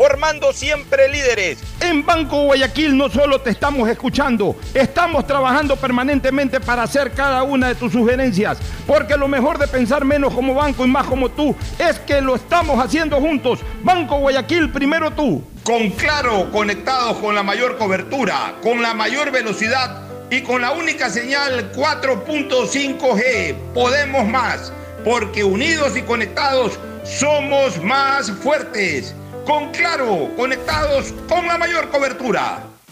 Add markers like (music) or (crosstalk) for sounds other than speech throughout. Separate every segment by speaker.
Speaker 1: formando siempre líderes. En Banco Guayaquil no solo te estamos escuchando, estamos trabajando permanentemente para hacer cada una de tus sugerencias, porque lo mejor de pensar menos como banco y más como tú es que lo estamos haciendo juntos. Banco Guayaquil, primero tú. Con Claro, conectados con la mayor cobertura, con la mayor velocidad y con la única señal 4.5G, podemos más, porque unidos y conectados somos más fuertes con Claro, conectados con la mayor cobertura.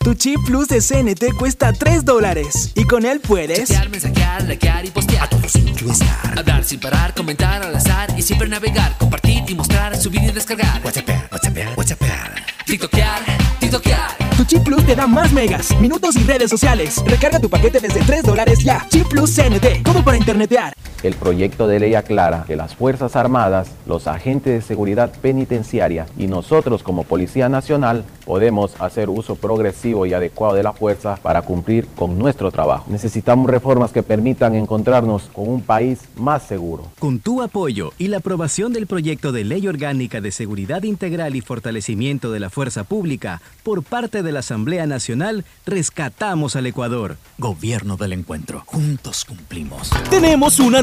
Speaker 2: Tu chip plus de CNT cuesta 3 dólares. Y con él puedes.
Speaker 3: Chatear, mensajear, likear y postear. A todos sin Hablar sin parar, comentar al azar y siempre navegar, compartir y mostrar, subir y descargar.
Speaker 4: WhatsApp, WhatsApp, WhatsApp.
Speaker 3: TikTokear, TikTokear.
Speaker 2: Tu chip plus te da más megas, minutos y redes sociales. Recarga tu paquete desde 3 dólares ya. Chip plus CNT, como para internetear.
Speaker 5: El proyecto de ley aclara que las Fuerzas Armadas, los agentes de seguridad penitenciaria y nosotros como Policía Nacional podemos hacer uso progresivo y adecuado de la fuerza para cumplir con nuestro trabajo. Necesitamos reformas que permitan encontrarnos con un país más seguro.
Speaker 6: Con tu apoyo y la aprobación del proyecto de ley orgánica de seguridad integral y fortalecimiento de la fuerza pública por parte de la Asamblea Nacional, rescatamos al Ecuador.
Speaker 7: Gobierno del encuentro. Juntos cumplimos.
Speaker 2: Tenemos una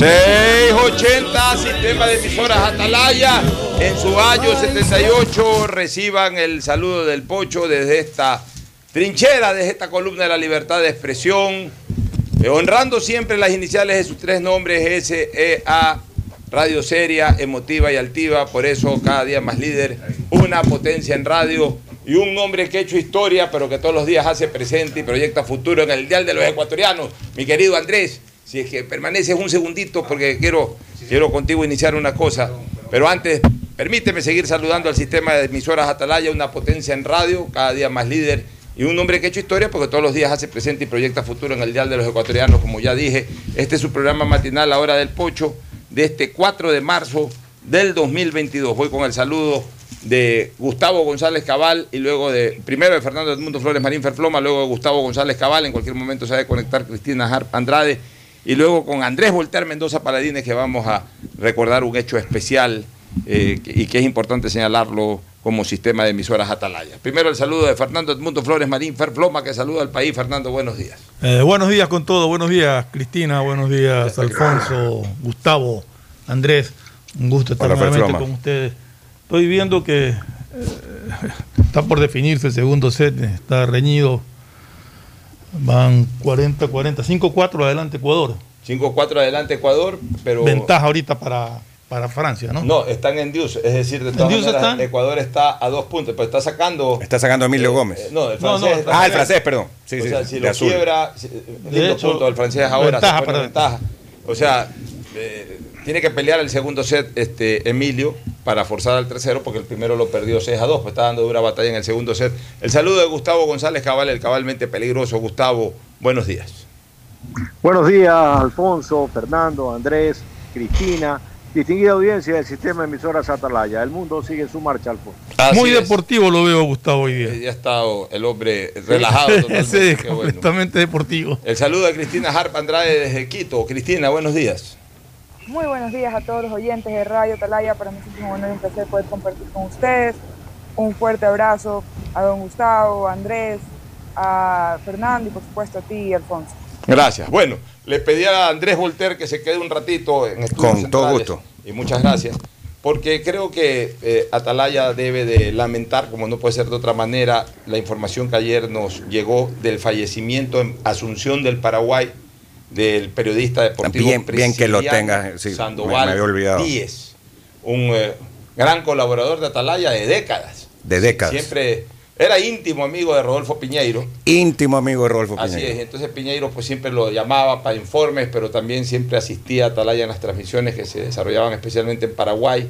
Speaker 1: 680, sistema de emisoras Atalaya. En su año 78 reciban el saludo del Pocho desde esta trinchera, desde esta columna de la libertad de expresión. eh, honrando siempre las iniciales de sus tres nombres, SEA, radio seria, emotiva y altiva. Por eso cada día más líder, una potencia en radio y un hombre que ha hecho historia, pero que todos los días hace presente y proyecta futuro en el Dial de los Ecuatorianos. Mi querido Andrés, si es que permaneces un segundito, porque quiero, quiero contigo iniciar una cosa. Pero antes, permíteme seguir saludando al sistema de emisoras Atalaya, una potencia en radio, cada día más líder. Y un hombre que ha hecho historia porque todos los días hace presente y proyecta futuro en el Dial de los Ecuatorianos, como ya dije. Este es su programa matinal, La Hora del Pocho, de este 4 de marzo del 2022. Voy con el saludo de Gustavo González Cabal y luego de, primero de Fernando Edmundo Flores Marín Ferfloma, luego de Gustavo González Cabal, en cualquier momento se ha de conectar Cristina Harp Andrade y luego con Andrés Voltaire Mendoza Paladines que vamos a recordar un hecho especial eh, y que es importante señalarlo como sistema de emisoras Atalaya. Primero el saludo de Fernando Edmundo Flores Marín Ferfloma que saluda al país. Fernando, buenos días.
Speaker 8: Eh, buenos días con todo, buenos días Cristina, buenos días Alfonso, Gustavo, Andrés, un gusto estar
Speaker 1: Hola,
Speaker 8: nuevamente con ustedes. Estoy viendo que eh, está por definirse el segundo set, está reñido, van 40, 40, 5-4 adelante Ecuador.
Speaker 1: 5-4 adelante Ecuador, pero...
Speaker 8: Ventaja ahorita para, para Francia, ¿no?
Speaker 1: No, están en Dios, es decir, de todas maneras,
Speaker 8: están?
Speaker 1: Ecuador está a dos puntos, pero está sacando...
Speaker 9: Está sacando a Emilio Gómez.
Speaker 1: Eh, no, el
Speaker 8: No,
Speaker 1: francés.
Speaker 8: no,
Speaker 1: está
Speaker 9: Ah, el francés, perdón. Sí,
Speaker 1: o
Speaker 9: sí,
Speaker 1: sea, si
Speaker 9: de
Speaker 1: lo
Speaker 9: azul.
Speaker 1: quiebra, si- lindo
Speaker 8: hecho,
Speaker 1: punto del francés ahora,
Speaker 8: ventaja
Speaker 1: se pone
Speaker 8: para-
Speaker 1: ventaja. O sea, eh, tiene que pelear el segundo set este, Emilio para forzar al tercero, porque el primero lo perdió 6 a 2, pues está dando dura batalla en el segundo set. El saludo de Gustavo González Cabal, el cabalmente peligroso. Gustavo, buenos días.
Speaker 10: Buenos días, Alfonso, Fernando, Andrés, Cristina, distinguida audiencia del sistema de emisoras Atalaya. El mundo sigue su marcha, Alfonso.
Speaker 8: Muy
Speaker 1: es.
Speaker 8: deportivo lo veo Gustavo hoy día.
Speaker 1: Eh, Ya está el hombre relajado (laughs) bueno.
Speaker 8: completamente deportivo.
Speaker 1: El saludo de Cristina Harp Andrade desde Quito. Cristina, buenos días.
Speaker 11: Muy buenos días a todos los oyentes de Radio Atalaya. Para mí es un honor y un placer poder compartir con ustedes. Un fuerte abrazo a don Gustavo, a Andrés, a Fernando y por supuesto a ti, Alfonso.
Speaker 1: Gracias. Bueno, le pedí a Andrés Volter que se quede un ratito en estudios
Speaker 9: Con todo gusto.
Speaker 1: Y muchas gracias. Porque creo que eh, Atalaya debe de lamentar, como no puede ser de otra manera, la información que ayer nos llegó del fallecimiento en Asunción del Paraguay del periodista deportivo
Speaker 9: Bien- bien que lo tenga, sí,
Speaker 1: Sandoval
Speaker 9: me había olvidado.
Speaker 1: Díez, un eh, gran colaborador de Atalaya de décadas.
Speaker 9: De décadas.
Speaker 1: Siempre era íntimo amigo de Rodolfo Piñeiro.
Speaker 9: Íntimo amigo de Rodolfo
Speaker 1: Así
Speaker 9: Piñeiro.
Speaker 1: es, entonces Piñeiro pues siempre lo llamaba para informes, pero también siempre asistía a Atalaya en las transmisiones que se desarrollaban especialmente en Paraguay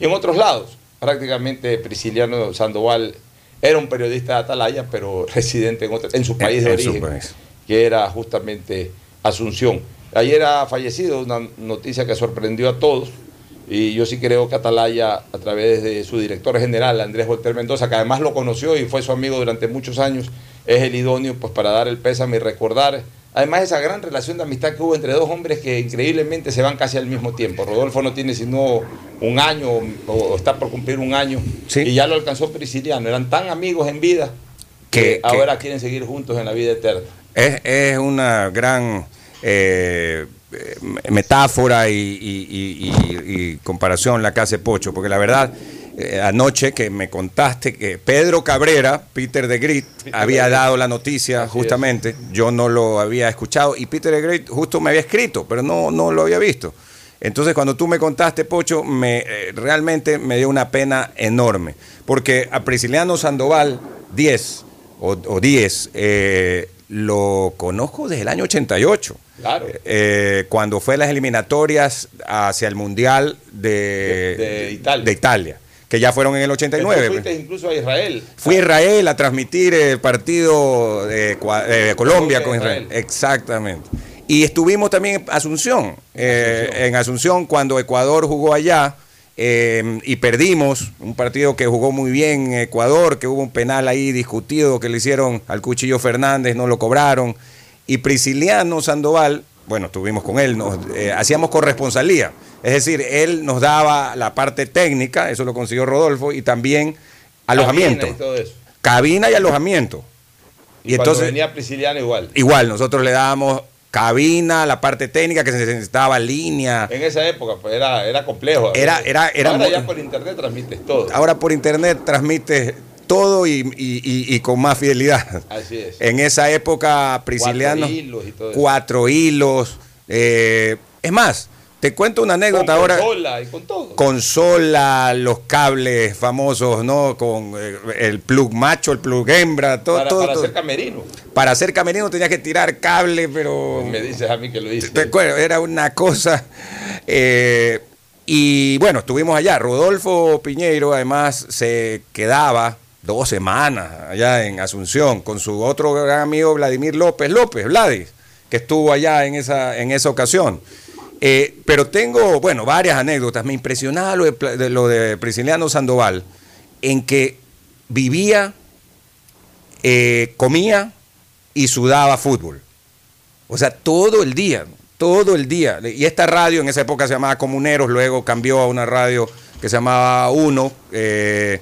Speaker 1: y en otros lados. Prácticamente Prisciliano Sandoval era un periodista de Atalaya, pero (laughs) residente en, otro- en su país de
Speaker 9: En su
Speaker 1: origen,
Speaker 9: país.
Speaker 1: que era justamente Asunción. Ayer ha fallecido, una noticia que sorprendió a todos. Y yo sí creo que Atalaya, a través de su director general, Andrés Volter Mendoza, que además lo conoció y fue su amigo durante muchos años, es el idóneo pues, para dar el pésame y recordar. Además, esa gran relación de amistad que hubo entre dos hombres que increíblemente se van casi al mismo tiempo. Rodolfo no tiene sino un año o, está por cumplir un año y ya lo alcanzó Prisciliano. Eran tan amigos en vida que,
Speaker 9: Que- que-
Speaker 1: ahora quieren seguir juntos en la vida eterna.
Speaker 9: Es, es una gran eh, metáfora y, y- y- y- y comparación la que hace Pocho, porque la verdad, eh, anoche que me contaste que Pedro Cabrera, Peter de Grit, había dado la noticia justamente, yo no lo había escuchado y Peter de Grit justo me había escrito, pero no, no lo había visto. Entonces cuando tú me contaste, Pocho, me, eh, realmente me dio una pena enorme, porque a Prisciliano Sandoval 10 o, o 10 eh, lo conozco desde el año 88.
Speaker 1: Claro.
Speaker 9: Eh, cuando fue las eliminatorias hacia el Mundial de,
Speaker 1: De- de Italia.
Speaker 9: de Italia, que ya fueron en el
Speaker 1: Tú
Speaker 9: 89.
Speaker 1: fuiste incluso a Israel.
Speaker 9: Fui a Israel a transmitir el partido de Colombia con Israel. Exactamente. Y estuvimos también en Asunción, eh, en Asunción cuando Ecuador jugó allá eh, y perdimos un partido que jugó muy bien en Ecuador, que hubo un penal ahí discutido que le hicieron al Cuchillo Fernández, no lo cobraron. Y Prisciliano Sandoval, bueno, estuvimos con él, nos, eh, hacíamos corresponsalía. Es decir, él nos daba la parte técnica, eso lo consiguió Rodolfo, y también alojamiento.
Speaker 1: Cabina y todo eso.
Speaker 9: Cabina y alojamiento.
Speaker 1: Y,
Speaker 9: Y entonces,
Speaker 1: venía Prisciliano igual.
Speaker 9: igual, nosotros le dábamos cabina, la parte técnica que se necesitaba línea.
Speaker 1: En esa época pues, era, era complejo.
Speaker 9: Era- era- era
Speaker 1: Ahora
Speaker 9: muy-
Speaker 1: ya por internet transmites todo.
Speaker 9: Ahora por internet transmite todo y, y- y- y con más fidelidad.
Speaker 1: Así es.
Speaker 9: En esa época, Prisciliano,
Speaker 1: Cuatro hilos y todo eso.
Speaker 9: cuatro hilos. eh, es más, te cuento una anécdota
Speaker 1: Con
Speaker 9: ahora.
Speaker 1: consola y con todo.
Speaker 9: Consola, los cables famosos, ¿no? Con eh, el plug macho, el plug hembra, todo.
Speaker 1: para
Speaker 9: todo,
Speaker 1: para
Speaker 9: todo.
Speaker 1: ser camerino.
Speaker 9: Para hacer camerino tenías que tirar cable, pero.
Speaker 1: Me dices a mí que lo hice.
Speaker 9: Te acuerdo, era una cosa. eh, y bueno, estuvimos allá. Rodolfo Piñeiro, además, se quedaba dos semanas allá en Asunción con su otro gran amigo Vladimir López López, Vladis, que estuvo allá en esa, en esa ocasión. Eh, pero tengo, bueno, varias anécdotas. Me impresionaba lo de, lo de Prisciliano Sandoval, en que vivía, eh, comía y sudaba fútbol. O sea, todo el día, todo el día. Y esta radio en esa época se llamaba Comuneros, luego cambió a una radio que se llamaba Uno. Eh,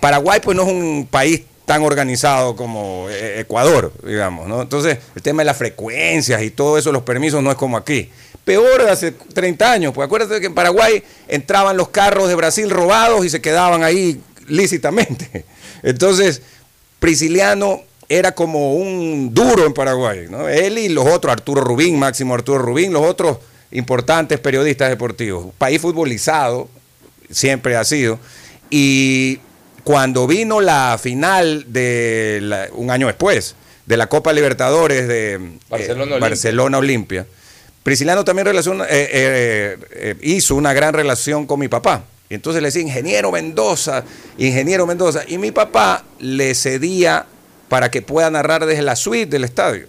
Speaker 9: Paraguay pues no es un país tan organizado como Ecuador, digamos, ¿no? Entonces, el tema de las frecuencias y todo eso, los permisos no es como aquí. Peor hace 30 años, pues acuérdate que en Paraguay entraban los carros de Brasil robados y se quedaban ahí lícitamente. (laughs) Entonces, Prisciliano era como un duro en Paraguay, ¿no? Él y los otros, Arturo Rubín, Máximo Arturo Rubín, los otros importantes periodistas deportivos. País futbolizado, siempre ha sido. Y cuando vino la final de la- un año después de la Copa Libertadores de eh,
Speaker 1: Barcelona-Olimpia.
Speaker 9: Barcelona Olimpia, Prisciliano también relaciona- eh, eh, eh, hizo una gran relación con mi papá. Y entonces le decía, ingeniero Mendoza, ingeniero Mendoza. Y mi papá le cedía para que pueda narrar desde la suite del estadio.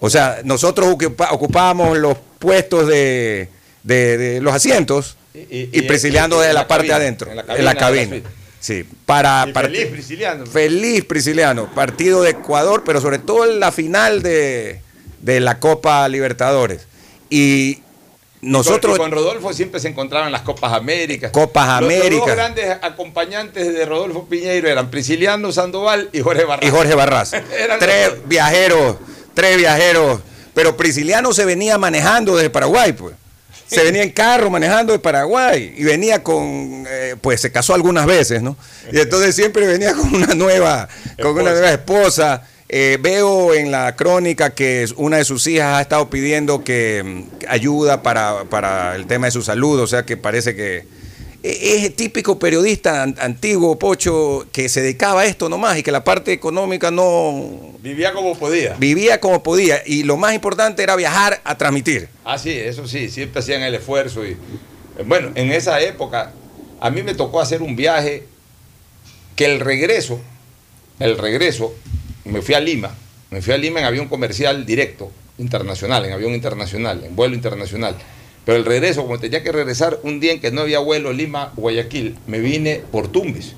Speaker 9: O sea, nosotros ocupábamos los puestos de, de- de los asientos y,
Speaker 1: y-
Speaker 9: Prisciliano
Speaker 1: y-
Speaker 9: desde la,
Speaker 1: la
Speaker 9: parte
Speaker 1: cabina,
Speaker 9: adentro,
Speaker 1: en la cabina
Speaker 9: la. Sí, para
Speaker 1: Y feliz Prisciliano.
Speaker 9: Feliz Prisciliano, partido de Ecuador, pero sobre todo en la final de, de la Copa Libertadores. Y nosotros...
Speaker 1: Y con Rodolfo siempre se encontraban las Copas Américas.
Speaker 9: Copas
Speaker 1: Los- Los,
Speaker 9: Américas.
Speaker 1: dos grandes acompañantes de Rodolfo Piñeiro eran Prisciliano Sandoval y Jorge Barras.
Speaker 9: y Jorge Barras. (laughs) Tres
Speaker 1: los
Speaker 9: viajeros, tres viajeros. Pero Prisciliano se venía manejando desde Paraguay, pues. Se venía en carro manejando de Paraguay y venía con, eh, pues se casó algunas veces, ¿no? Y entonces siempre venía con una nueva, con una nueva esposa. Eh, veo en la crónica que una de sus hijas ha estado pidiendo que mm, ayuda para, para el tema de su salud, o sea que parece que e- es el típico periodista an- antiguo, Pocho, que se dedicaba a esto nomás y que la parte económica no
Speaker 1: Vivía como podía.
Speaker 9: vivía como podía. Y lo más importante era viajar a transmitir.
Speaker 1: Ah, sí, eso sí, siempre hacían el esfuerzo. Y, eh, bueno, en esa época a mí me tocó hacer un viaje que el regreso, el regreso, me fui a Lima, me fui a Lima en avión comercial directo, internacional, en avión internacional, en vuelo internacional. Pero el regreso, como tenía que regresar un día en que no había vuelo Lima-Guayaquil, me vine por Tumbes.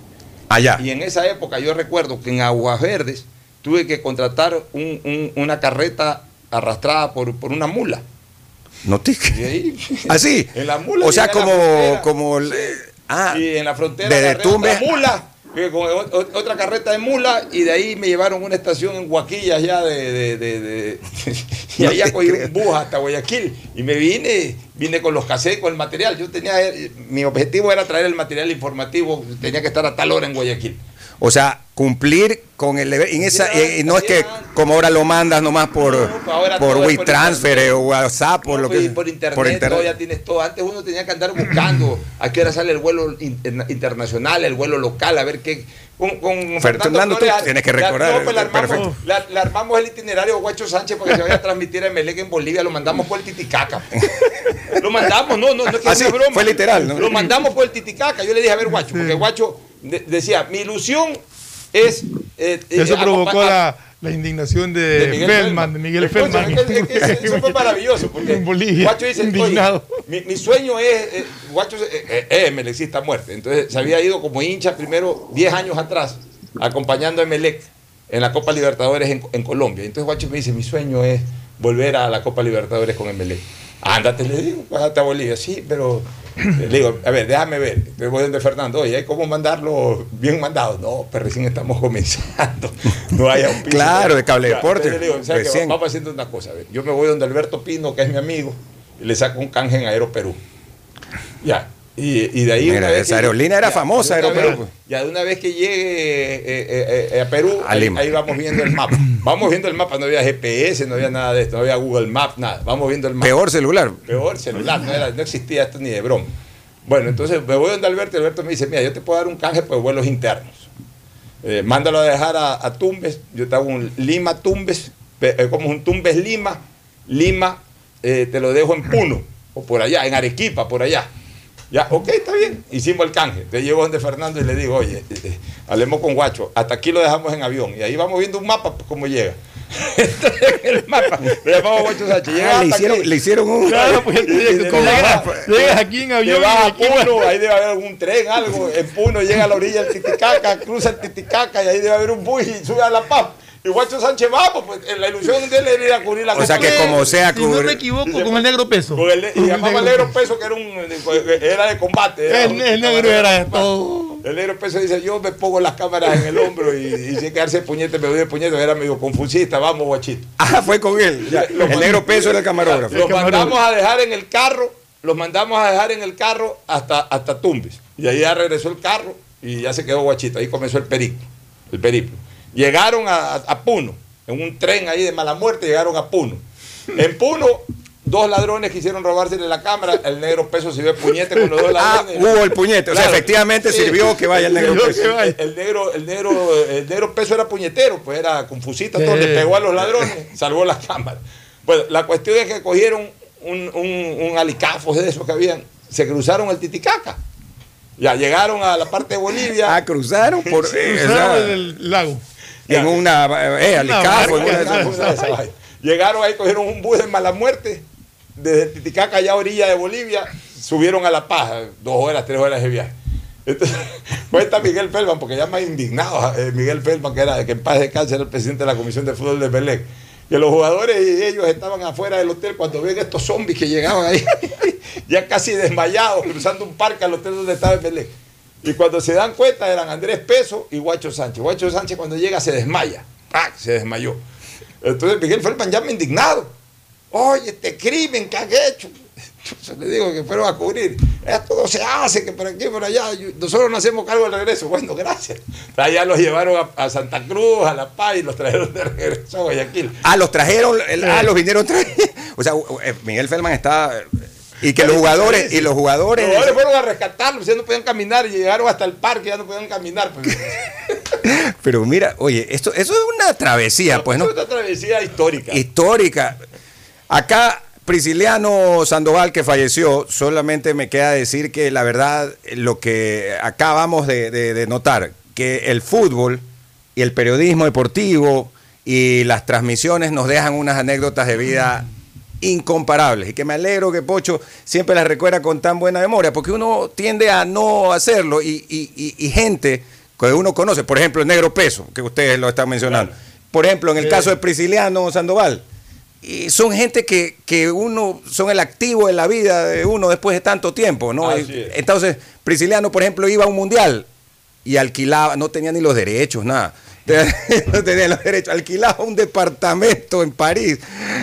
Speaker 9: Allá.
Speaker 1: Y en esa época yo recuerdo que en Aguas Verdes tuve que contratar un- un- una carreta arrastrada por, por una mula.
Speaker 9: No te... Así. (laughs)
Speaker 1: en la mula.
Speaker 9: O sea, como, como el- ah,
Speaker 1: y en la frontera
Speaker 9: desde Tumbes-
Speaker 1: mula, con o- o- otra carreta de mula, y de ahí me llevaron a una estación en Guaquillas ya de, de- de- de- (laughs) y allá cogí un bus hasta Guayaquil y me vine, vine con los cassettes, con el material. Yo tenía, eh, mi objetivo era traer el material informativo, tenía que estar a tal hora en Guayaquil.
Speaker 9: O sea, cumplir con el deber- en esa, eh, y no es que como ahora lo mandas nomás por,
Speaker 1: ahora
Speaker 9: por
Speaker 1: por
Speaker 9: WeTransfer eh, o WhatsApp o lo que
Speaker 1: por internet,
Speaker 9: por internet.
Speaker 1: todo, ya tienes todo. Antes uno tenía que andar buscando a qué hora sale el vuelo in- internacional, el vuelo local, a ver qué. Con, con
Speaker 9: Fernando, tú
Speaker 1: Flores,
Speaker 9: tienes que recordar,
Speaker 1: no, pues, armamos, le- le armamos el itinerario a Guacho Sánchez para que se vaya a transmitir a Emelec en Bolivia, lo mandamos por el Titicaca. lo mandamos, no, no, no es que
Speaker 9: Ah,
Speaker 1: broma.
Speaker 9: fue literal, ¿no?
Speaker 1: Lo mandamos por el Titicaca. Yo le dije, a ver, Guacho, porque Guacho de- decía, mi ilusión es. eh, eh,
Speaker 8: Eso provocó la, la indignación de,
Speaker 1: de Miguel
Speaker 8: Feldman, de Miguel Feldman.
Speaker 1: es que- es que eso- fue (laughs) maravilloso, porque
Speaker 8: En Bolivia,
Speaker 1: Guacho dice, "Oye,
Speaker 8: indignado.
Speaker 1: mi, mi sueño es, eh, Guacho eh, eh, es Emelecista a muerte. Entonces se había ido como hincha primero 10 años atrás, acompañando a Emelec en la Copa Libertadores en, en Colombia. Entonces Guacho me dice, mi sueño es volver a la Copa Libertadores con Emelec. Ándate, le digo, ándate a Bolivia. Sí, pero Le digo, a ver, déjame ver. Entonces voy donde Fernando, oye, ¿cómo mandarlo bien mandado? No, pero recién estamos (laughs) comenzando. No hay auspicio.
Speaker 9: Claro, de cable deporte,
Speaker 1: le digo, ¿sabes qué?
Speaker 9: recién.
Speaker 1: Vamos haciendo una cosa. a ver, Yo me voy donde Alberto Pino, que es mi amigo, y le saco un canje en Aero Perú. Ya. Y, y de ahí.
Speaker 9: Mira,
Speaker 1: una vez
Speaker 9: esa aerolínea era
Speaker 1: ya,
Speaker 9: famosa, Aeroperú,
Speaker 1: vez-. Ya de una vez que llegue eh, eh, eh, a Perú,
Speaker 9: A
Speaker 1: ahí, vamos viendo el mapa. (coughs) Vamos viendo el mapa, no había GPS, no había nada de esto, no había Google Maps, nada. Vamos viendo el mapa.
Speaker 9: Peor celular.
Speaker 1: Peor celular, no, era- no existía esto ni de broma. Bueno, entonces me voy donde Alberto y Alberto me dice, mira, yo te puedo dar un canje por vuelos internos. Mándalo a dejar a, a Tumbes, yo te hago un Lima Tumbes, como un Tumbes Lima, Lima, te lo dejo en Puno, o por allá, en Arequipa, por allá. Ya, ok, está bien. Hicimos el canje. Te llego donde Fernando y le digo, oye, eh, hablemos con Guacho, hasta aquí lo dejamos en avión. Y ahí vamos viendo un mapa, pues, cómo llega. (laughs) el mapa, le llamamos Guacho Sánchez. Llega
Speaker 9: Ah, le hicieron,
Speaker 1: aquí.
Speaker 9: le hicieron un.
Speaker 1: Claro, pues, (laughs) llegas,
Speaker 8: aquí en avión
Speaker 1: Te vas a Puno, ahí debe haber algún tren, algo. En Puno llega a la orilla del Titicaca, cruza el Titicaca y ahí debe haber un bus y sube a La Paz. Y Guacho Sánchez vamos, pues en la ilusión de él era ir a cubrir la
Speaker 9: O sea que como sea,
Speaker 8: Si no
Speaker 9: cubrir-
Speaker 8: me equivoco, con el negro peso.
Speaker 1: Con el- y llamaba al negro peso que era un era de combate. era
Speaker 8: El,
Speaker 1: un-
Speaker 8: el negro era de todo.
Speaker 1: el negro peso dice, yo me pongo las cámaras en el hombro y, y si hay que darse el puñete, me doy el puñete, era medio confusista, vamos guachito.
Speaker 9: Ah, fue con él. Ya, El negro peso era el camarógrafo.
Speaker 1: Los mandamos a dejar en el carro, los mandamos a dejar en el carro hasta, hasta Tumbes. Y ahí ya regresó el carro y ya se quedó guachito. Ahí comenzó el periplo. El periplo. Llegaron a, a Puno, en un tren ahí de mala muerte, llegaron a Puno. En Puno, dos ladrones quisieron robársele la cámara, el negro peso dio el puñete con los dos (laughs)
Speaker 9: Ah,
Speaker 1: ladrones.
Speaker 9: hubo el puñete. O sea,
Speaker 1: Claro.
Speaker 9: efectivamente
Speaker 1: Sí.
Speaker 9: sirvió que vaya el negro
Speaker 1: Sirvió
Speaker 9: peso.
Speaker 1: El negro, el negro, el negro peso era puñetero, pues era confusita, todo, le pegó a los ladrones, salvó la cámara. Bueno, la cuestión es que cogieron un, un, un alicafos de esos que habían, se cruzaron el Titicaca. Ya llegaron a la parte de Bolivia.
Speaker 9: Ah, cruzaron por. eh,
Speaker 8: Cruzaron
Speaker 9: sea,
Speaker 8: el lago.
Speaker 9: En una. Eh, en una de
Speaker 1: de. (laughs) Llegaron ahí, cogieron un bus de mala muerte, desde Titicaca allá a orilla de Bolivia, subieron a La Paz, dos horas, tres horas de viaje. Entonces, (laughs) cuenta Miguel Feldman, porque ya más indignado, eh, Miguel Feldman, que era que en paz descanse, era el presidente de la Comisión de Fútbol de Belén, que los jugadores y ellos estaban afuera del hotel cuando ven estos zombies que llegaban ahí, (laughs) ya casi desmayados, cruzando un parque al hotel donde estaba Belén. Y cuando se dan cuenta eran Andrés Peso y Guacho Sánchez. Guacho Sánchez cuando llega se desmaya. ¡Pac! Se desmayó. Entonces Miguel Feldman llama indignado. Oye, este crimen que han hecho. Yo le digo que fueron a cubrir. Esto no se hace, que por aquí, por allá. Nosotros no hacemos cargo del regreso. Bueno, gracias. Allá los llevaron a, a Santa Cruz, a La Paz y los trajeron de regreso a Guayaquil.
Speaker 9: Ah, los trajeron. ah, los vinieron traer. (laughs) O sea, eh, Miguel Feldman está. Y que los jugadores. Y los jugadores.
Speaker 1: Los jugadores fueron a rescatarlos, ya no podían caminar y llegaron hasta el parque, ya no podían caminar. Pues. (laughs)
Speaker 9: Pero mira, oye, esto, eso es una travesía, pues, ¿no?
Speaker 1: Es una travesía histórica.
Speaker 9: Histórica. Acá, Prisciliano Sandoval, que falleció, solamente me queda decir que la verdad, lo que acabamos de, de- de notar, que el fútbol y el periodismo deportivo y las transmisiones nos dejan unas anécdotas de vida incomparables y que me alegro que Pocho siempre las recuerda con tan buena memoria, porque uno tiende a no hacerlo y, y- y- y gente que uno conoce, por ejemplo el negro peso, que ustedes lo están mencionando, por ejemplo en el
Speaker 1: Sí.
Speaker 9: caso de Prisciliano Sandoval, y son gente que, que uno, son el activo de la vida de uno después de tanto tiempo, ¿no? Entonces, Prisciliano, por ejemplo, iba a un mundial y alquilaba, no tenía ni los derechos, nada. (laughs) No tenía los derechos, alquilaba un departamento en París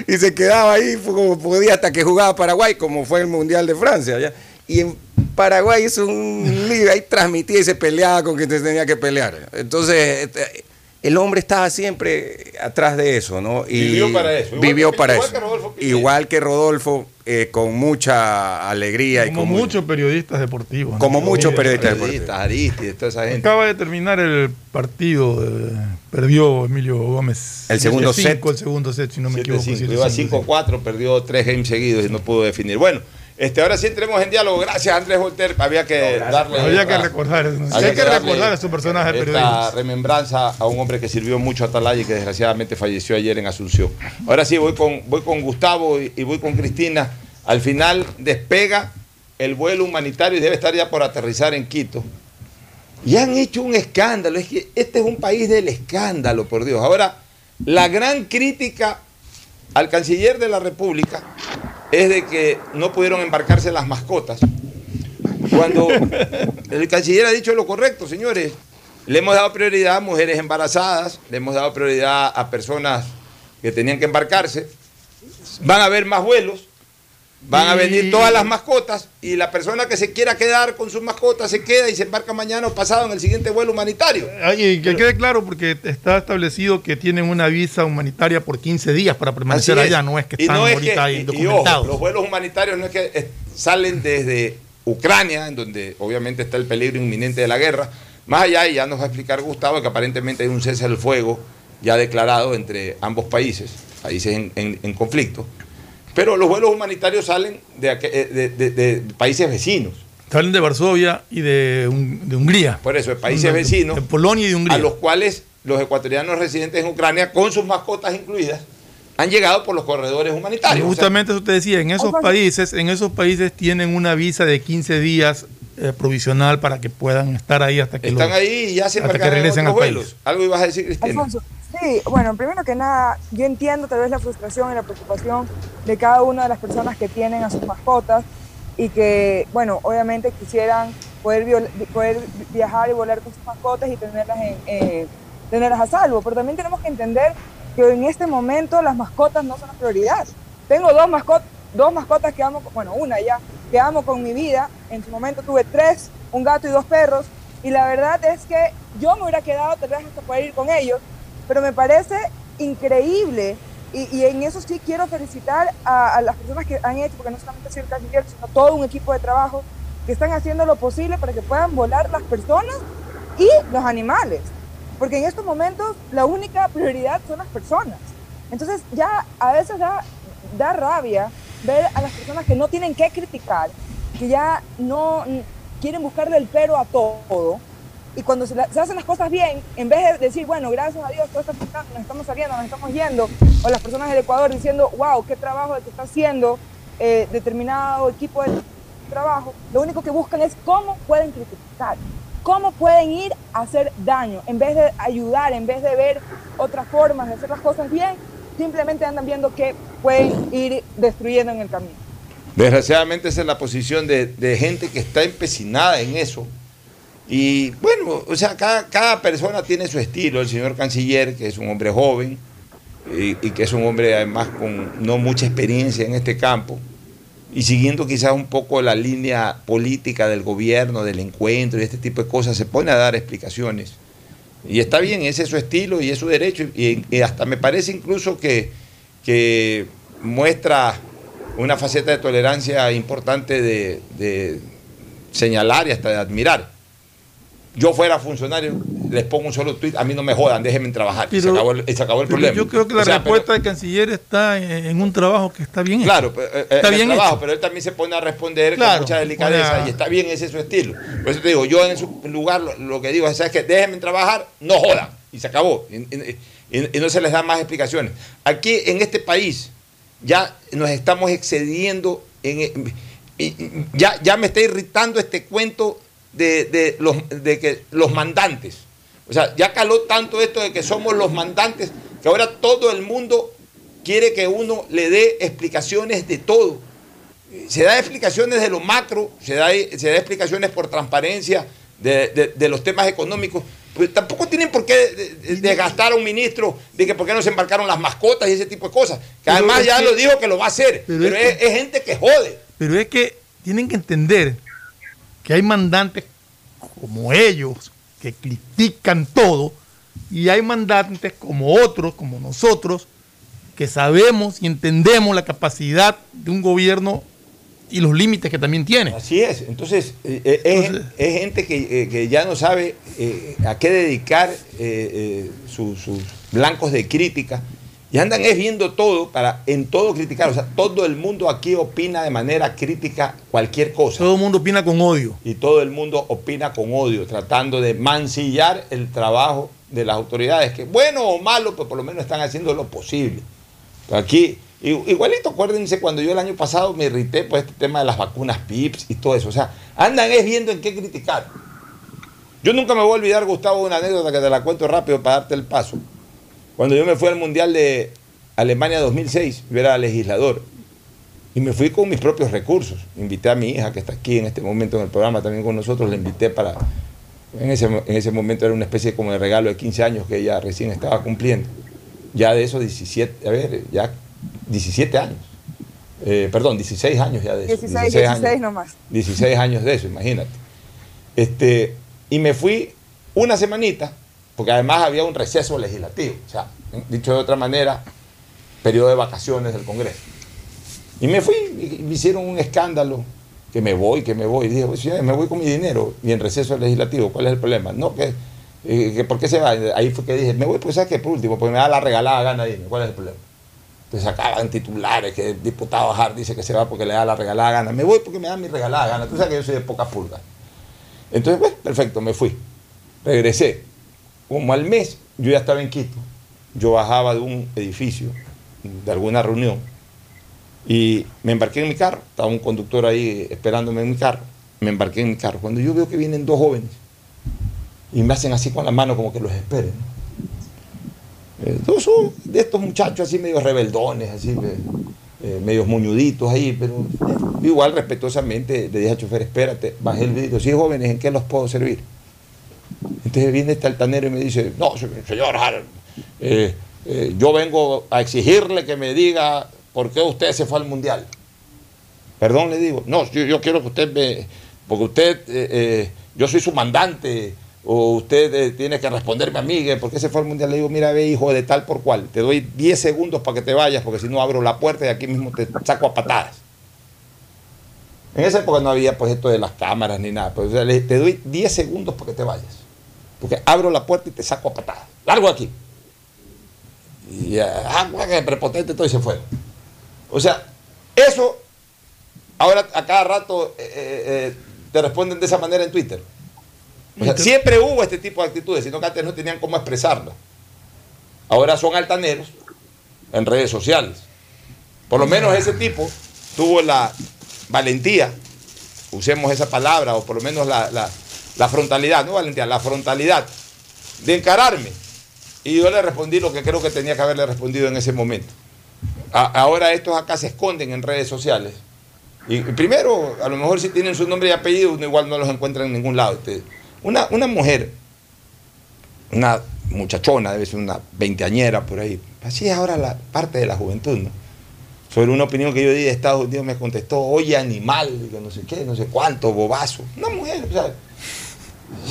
Speaker 9: y se quedaba ahí como podía hasta que jugaba Paraguay, como fue el Mundial de Francia. ¿ya? Y en Paraguay hizo un (laughs) lío, ahí transmitía y se peleaba con quien tenía que pelear. Entonces, este, el hombre estaba siempre atrás de eso, ¿no? Y
Speaker 1: Vivió para eso. Igual
Speaker 9: vivió
Speaker 1: que-
Speaker 9: para
Speaker 1: igual
Speaker 9: eso.
Speaker 1: que
Speaker 9: igual que Rodolfo, eh, con mucha alegría y
Speaker 8: Como
Speaker 9: con mu-
Speaker 8: muchos periodistas deportivos. ¿no?
Speaker 9: como muchos periodistas
Speaker 1: Periodistas,
Speaker 9: deportivos.
Speaker 1: Aristides, toda esa gente.
Speaker 8: Acaba de terminar el partido. eh, perdió Emilio Gómez.
Speaker 9: El segundo
Speaker 8: 7-5,
Speaker 9: set.
Speaker 8: El segundo set, si no me equivoco.
Speaker 1: 7-5,
Speaker 8: 7-5,
Speaker 1: Iba
Speaker 8: sí.
Speaker 1: 5-4, perdió tres games seguidos y no pudo definir. Bueno, este, ahora sí entremos en diálogo. Gracias, Andrés Volter. Había que darle.
Speaker 8: Había que recordar. Hay que recordar a su personaje
Speaker 1: Esta
Speaker 8: periodista.
Speaker 1: remembranza a un hombre que sirvió mucho a Atalaya y que desgraciadamente falleció ayer en Asunción. Ahora sí, voy con, voy con Gustavo y, y voy con Cristina. Al final despega el vuelo humanitario y debe estar ya por aterrizar en Quito. Y han hecho un escándalo. Es que este es un país del escándalo, por Dios. Ahora, la gran crítica al canciller de la República es de que no pudieron embarcarse las mascotas cuando el canciller ha dicho lo correcto, señores. Le hemos dado prioridad a mujeres embarazadas, le hemos dado prioridad a personas que tenían que embarcarse. Van a haber más vuelos, van a venir todas las mascotas y la persona que se quiera quedar con sus mascotas se queda y se embarca mañana o pasado en el siguiente vuelo humanitario.
Speaker 8: Y que quede claro, porque está establecido que tienen una visa humanitaria por 15 días para permanecer allá, no es que están
Speaker 1: no es
Speaker 8: ahorita
Speaker 1: que-
Speaker 8: ahí
Speaker 1: y- y ojo, los vuelos humanitarios no es que eh, salen desde Ucrania, en donde obviamente está el peligro inminente de la guerra. Más allá, y ya nos va a explicar Gustavo, que aparentemente hay un cese al fuego ya declarado entre ambos países, países en, en- en conflicto. Pero los vuelos humanitarios salen de, eh, de- de- de países vecinos.
Speaker 8: Salen de Varsovia y de, Hun- de Hungría.
Speaker 1: Por eso, de países
Speaker 8: De-
Speaker 1: vecinos.
Speaker 8: De Polonia y de Hungría.
Speaker 1: A los cuales los ecuatorianos residentes en Ucrania, con sus mascotas incluidas, han llegado por los corredores
Speaker 8: Y
Speaker 1: humanitarios. O sea,
Speaker 8: justamente eso te decía, en esos países, en esos países tienen una visa de 15 días eh, provisional para que puedan estar ahí hasta que
Speaker 1: Están
Speaker 8: los-
Speaker 1: ahí y ya se
Speaker 8: hasta que regresen al
Speaker 1: vuelos.
Speaker 8: país.
Speaker 1: Algo ibas a decir, Cristina.
Speaker 11: Alfonso, sí, bueno, primero que nada, yo entiendo tal vez la frustración y la preocupación de cada una de las personas que tienen a sus mascotas y que, bueno, obviamente quisieran poder, viajar y volar con sus mascotas y tenerlas, en, eh, tenerlas a salvo. Pero también tenemos que entender que en este momento las mascotas no son la prioridad. Tengo dos, mascot dos mascotas que amo, bueno, una ya, que amo con mi vida. En su momento tuve tres, un gato y dos perros. Y la verdad es que yo me hubiera quedado tal vez hasta poder ir con ellos, pero me parece increíble. Y, y en eso sí quiero felicitar a, las personas que han hecho, porque no solamente ha el canciller, sino todo un equipo de trabajo que están haciendo lo posible para que puedan volar las personas y los animales. Porque en estos momentos la única prioridad son las personas. Entonces ya a veces da, da rabia ver a las personas que no tienen que criticar, que ya no quieren buscarle el pero a todo. Y cuando se, hacen las cosas bien, en vez de decir, bueno, gracias a Dios, todo está funcionando, nos estamos saliendo, nos estamos yendo, o las personas del Ecuador diciendo, wow, qué trabajo el que está haciendo eh, determinado equipo de trabajo, lo único que buscan es cómo pueden criticar, cómo pueden ir a hacer daño, en vez de ayudar, en vez de ver otras formas de hacer las cosas bien, simplemente andan viendo qué pueden ir destruyendo en el camino.
Speaker 1: Desgraciadamente esa es la posición de gente que está empecinada en eso. Y bueno, o sea, cada, cada persona tiene su estilo. El señor canciller, que es un hombre joven y, que es un hombre además con no mucha experiencia en este campo, y siguiendo quizás un poco la línea política del gobierno, del encuentro y este tipo de cosas, se pone a dar explicaciones. Y está bien, ese es su estilo y es su derecho. Y, hasta me parece incluso que, que muestra una faceta de tolerancia importante de señalar y hasta de admirar. Yo fuera funcionario, les pongo un solo tweet, a mí no me jodan, déjenme trabajar. y se
Speaker 8: Pero-
Speaker 1: acabó el, y se acabó el problema.
Speaker 8: Yo creo que la
Speaker 1: O sea, pero-
Speaker 8: respuesta del canciller está en, un trabajo que está bien
Speaker 1: Claro,
Speaker 8: hecho.
Speaker 1: pero, eh,
Speaker 8: está
Speaker 1: en el
Speaker 8: bien
Speaker 1: trabajo,
Speaker 8: hecho.
Speaker 1: pero él también se pone a responder
Speaker 8: Claro,
Speaker 1: con mucha delicadeza y está bien, ese es su estilo. Por eso te digo, yo en su lugar lo, lo que digo es, ¿sabes qué? Déjenme trabajar, no jodan. Y se acabó. Y, y- y- y no se les da más explicaciones. Aquí, en este país, ya nos estamos excediendo en... ya, ya me está irritando este cuento de, de los, de que los mandantes. O sea, ya caló tanto esto de que somos los mandantes, que ahora todo el mundo quiere que uno le dé explicaciones de todo. Se da explicaciones de lo macro, se da, se da explicaciones por transparencia de, de- de los temas económicos, pues tampoco tienen por qué de- de- desgastar a un ministro de que por qué no se embarcaron las mascotas y ese tipo de cosas. Que
Speaker 8: Pero
Speaker 1: además ya lo dijo que lo va a hacer,
Speaker 8: pero
Speaker 1: pero,
Speaker 8: es
Speaker 1: es,
Speaker 8: que-
Speaker 1: es gente que jode.
Speaker 8: Pero es que tienen que entender que hay mandantes como ellos que critican todo y hay mandantes como otros, como nosotros, que sabemos y entendemos la capacidad de un gobierno y los límites que también tiene.
Speaker 1: Así es, entonces eh, eh, es, es gente que, eh, que ya no sabe a qué dedicar su- sus blancos de crítica y andan es viendo todo para en todo criticar. O sea, todo el mundo aquí opina de manera crítica cualquier cosa.
Speaker 8: Todo el mundo opina con odio.
Speaker 1: Y todo el mundo opina con odio, tratando de mancillar el trabajo de las autoridades, que bueno o malo, pues por lo menos están haciendo lo posible. Aquí, i- igualito, acuérdense cuando yo el año pasado me irrité por este tema de las vacunas PIPS y todo eso. O sea, andan es viendo en qué criticar. Yo nunca me voy a olvidar, Gustavo, una anécdota que te la cuento rápido para darte el paso. Cuando yo me fui al Mundial de Alemania 2006, yo era legislador. Y me fui con mis propios recursos. Invité a mi hija, que está aquí en este momento en el programa también con nosotros, la invité para... En ese, en ese momento era una especie como de regalo de 15 años que ella recién estaba cumpliendo. Ya de esos 17, a ver, ya 17 años. Eh, perdón, 16 años ya de eso.
Speaker 11: 16,
Speaker 1: 16
Speaker 11: 16
Speaker 1: años.
Speaker 11: nomás.
Speaker 1: 16 años de eso, imagínate. Este, y me fui una semanita, porque además había un receso legislativo, o sea, dicho de otra manera, periodo de vacaciones del Congreso. Y me fui, y me hicieron un escándalo, que me voy, que me voy. Dije, pues, me voy con mi dinero y en receso legislativo, ¿cuál es el problema? No, que, eh, que ¿por qué se va? Ahí fue que dije, me voy, pues, ¿sabes qué? Por último, porque me da la regalada gana, dime, ¿cuál es el problema? Entonces sacaban titulares que el diputado Hart dice que se va porque le da la regalada gana. Me voy porque me da mi regalada gana. Tú sabes que yo soy de poca pulga. Entonces, pues, perfecto, me fui. Regresé. Como al mes, yo ya estaba en Quito. Yo bajaba de un edificio, de alguna reunión, y me embarqué en mi carro. Estaba un conductor ahí esperándome en mi carro. Me embarqué en mi carro. Cuando yo veo que vienen dos jóvenes y me hacen así con la mano como que los esperen. Eh, dos son de estos muchachos así medio rebeldones, así eh, eh, medios moñuditos ahí, pero eh, igual respetuosamente le dije al chofer, espérate, bajé el vidrio, sí jóvenes, ¿en qué los puedo servir? Entonces viene este altanero y me dice, no, se- señor Harold, eh, eh, yo vengo a exigirle que me diga por qué usted se fue al mundial. Perdón, le digo, no, yo, quiero que usted me, porque usted, eh, eh, yo soy su mandante, o usted eh, tiene que responderme a mí, por qué se fue al mundial. Le digo, mira, ve, hijo de tal por cual, te doy 10 segundos para que te vayas, porque si no abro la puerta y aquí mismo te saco a patadas. En esa época no había pues esto de las cámaras ni nada, pero o sea, le- te doy 10 segundos para que te vayas. Porque abro la puerta y te saco a patadas. Largo aquí. Y ah, bueno, que prepotente todo y se fue. O sea, eso ahora a cada rato eh, eh, eh, te responden de esa manera en Twitter. O sea, siempre hubo este tipo de actitudes, sino que antes no tenían cómo expresarlo. Ahora son altaneros en redes sociales. Por lo menos ese tipo tuvo la valentía, usemos esa palabra, o por lo menos la, la- frontalidad, no valentía, la frontalidad de encararme. Y yo le respondí lo que creo que tenía que haberle respondido en ese momento. Ahora estos acá se esconden en redes sociales. Y primero, a lo mejor si tienen su nombre y apellido, uno igual no los encuentra en ningún lado. Este, Una, una mujer, una muchachona, debe ser una veinteañera por ahí, así es ahora la parte de la juventud, ¿no? Sobre una opinión que yo di de Estados Unidos me contestó, oye animal, que no sé qué, no sé cuánto, bobazo. Una mujer, o sea,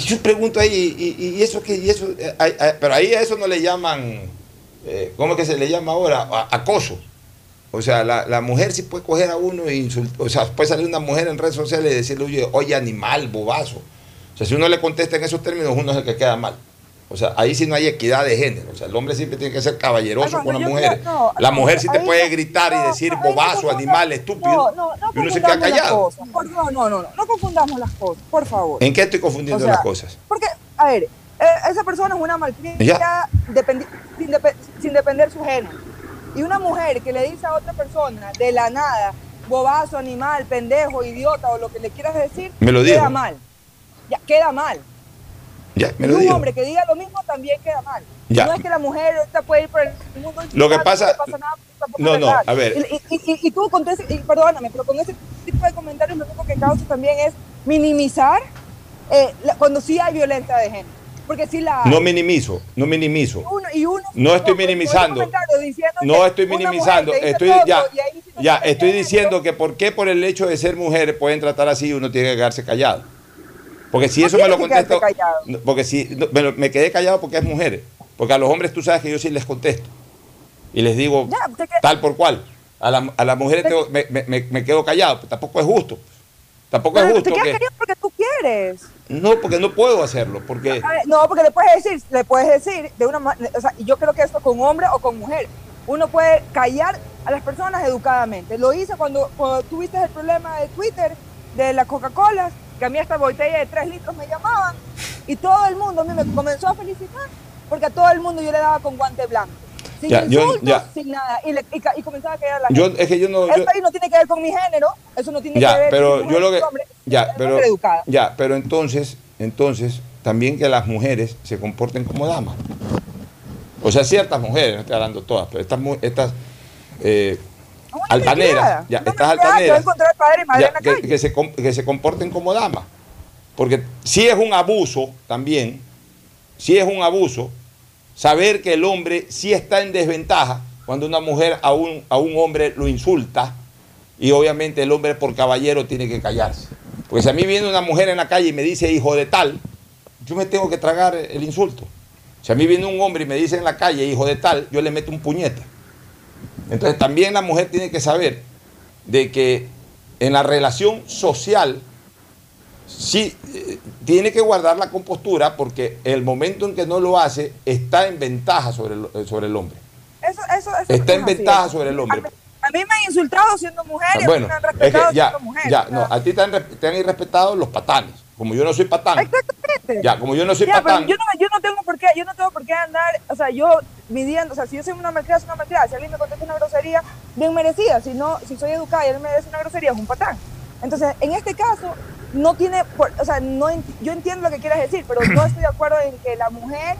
Speaker 1: yo pregunto ahí, y, y- eso que, y eso, eh, ay, pero ahí a eso no le llaman, eh, ¿cómo es que se le llama ahora? Acoso. O sea, la, la mujer sí puede coger a uno e insultar, o sea, puede salir una mujer en redes sociales y decirle, oye, oye, animal, bobazo. O sea, si uno le contesta en esos términos, uno es el que queda mal. O sea, ahí sí no hay equidad de género. O sea, el hombre siempre tiene que ser caballeroso con la
Speaker 11: yo
Speaker 1: mujer.
Speaker 11: creo- no,
Speaker 1: la mujer sí te puede
Speaker 11: no-
Speaker 1: gritar y decir bobazo, animal, estúpido.
Speaker 11: No, no, no
Speaker 1: y uno se queda
Speaker 11: las
Speaker 1: callado.
Speaker 11: Por- no, no, no, no, no confundamos las cosas, por favor.
Speaker 1: ¿En qué estoy confundiendo
Speaker 11: O sea,
Speaker 1: las cosas?
Speaker 11: Porque, a ver, eh, esa persona es una malcriada dependi- sin, sin depender su género. Y una mujer que le dice a otra persona de la nada, bobazo, animal, pendejo, idiota o lo que le quieras decir,
Speaker 1: Me lo
Speaker 11: queda mal. Ya, queda mal.
Speaker 1: Ya, me
Speaker 11: y
Speaker 1: lo
Speaker 11: un hombre que diga lo mismo también queda mal.
Speaker 1: Ya.
Speaker 11: No es que la mujer ahorita puede ir por el mundo
Speaker 1: Lo que pasa-
Speaker 11: no pasa nada,
Speaker 1: no, no, a ver.
Speaker 11: Y, y- y- y tú con ese, y perdóname, pero con ese tipo de comentarios lo único que causa también es minimizar eh, la- cuando sí hay violencia de género. Porque sí la.
Speaker 1: No minimizo, no minimizo.
Speaker 11: Uno- y uno-
Speaker 1: No estoy minimizando. No estoy minimizando. Estoy ya,
Speaker 11: y
Speaker 1: ya estoy diciendo que por qué por el hecho de ser mujer pueden tratar así uno tiene que quedarse callado. Porque si eso me lo contesto, porque si no, me, me quedé callado porque es mujer, porque a los hombres tú sabes que yo sí les contesto y les digo
Speaker 11: Ya,
Speaker 1: tal por cual. A, la- a las mujeres tengo- me, me- me- quedo callado, pues tampoco es justo. Tampoco es justo
Speaker 11: te quedas
Speaker 1: que
Speaker 11: callado porque tú quieres.
Speaker 1: no, porque no puedo hacerlo, porque
Speaker 11: No, porque le puedes decir, le puedes decir de una o sea, y yo creo que esto con hombre o con mujer, uno puede callar a las personas educadamente. Lo hice cuando, cuando tuviste el problema de Twitter, de la Coca-Cola, que a mí esta botella de 3 litros me llamaban, y todo el mundo a mí me comenzó a felicitar, porque a todo el mundo yo le daba con guante blanco. Sin
Speaker 1: Ya, yo-
Speaker 11: insultos,
Speaker 1: ya.
Speaker 11: sin nada. Y, le- y ca- y comenzaba a a la
Speaker 1: Yo-
Speaker 11: gente.
Speaker 1: es que yo no-
Speaker 11: Esto
Speaker 1: yo-
Speaker 11: ahí no tiene que ver con mi género, eso no tiene que
Speaker 1: Ya,
Speaker 11: ver
Speaker 1: pero
Speaker 11: con
Speaker 1: yo lo que
Speaker 11: hombre,
Speaker 1: ya, pero
Speaker 11: educada.
Speaker 1: ya, pero entonces, entonces también que las mujeres se comporten como damas. O sea, ciertas mujeres, no estoy hablando todas, pero estas estas eh, altaneras,
Speaker 11: criada.
Speaker 1: ya,
Speaker 11: Una
Speaker 1: estas
Speaker 11: malcriada que
Speaker 1: ya, se, que se comporten como damas. Porque si es un abuso también, si es un abuso, saber que el hombre sí está en desventaja cuando una mujer a un, a un hombre lo insulta y obviamente el hombre por caballero tiene que callarse. Porque si a mí viene una mujer en la calle y me dice hijo de tal, yo me tengo que tragar el insulto. Si a mí viene un hombre y me dice en la calle hijo de tal, yo le meto un puñete. Entonces también la mujer tiene que saber de que en la relación social sí eh, tiene que guardar la compostura porque el momento en que no lo hace está en ventaja sobre el, eh, sobre el hombre.
Speaker 11: Eso, eso, eso
Speaker 1: Está en
Speaker 11: así.
Speaker 1: ventaja sobre el hombre.
Speaker 11: A mí me han insultado siendo mujer y a mí me han
Speaker 1: es
Speaker 11: respetado
Speaker 1: que ya,
Speaker 11: siendo mujer.
Speaker 1: ya, no, a ti te han, te han irrespetado los patanes. Como yo no soy patán,
Speaker 11: Exactamente.
Speaker 1: ya, como yo no soy
Speaker 11: Ya, pero
Speaker 1: patán,
Speaker 11: yo no, yo no tengo por qué, yo no tengo por qué andar, o sea, yo midiendo, o sea, si yo soy una malcriada, soy una malcriada, si alguien me contesta una grosería, bien merecida, si no, si soy educada y él me dice una grosería, es un patán. Entonces, en este caso, no tiene, por- o sea, no, yo entiendo lo que quieras decir, pero no estoy de acuerdo en que la mujer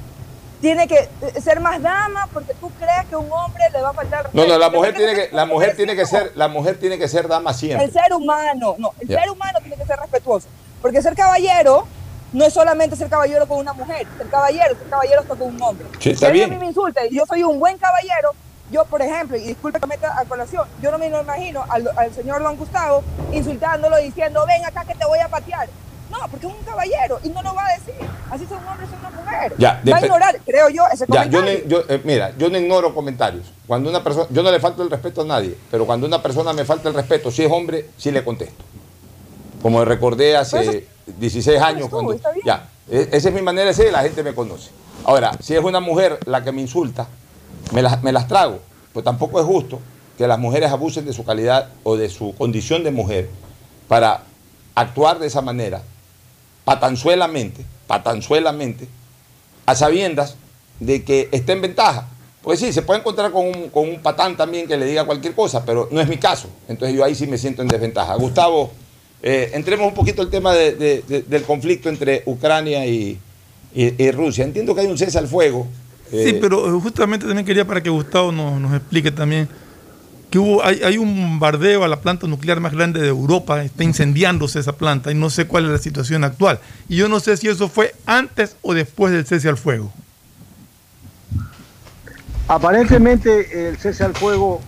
Speaker 11: tiene que ser más dama porque tú crees que un hombre le va a faltar
Speaker 1: no, no, la mujer tiene que, la mujer tiene que ser, la mujer tiene que ser dama siempre.
Speaker 11: El ser humano, no, el ser humano tiene que ser respetuoso. Porque ser caballero no es solamente ser caballero con una mujer, ser caballero, ser caballero hasta con un hombre.
Speaker 1: Sí, está
Speaker 11: si
Speaker 1: bien.
Speaker 11: a mí me insulta y yo soy un buen caballero, yo, por ejemplo, y disculpe que meta a colación, yo no me imagino al, al señor Don Gustavo insultándolo diciendo, ven acá que te voy a patear. No, porque es un caballero y no lo va a decir. Así sea un hombre, sea una mujer.
Speaker 1: Ya,
Speaker 11: va a ignorar, creo yo, ese
Speaker 1: Ya,
Speaker 11: comentario.
Speaker 1: yo, eh, mira, yo no ignoro comentarios. Cuando una persona, yo no le falto el respeto a nadie, pero cuando una persona me falta el respeto, si es hombre, sí le contesto. Como recordé hace 16 años cuando ya, e- esa es mi manera de ser, la gente me conoce. Ahora, si es una mujer la que me insulta, me las, me las trago. Pues tampoco es justo que las mujeres abusen de su calidad o de su condición de mujer para actuar de esa manera, patanzuelamente, patanzuelamente, a sabiendas de que está en ventaja. Pues sí, se puede encontrar con un, con un patán también que le diga cualquier cosa, pero no es mi caso. Entonces yo ahí sí me siento en desventaja. Gustavo, eh, entremos un poquito al tema de- de- de- del conflicto entre Ucrania y, y- y Rusia. Entiendo que hay un cese al fuego.
Speaker 8: Sí,
Speaker 1: eh,
Speaker 8: pero justamente también quería para que Gustavo nos, nos explique también que hubo, hay, hay un bombardeo a la planta nuclear más grande de Europa, está incendiándose esa planta y no sé cuál es la situación actual. Y yo no sé si eso fue antes o después del cese al fuego.
Speaker 10: Aparentemente el cese al fuego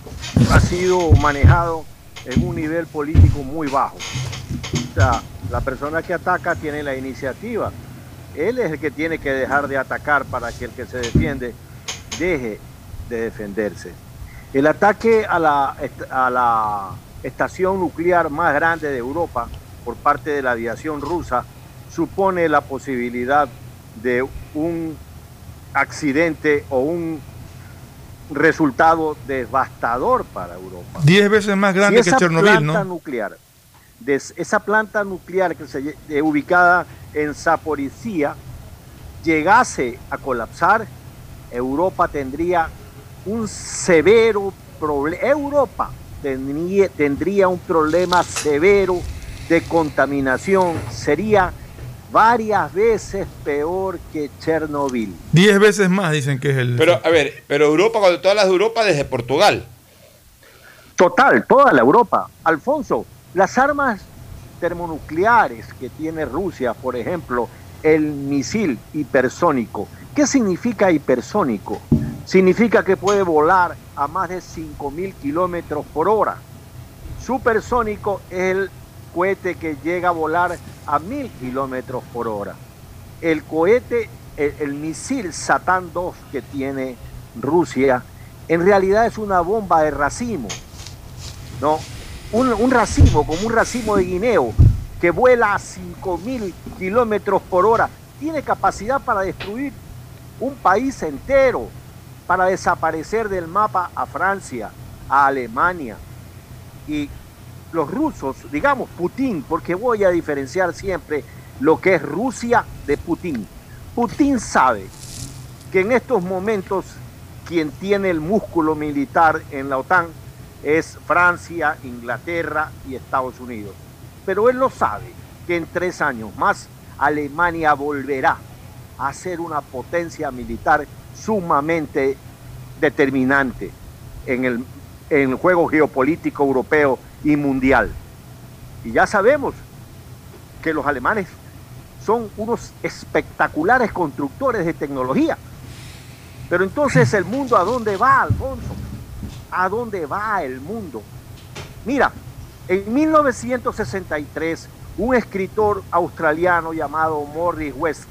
Speaker 10: ha sido manejado en un nivel político muy bajo. O sea, la persona que ataca tiene la iniciativa. Él es el que tiene que dejar de atacar para que el que se defiende deje de defenderse. El ataque a la, a la estación nuclear más grande de Europa por parte de la aviación rusa supone la posibilidad de un accidente o un resultado devastador para Europa.
Speaker 8: Diez veces más grande
Speaker 10: Si
Speaker 8: que
Speaker 10: esa
Speaker 8: Chernobyl,
Speaker 10: planta
Speaker 8: ¿no?
Speaker 10: nuclear, esa planta nuclear que se eh, ubicada en Zaporizhia llegase a colapsar, Europa tendría un severo problema. Europa tendría, tendría un problema severo de contaminación. Sería varias veces peor que Chernobyl.
Speaker 8: Diez veces más dicen que es el...
Speaker 1: Pero, a ver, pero Europa, cuando tú hablas de Europa, desde Portugal.
Speaker 10: Total, toda la Europa. Alfonso, las armas termonucleares que tiene Rusia, por ejemplo, el misil hipersónico. ¿Qué significa hipersónico? Significa que puede volar a más de 5.000 kilómetros por hora. Supersónico es el cohete que llega a volar a 1.000 kilómetros por hora. El cohete, el, el misil Satán 2 que tiene Rusia, en realidad es una bomba de racimo. ¿no? Un, un racimo, como un racimo de guineo, que vuela a 5.000 kilómetros por hora, tiene capacidad para destruir un país entero, para desaparecer del mapa a Francia, a Alemania. Y los rusos, digamos Putin, porque voy a diferenciar siempre lo que es Rusia de Putin. Putin sabe que en estos momentos quien tiene el músculo militar en la OTAN es Francia, Inglaterra y Estados Unidos. Pero él lo sabe que en tres años más Alemania volverá a ser una potencia militar sumamente determinante en el en el juego geopolítico europeo y mundial. Y ya sabemos que los alemanes son unos espectaculares constructores de tecnología. Pero entonces el mundo a dónde va, Alfonso? ¿A dónde va el mundo? Mira, en 1963 un escritor australiano llamado Morris West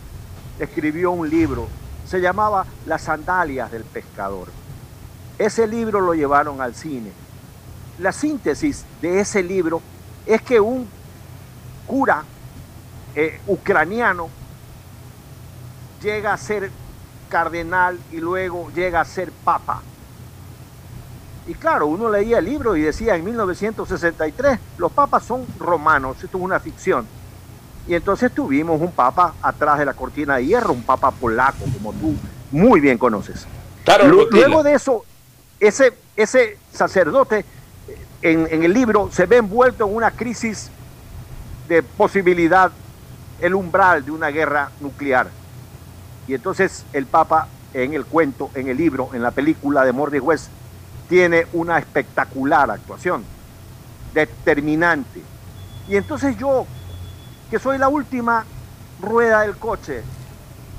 Speaker 10: escribió un libro, se llamaba Las sandalias del pescador. Ese libro lo llevaron al cine. La síntesis de ese libro es que un cura eh, ucraniano llega a ser cardenal y luego llega a ser papa. Y claro, uno leía el libro y decía en 1963, los papas son romanos, esto es una ficción. Y entonces tuvimos un papa atrás de la cortina de hierro, un papa polaco, como tú muy bien conoces. luego de eso, ese, ese sacerdote en, el libro se ve envuelto en una crisis de posibilidad, el umbral de una guerra nuclear. Y entonces el Papa en el cuento, en el libro, en la película de Mordi West, tiene una espectacular actuación, determinante. Y entonces yo, que soy la última rueda del coche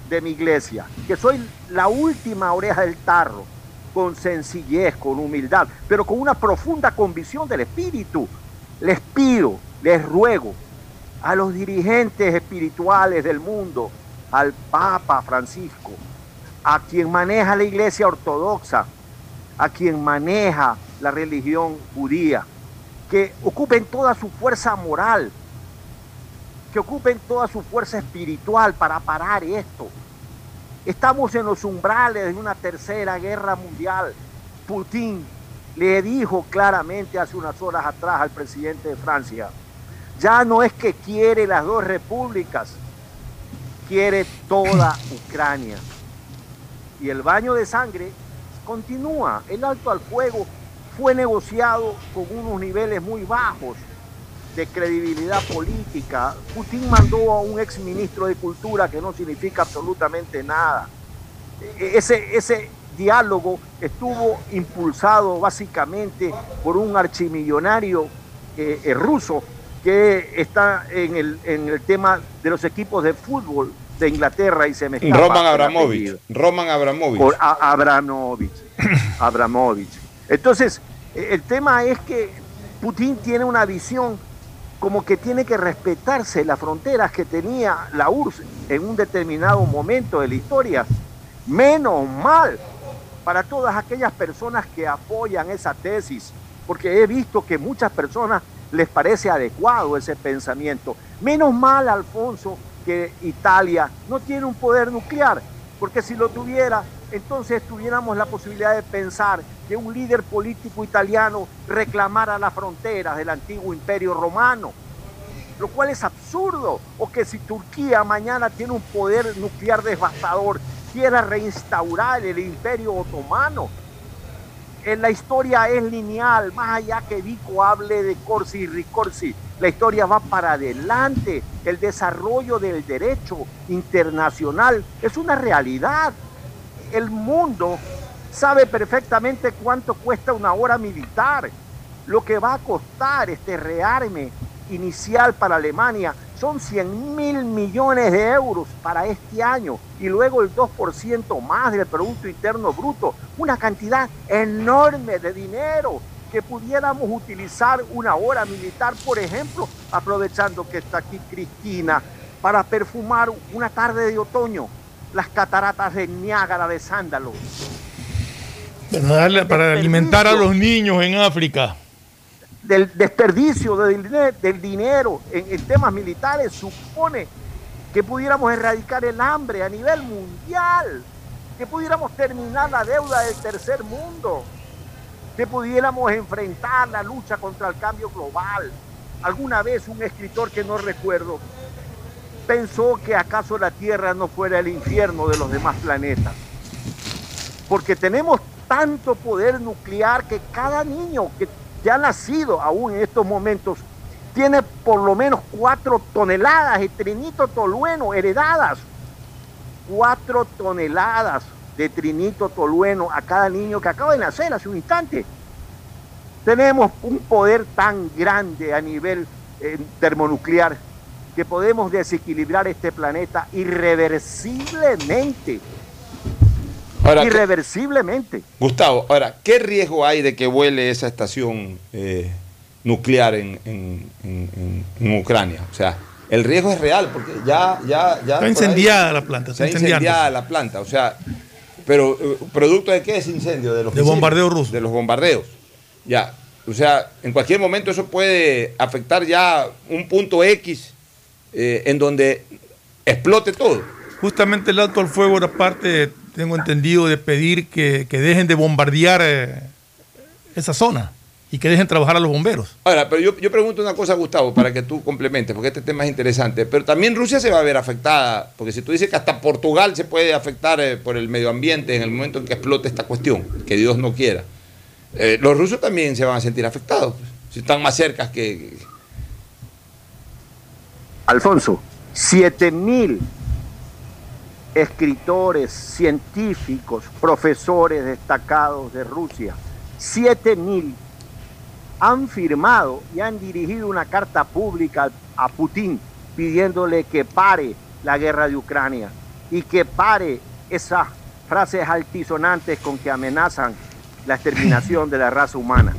Speaker 10: de mi iglesia, que soy la última oreja del tarro, con sencillez, con humildad, pero con una profunda convicción del Espíritu, les pido, les ruego a los dirigentes espirituales del mundo, al Papa Francisco, a quien maneja la iglesia ortodoxa, a quien maneja la religión judía, que ocupen toda su fuerza moral, que ocupen toda su fuerza espiritual para parar esto. Estamos en los umbrales de una tercera guerra mundial. Putin le dijo claramente hace unas horas atrás al presidente de Francia, ya no es que quiere las dos repúblicas, quiere toda (clears throat) Ucrania. Y el baño de sangre continúa. El alto al fuego fue negociado con unos niveles muy bajos de credibilidad política. Putin mandó a un ex ministro de Cultura que no significa absolutamente nada. E-, ese, ese diálogo estuvo impulsado básicamente por un archimillonario eh, eh, ruso que está en el, en el tema de los equipos de fútbol de Inglaterra y se me escapa
Speaker 1: Roman Abramovich. Roman Abramovich.
Speaker 10: Por a- Abramovich. Abramovich. Entonces, eh, el tema es que Putin tiene una visión como que tiene que respetarse las fronteras que tenía la URSS en un determinado momento de la historia. Menos mal para todas aquellas personas que apoyan esa tesis, porque he visto que muchas personas les parece adecuado ese pensamiento. Menos mal, Alfonso, que Italia no tiene un poder nuclear, porque si lo tuviera, entonces tuviéramos la posibilidad de pensar que un líder político italiano reclamara las fronteras del antiguo imperio romano, lo cual es absurdo, o que si Turquía mañana tiene un poder nuclear devastador, quiera reinstaurar el imperio otomano. En la historia es lineal, más allá que Vico hable de Corsi y Ricorsi, la historia va para adelante. El desarrollo del derecho internacional es una realidad. El mundo sabe perfectamente cuánto cuesta una hora militar. Lo que va a costar este rearme inicial para Alemania son 100 mil millones de euros para este año y luego el 2% más del Producto Interno Bruto, una cantidad enorme de dinero que pudiéramos utilizar una hora militar, por ejemplo, aprovechando que está aquí Cristina, para perfumar una tarde de otoño las cataratas de Niágara de Sándalo.
Speaker 8: Para, alimentar a los niños en África.
Speaker 10: del desperdicio del, dine- del dinero en, en temas militares supone que pudiéramos erradicar el hambre a nivel mundial, que pudiéramos terminar la deuda del tercer mundo, que pudiéramos enfrentar la lucha contra el cambio global. Alguna vez un escritor que no recuerdo pensó que acaso la Tierra no fuera el infierno de los demás planetas porque tenemos tanto poder nuclear que cada niño que ya ha nacido aún en estos momentos tiene por lo menos cuatro toneladas de trinito tolueno heredadas. Cuatro toneladas de trinito tolueno a cada niño que acaba de nacer hace un instante. Tenemos un poder tan grande a nivel eh, termonuclear que podemos desequilibrar este planeta irreversiblemente.
Speaker 1: Ahora, ¿qué-
Speaker 10: irreversiblemente.
Speaker 1: Gustavo, ahora, ¿qué riesgo hay de que vuele esa estación eh, nuclear en, en- en- en- en Ucrania? O sea, el riesgo es real porque ya... ya, ya
Speaker 8: Está
Speaker 1: ahí-
Speaker 8: incendiada la planta, está
Speaker 1: incendiada la planta, o sea, pero eh, ¿producto de qué es incendio? De los
Speaker 8: De
Speaker 1: misiles,
Speaker 8: bombardeo ruso.
Speaker 1: De los bombardeos. Ya, o sea, en cualquier momento eso puede afectar ya un punto X eh, en donde explote todo.
Speaker 8: Justamente el alto al fuego era parte, tengo entendido, de pedir que, que dejen de bombardear eh, esa zona y que dejen trabajar a los bomberos.
Speaker 1: Ahora, pero yo, yo pregunto una cosa, Gustavo, para que tú complementes, porque este tema es interesante. Pero también Rusia se va a ver afectada, porque si tú dices que hasta Portugal se puede afectar eh, por el medio ambiente en el momento en que explote esta cuestión, que Dios no quiera, eh, los rusos también se van a sentir afectados, pues, si están más cerca que...
Speaker 10: Alfonso, 7000 escritores, científicos, profesores destacados de Rusia, 7000 han firmado y han dirigido una carta pública a Putin pidiéndole que pare la guerra de Ucrania y que pare esas frases altisonantes con que amenazan la exterminación de la raza humana.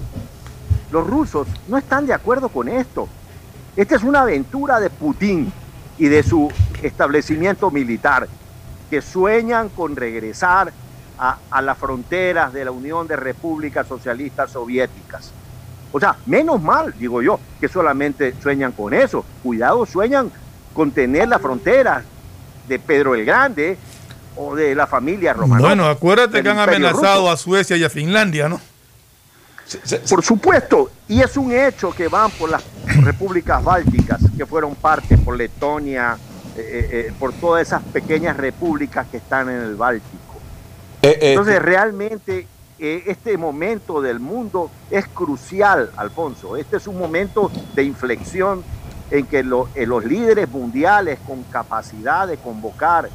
Speaker 10: Los rusos no están de acuerdo con esto. Esta es una aventura de Putin y de su establecimiento militar, que sueñan con regresar a, a las fronteras de la Unión de Repúblicas Socialistas Soviéticas. O sea, menos mal, digo yo, que solamente sueñan con eso. Cuidado, sueñan con tener las fronteras de Pedro el Grande o de la familia romana.
Speaker 8: Bueno, acuérdate que han amenazado a Suecia y a Finlandia, ¿no?
Speaker 10: Por supuesto, y es un hecho que van por las (clears throat) repúblicas bálticas, que fueron parte por Letonia, eh, eh, eh, por todas esas pequeñas repúblicas que están en el Báltico. Entonces, realmente este momento del mundo es crucial, Alfonso. Este es un momento de inflexión en que lo- los líderes mundiales con capacidad de convocar,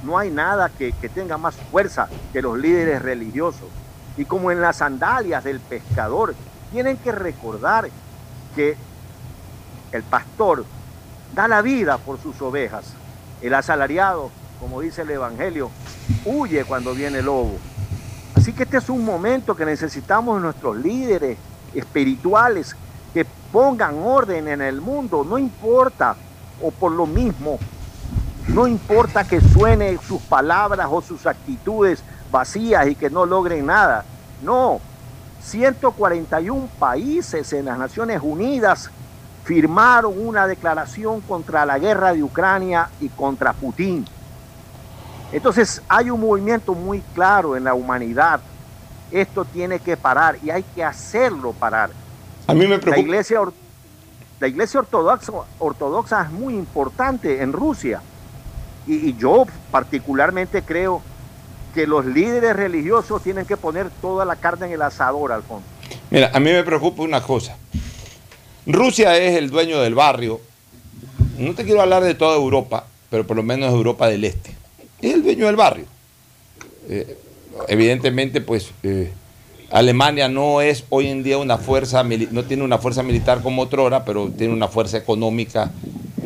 Speaker 10: no hay nada que, que tenga más fuerza que los líderes religiosos. Y como en las sandalias del pescador, tienen que recordar que el pastor da la vida por sus ovejas. El asalariado, como dice el Evangelio, huye cuando viene el lobo. Así que este es un momento que necesitamos nuestros líderes espirituales que pongan orden en el mundo, no importa, o por lo mismo, no importa que suene sus palabras o sus actitudes vacías y que no logren nada. No, 141 países en las Naciones Unidas firmaron una declaración contra la guerra de Ucrania y contra Putin. Entonces hay un movimiento muy claro en la humanidad. Esto tiene que parar y hay que hacerlo parar.
Speaker 1: A mí me
Speaker 10: La
Speaker 1: preocupa...
Speaker 10: iglesia, la iglesia ortodoxa, ortodoxa es muy importante en Rusia. Y, y yo particularmente creo que los líderes religiosos tienen que poner toda la carne en el asador, Alfonso.
Speaker 1: Mira, a mí me preocupa una cosa. Rusia es el dueño del barrio. No te quiero hablar de toda Europa, pero por lo menos Europa del Este. Es el dueño del barrio. Eh, evidentemente, pues eh, Alemania no es hoy en día una fuerza, no tiene una fuerza militar como otrora, pero tiene una fuerza económica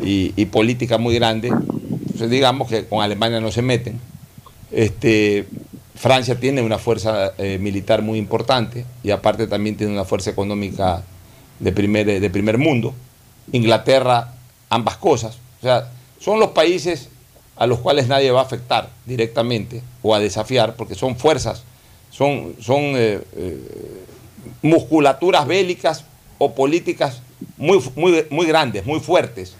Speaker 1: y, y política muy grande. Entonces, digamos que con Alemania no se meten. Este, Francia tiene una fuerza eh, militar muy importante y aparte también tiene una fuerza económica de primer, de primer mundo. Inglaterra, ambas cosas. O sea, son los países a los cuales nadie va a afectar directamente o a desafiar porque son fuerzas, son, son eh, eh, musculaturas bélicas o políticas muy, muy, muy grandes, muy fuertes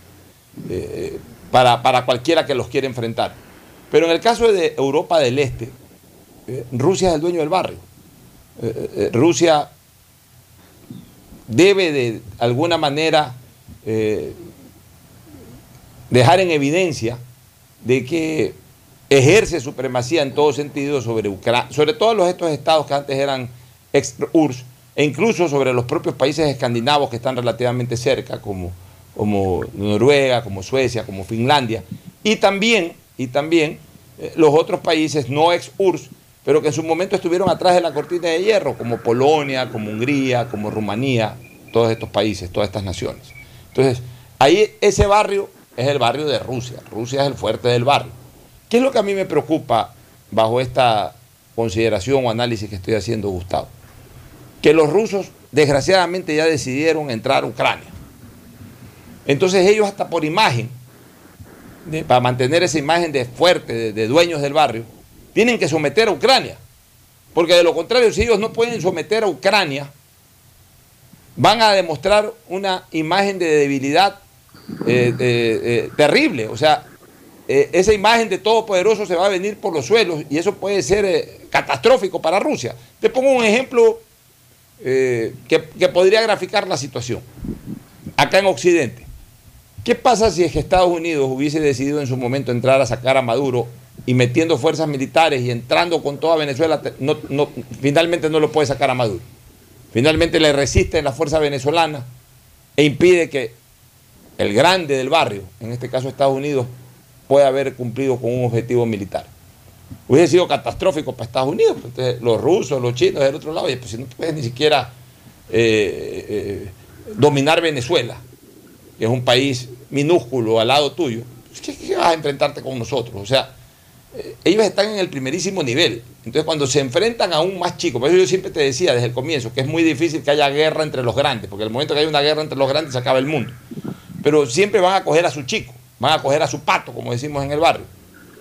Speaker 1: eh, para, para cualquiera que los quiera enfrentar. Pero en el caso de Europa del Este, Rusia es el dueño del barrio. Rusia debe de alguna manera eh, dejar en evidencia de que ejerce supremacía en todo sentido sobre Ucrania, sobre todos estos estados que antes eran ex URSS, e incluso sobre los propios países escandinavos que están relativamente cerca, como, como Noruega, como Suecia, como Finlandia, y también, y también eh, los otros países no ex URSS pero que en su momento estuvieron atrás de la cortina de hierro, como Polonia, como Hungría, como Rumanía, todos estos países, todas estas naciones. Entonces, ahí ese barrio es el barrio de Rusia. Rusia es el fuerte del barrio. ¿Qué es lo que a mí me preocupa bajo esta consideración o análisis que estoy haciendo, Gustavo? Que los rusos, desgraciadamente, ya decidieron entrar a Ucrania. Entonces ellos hasta por imagen, para mantener esa imagen de fuerte, de, de dueños del barrio, tienen que someter a Ucrania. Porque de lo contrario, si ellos no pueden someter a Ucrania, van a demostrar una imagen de debilidad eh, eh, terrible. O sea, eh, esa imagen de todopoderoso se va a venir por los suelos y eso puede ser catastrófico para Rusia. Te pongo un ejemplo que, que podría graficar la situación. Acá en Occidente. ¿Qué pasa si es que Estados Unidos hubiese decidido en su momento entrar a sacar a Maduro y metiendo fuerzas militares y entrando con toda Venezuela, no, no- finalmente no lo puede sacar a Maduro? Finalmente le resiste la fuerza venezolana e impide que el grande del barrio, en este caso Estados Unidos, pueda haber cumplido con un objetivo militar. Hubiese sido catastrófico para Estados Unidos. entonces, los rusos, los chinos del otro lado, y pues si no puedes ni siquiera eh, eh, dominar Venezuela, que es un país minúsculo al lado tuyo, pues, ¿qué, qué vas a enfrentarte con nosotros? O sea, ellos están en el primerísimo nivel. Entonces, cuando se enfrentan a un más chico, por eso yo siempre te decía desde el comienzo que es muy difícil que haya guerra entre los grandes, porque el momento que hay una guerra entre los grandes se acaba el mundo. Pero siempre van a coger a su chico, van a coger a su pato, como decimos en el barrio.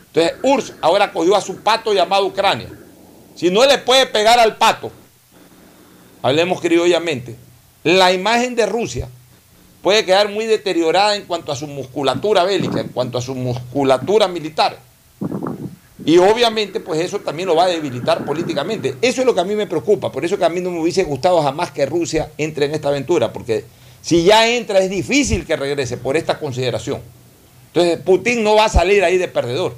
Speaker 1: Entonces, URSS ahora cogió a su pato llamado Ucrania. Si no le puede pegar al pato, hablemos criollamente, la imagen de Rusia puede quedar muy deteriorada en cuanto a su musculatura bélica, en cuanto a su musculatura militar. Y obviamente, pues eso también lo va a debilitar políticamente. Eso es lo que a mí me preocupa. Por eso que a mí no me hubiese gustado jamás que Rusia entre en esta aventura. Porque si ya entra, es difícil que regrese por esta consideración. Entonces, Putin no va a salir ahí de perdedor.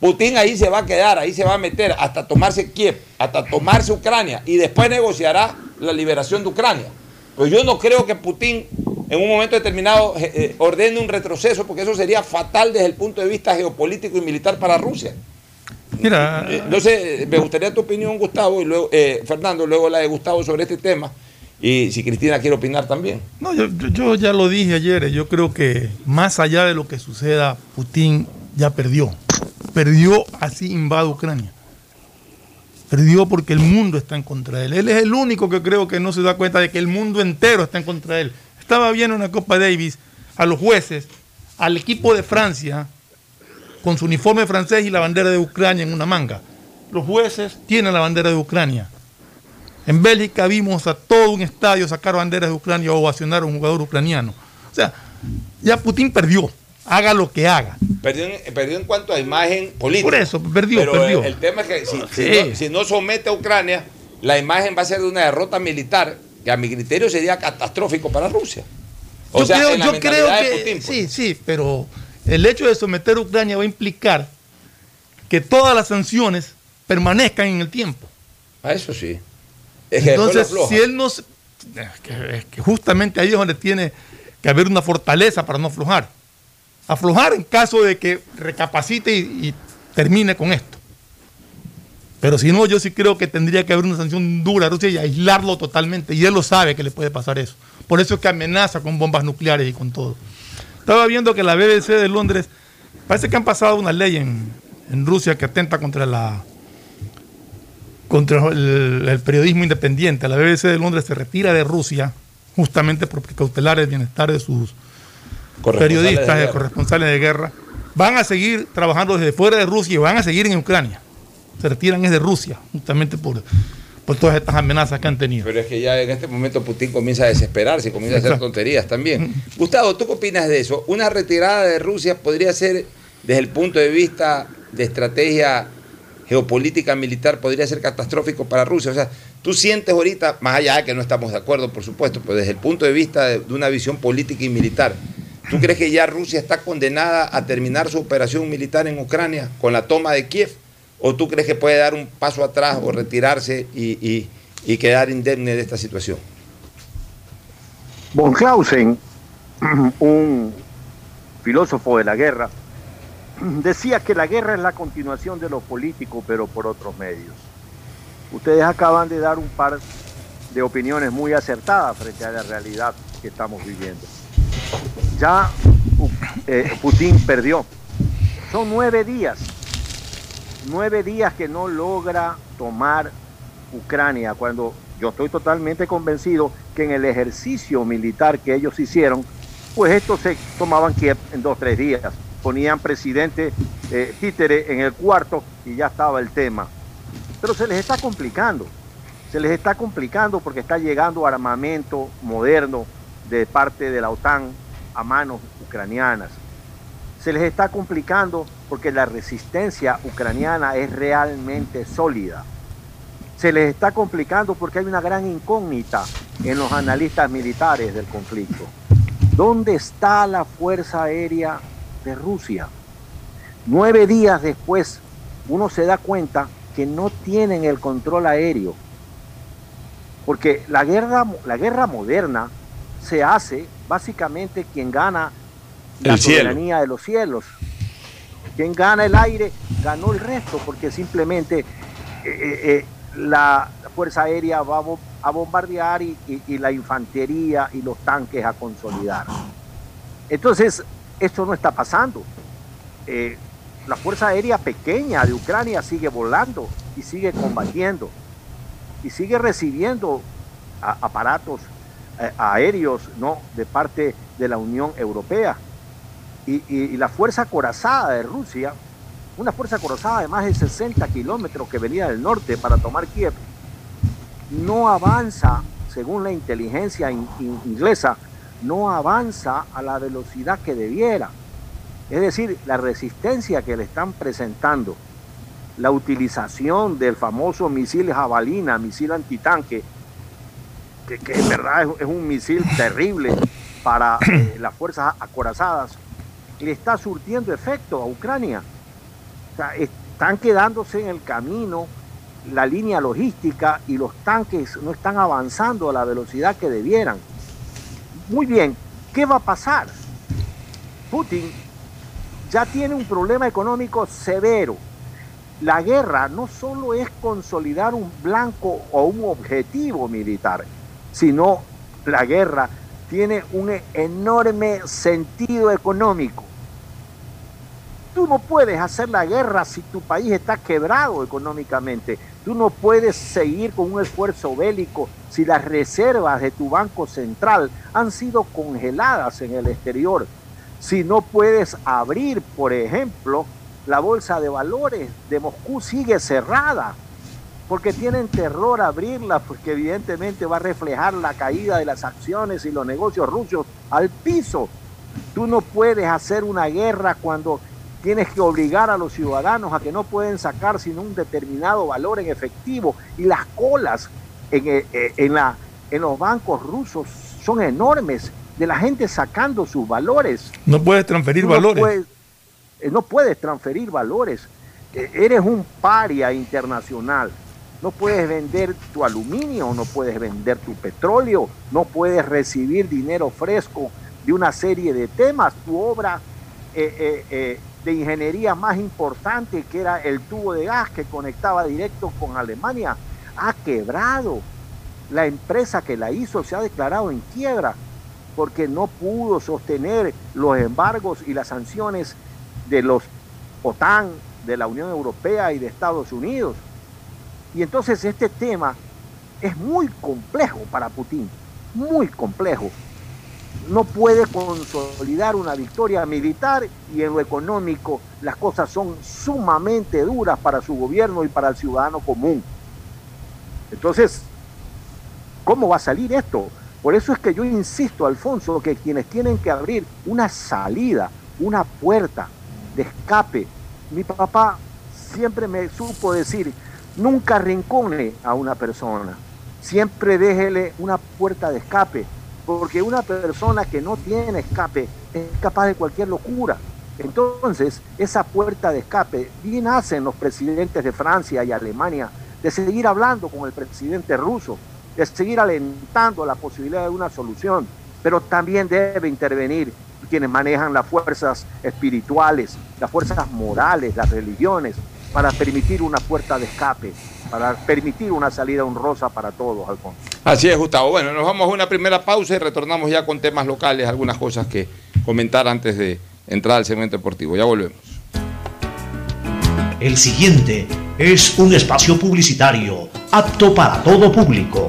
Speaker 1: Putin ahí se va a quedar, ahí se va a meter hasta tomarse Kiev, hasta tomarse Ucrania y después negociará la liberación de Ucrania. Pues yo no creo que Putin en un momento determinado eh, eh, ordene un retroceso porque eso sería fatal desde el punto de vista geopolítico y militar para Rusia.
Speaker 8: Mira,
Speaker 1: Eh, Entonces, eh, me gustaría tu opinión, Gustavo, y luego, eh, Fernando, luego la de Gustavo sobre este tema. Y si Cristina quiere opinar también.
Speaker 8: No, yo, yo- ya lo dije ayer, yo creo que más allá de lo que suceda, Putin ya perdió. Perdió así invade Ucrania. Perdió porque el mundo está en contra de él. Él es el único que creo que no se da cuenta de que el mundo entero está en contra de él. Estaba viendo en la Copa Davis a los jueces, al equipo de Francia, con su uniforme francés y la bandera de Ucrania en una manga. Los jueces tienen la bandera de Ucrania. En Bélgica vimos a todo un estadio sacar banderas de Ucrania o ovacionar a un jugador ucraniano. O sea, ya Putin perdió. Haga lo que haga.
Speaker 1: Perdió en, perdió en cuanto a imagen política.
Speaker 8: Por eso, perdió,
Speaker 1: Pero
Speaker 8: perdió.
Speaker 1: El, el tema es que si, si
Speaker 8: Sí.
Speaker 1: no, si no somete a Ucrania, la imagen va a ser de una derrota militar que a mi criterio sería catastrófico para Rusia. O
Speaker 8: yo
Speaker 1: sea,
Speaker 8: creo,
Speaker 1: en la
Speaker 8: yo creo
Speaker 1: mentalidad de
Speaker 8: que
Speaker 1: Putin, pues.
Speaker 8: sí, sí, pero el hecho de someter a Ucrania va a implicar que todas las sanciones permanezcan en el tiempo.
Speaker 1: A eso sí. Es que después
Speaker 8: Entonces, si él no... es que, es que justamente ahí es donde tiene que haber una fortaleza para no aflojar. Aflojar en caso de que recapacite y, y termine con esto. Pero si no, yo sí creo que tendría que haber una sanción dura a Rusia y aislarlo totalmente. Y él lo sabe que le puede pasar eso. Por eso es que amenaza con bombas nucleares y con todo. Estaba viendo que la BBC de Londres, parece que han pasado una ley en, en Rusia que atenta contra la contra el, el periodismo independiente. La BBC de Londres se retira de Rusia justamente por cautelar el bienestar de sus periodistas,
Speaker 1: de guerra.
Speaker 8: corresponsales de guerra. Van a seguir trabajando desde fuera de Rusia y van a seguir en Ucrania. Se retiran es de Rusia, justamente por, por todas estas amenazas que han tenido.
Speaker 1: Pero es que ya en este momento Putin comienza a desesperarse y comienza a hacer tonterías también. Gustavo, ¿tú qué opinas de eso? ¿Una retirada de Rusia podría ser, desde el punto de vista de estrategia geopolítica militar, podría ser catastrófico para Rusia? O sea, tú sientes ahorita, más allá de que no estamos de acuerdo, por supuesto, pero desde el punto de vista de, de una visión política y militar, ¿tú crees que ya Rusia está condenada a terminar su operación militar en Ucrania con la toma de Kiev? ¿O tú crees que puede dar un paso atrás o retirarse y, y- y quedar indemne de esta situación?
Speaker 10: Von Clausen, (clears throat) un filósofo de la guerra, (clears throat) decía que la guerra es la continuación de lo político, pero por otros medios. Ustedes acaban de dar un par de opiniones muy acertadas frente a la realidad que estamos viviendo. Ya eh, Putin perdió. Son nueve días. Nueve días que no logra tomar Ucrania, cuando yo estoy totalmente convencido que en el ejercicio militar que ellos hicieron, pues estos se tomaban Kiev en dos, tres días. Ponían presidente eh, títere en el cuarto y ya estaba el tema. Pero se les está complicando. Se les está complicando porque está llegando armamento moderno de parte de la OTAN a manos ucranianas. Se les está complicando porque la resistencia ucraniana es realmente sólida. Se les está complicando porque hay una gran incógnita en los analistas militares del conflicto. ¿Dónde está la Fuerza Aérea de Rusia? Nueve días después, uno se da cuenta que no tienen el control aéreo. Porque la guerra, la guerra moderna se hace básicamente quien gana la
Speaker 1: El cielo.
Speaker 10: soberanía de los cielos. Quien gana el aire ganó el resto, porque simplemente eh, eh, eh, la Fuerza Aérea va a, bo- a bombardear y, y- y la infantería y los tanques a consolidar. Entonces, esto no está pasando. Eh, la Fuerza Aérea pequeña de Ucrania sigue volando y sigue combatiendo y sigue recibiendo a- aparatos eh, aéreos ¿no? de parte de la Unión Europea. Y, la fuerza acorazada de Rusia, una fuerza acorazada de más de 60 kilómetros que venía del norte para tomar Kiev, no avanza, según la inteligencia in- in- inglesa, no avanza a la velocidad que debiera. Es decir, la resistencia que le están presentando, la utilización del famoso misil jabalina, misil antitanque, que, en verdad es, es un misil terrible para eh, las fuerzas acorazadas, le está surtiendo efecto a Ucrania. O sea, están quedándose en el camino la línea logística y los tanques no están avanzando a la velocidad que debieran. Muy bien, ¿qué va a pasar? Putin ya tiene un problema económico severo. La guerra no solo es consolidar un blanco o un objetivo militar, sino la guerra tiene un enorme sentido económico. Tú no puedes hacer la guerra si tu país está quebrado económicamente. Tú no puedes seguir con un esfuerzo bélico si las reservas de tu banco central han sido congeladas en el exterior. Si no puedes abrir, por ejemplo, la bolsa de valores de Moscú sigue cerrada porque tienen terror abrirla, porque evidentemente va a reflejar la caída de las acciones y los negocios rusos al piso. Tú no puedes hacer una guerra cuando tienes que obligar a los ciudadanos a que no pueden sacar sino un determinado valor en efectivo y las colas en, eh, eh, en la, en los bancos rusos son enormes de la gente sacando sus valores.
Speaker 8: No puedes transferir
Speaker 10: no
Speaker 8: valores.
Speaker 10: puedes- eh, no puedes transferir valores. Eres un paria internacional. No puedes vender tu aluminio, no puedes vender tu petróleo, no puedes recibir dinero fresco de una serie de temas. Tu obra eh, eh, eh, de ingeniería más importante, que era el tubo de gas que conectaba directo con Alemania, ha quebrado. La empresa que la hizo se ha declarado en quiebra porque no pudo sostener los embargos y las sanciones de los OTAN, de la Unión Europea y de Estados Unidos. Y entonces este tema es muy complejo para Putin, muy complejo. No puede consolidar una victoria militar y en lo económico las cosas son sumamente duras para su gobierno y para el ciudadano común. Entonces, ¿cómo va a salir esto? Por eso es que yo insisto, Alfonso, que quienes tienen que abrir una salida, una puerta de escape, mi papá siempre me supo decir, nunca arrincone a una persona, siempre déjele una puerta de escape, porque una persona que no tiene escape es capaz de cualquier locura. Entonces, esa puerta de escape, bien hacen los presidentes de Francia y Alemania de seguir hablando con el presidente ruso, de seguir alentando la posibilidad de una solución, pero también debe intervenir quienes manejan las fuerzas espirituales, las fuerzas morales, las religiones, para permitir una puerta de escape, para permitir una salida honrosa para todos, Alfonso.
Speaker 12: Así es, Gustavo. Bueno, nos vamos a una primera pausa y retornamos ya con temas locales, algunas cosas que comentar antes de entrar al segmento deportivo. Ya volvemos.
Speaker 13: El siguiente es un espacio publicitario apto para todo público.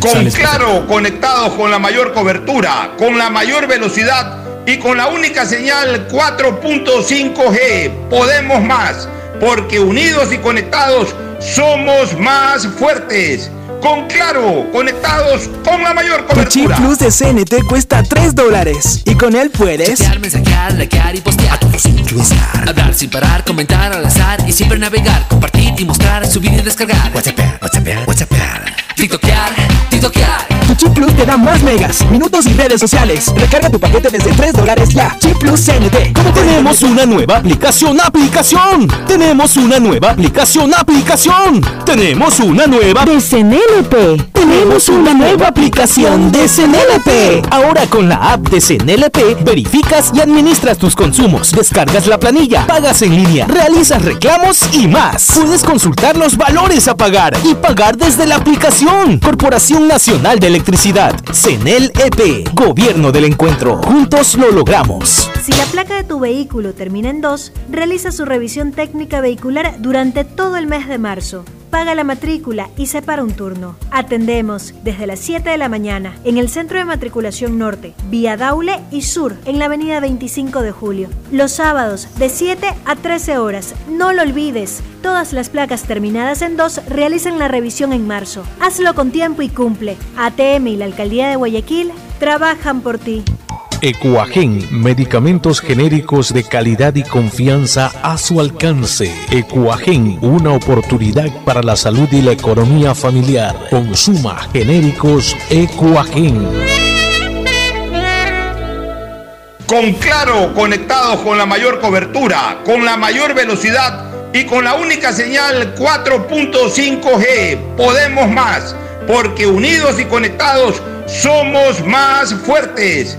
Speaker 1: Con. Claro, conectados con la mayor cobertura, con la mayor velocidad y con la única señal 4.5G. Podemos más, porque unidos y conectados somos más fuertes. Con Claro, conectados con la mayor
Speaker 14: Tu chip
Speaker 1: cobertura.
Speaker 14: plus de CNT cuesta 3 dólares y con él puedes
Speaker 3: Chatear, mensajear, likear y postear. A todos Hablar sin parar, comentar al azar y siempre navegar, compartir y mostrar, subir y descargar. WhatsApp, WhatsApp, WhatsApp. TikTokear,
Speaker 14: te da más megas, minutos y redes sociales. Recarga tu paquete desde 3 dólares ya. Chip plus CNT. ¿Cómo
Speaker 2: Tenemos una nueva aplicación, aplicación. Tenemos una nueva aplicación, aplicación. Tenemos una nueva
Speaker 15: de CNLP.
Speaker 2: Tenemos una nueva aplicación de CNLP. Ahora con la app de CNLP verificas y administras tus consumos, descargas la planilla, pagas en línea, realizas reclamos y más. Puedes consultar los valores a pagar y pagar desde la aplicación. Corporación Nacional de Electricidad, CNLEP, Gobierno del Encuentro. Juntos lo logramos.
Speaker 16: Si la placa de tu vehículo termina en 2, realiza su revisión técnica vehicular durante todo el mes de marzo. Paga la matrícula y separa un turno. Atendemos desde las 7 de la mañana en el Centro de Matriculación Norte, vía Daule y Sur, en la avenida 25 de Julio. Los sábados de 7 a 13 horas. No lo olvides, todas las placas terminadas en 2 realizan la revisión en marzo. Hazlo con tiempo y cumple. ATM y la Alcaldía de Guayaquil trabajan por ti.
Speaker 17: Ecuagen, medicamentos genéricos de calidad y confianza a su alcance. Ecuagen, una oportunidad para la salud y la economía familiar. Consuma genéricos Ecuagen.
Speaker 1: Con Claro, conectados con la mayor cobertura, con la mayor velocidad y con la única señal 4.5G. Podemos más, porque unidos y conectados somos más fuertes.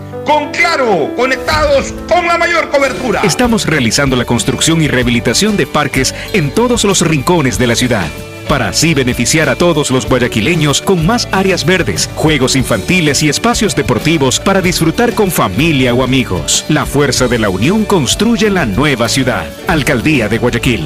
Speaker 1: Con Claro, conectados con la mayor cobertura.
Speaker 18: Estamos realizando la construcción y rehabilitación de parques en todos los rincones de la ciudad. Para así beneficiar a todos los guayaquileños con más áreas verdes, juegos infantiles y espacios deportivos para disfrutar con familia o amigos. La fuerza de la unión construye la nueva ciudad. Alcaldía de Guayaquil.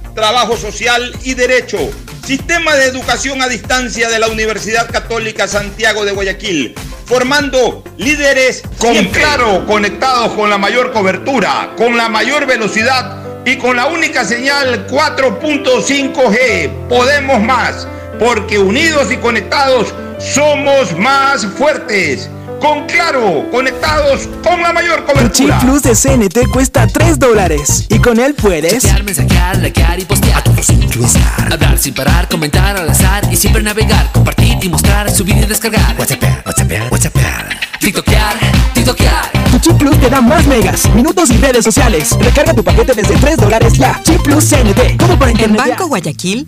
Speaker 14: trabajo social y derecho. Sistema de educación a distancia de la Universidad Católica Santiago de Guayaquil, formando líderes con claro, conectados con la mayor cobertura, con la mayor velocidad y con la única señal 4.5G. Podemos más, porque unidos y conectados somos más fuertes. Con claro, conectados con la mayor
Speaker 19: Tu chip
Speaker 14: cobertura.
Speaker 19: plus de CNT cuesta 3 dólares y con él puedes
Speaker 3: Chatear, mensajear, likear y postear. Hablar sin parar, comentar al azar y siempre navegar, compartir y mostrar, subir y descargar. WhatsApp, WhatsApp, WhatsApp. TikTokear, TikTokear.
Speaker 19: Tu chip plus te da más megas, minutos y redes sociales. Recarga tu paquete desde 3 dólares ya. Chip plus CNT. Todo por
Speaker 20: En
Speaker 19: internet.
Speaker 20: Banco Guayaquil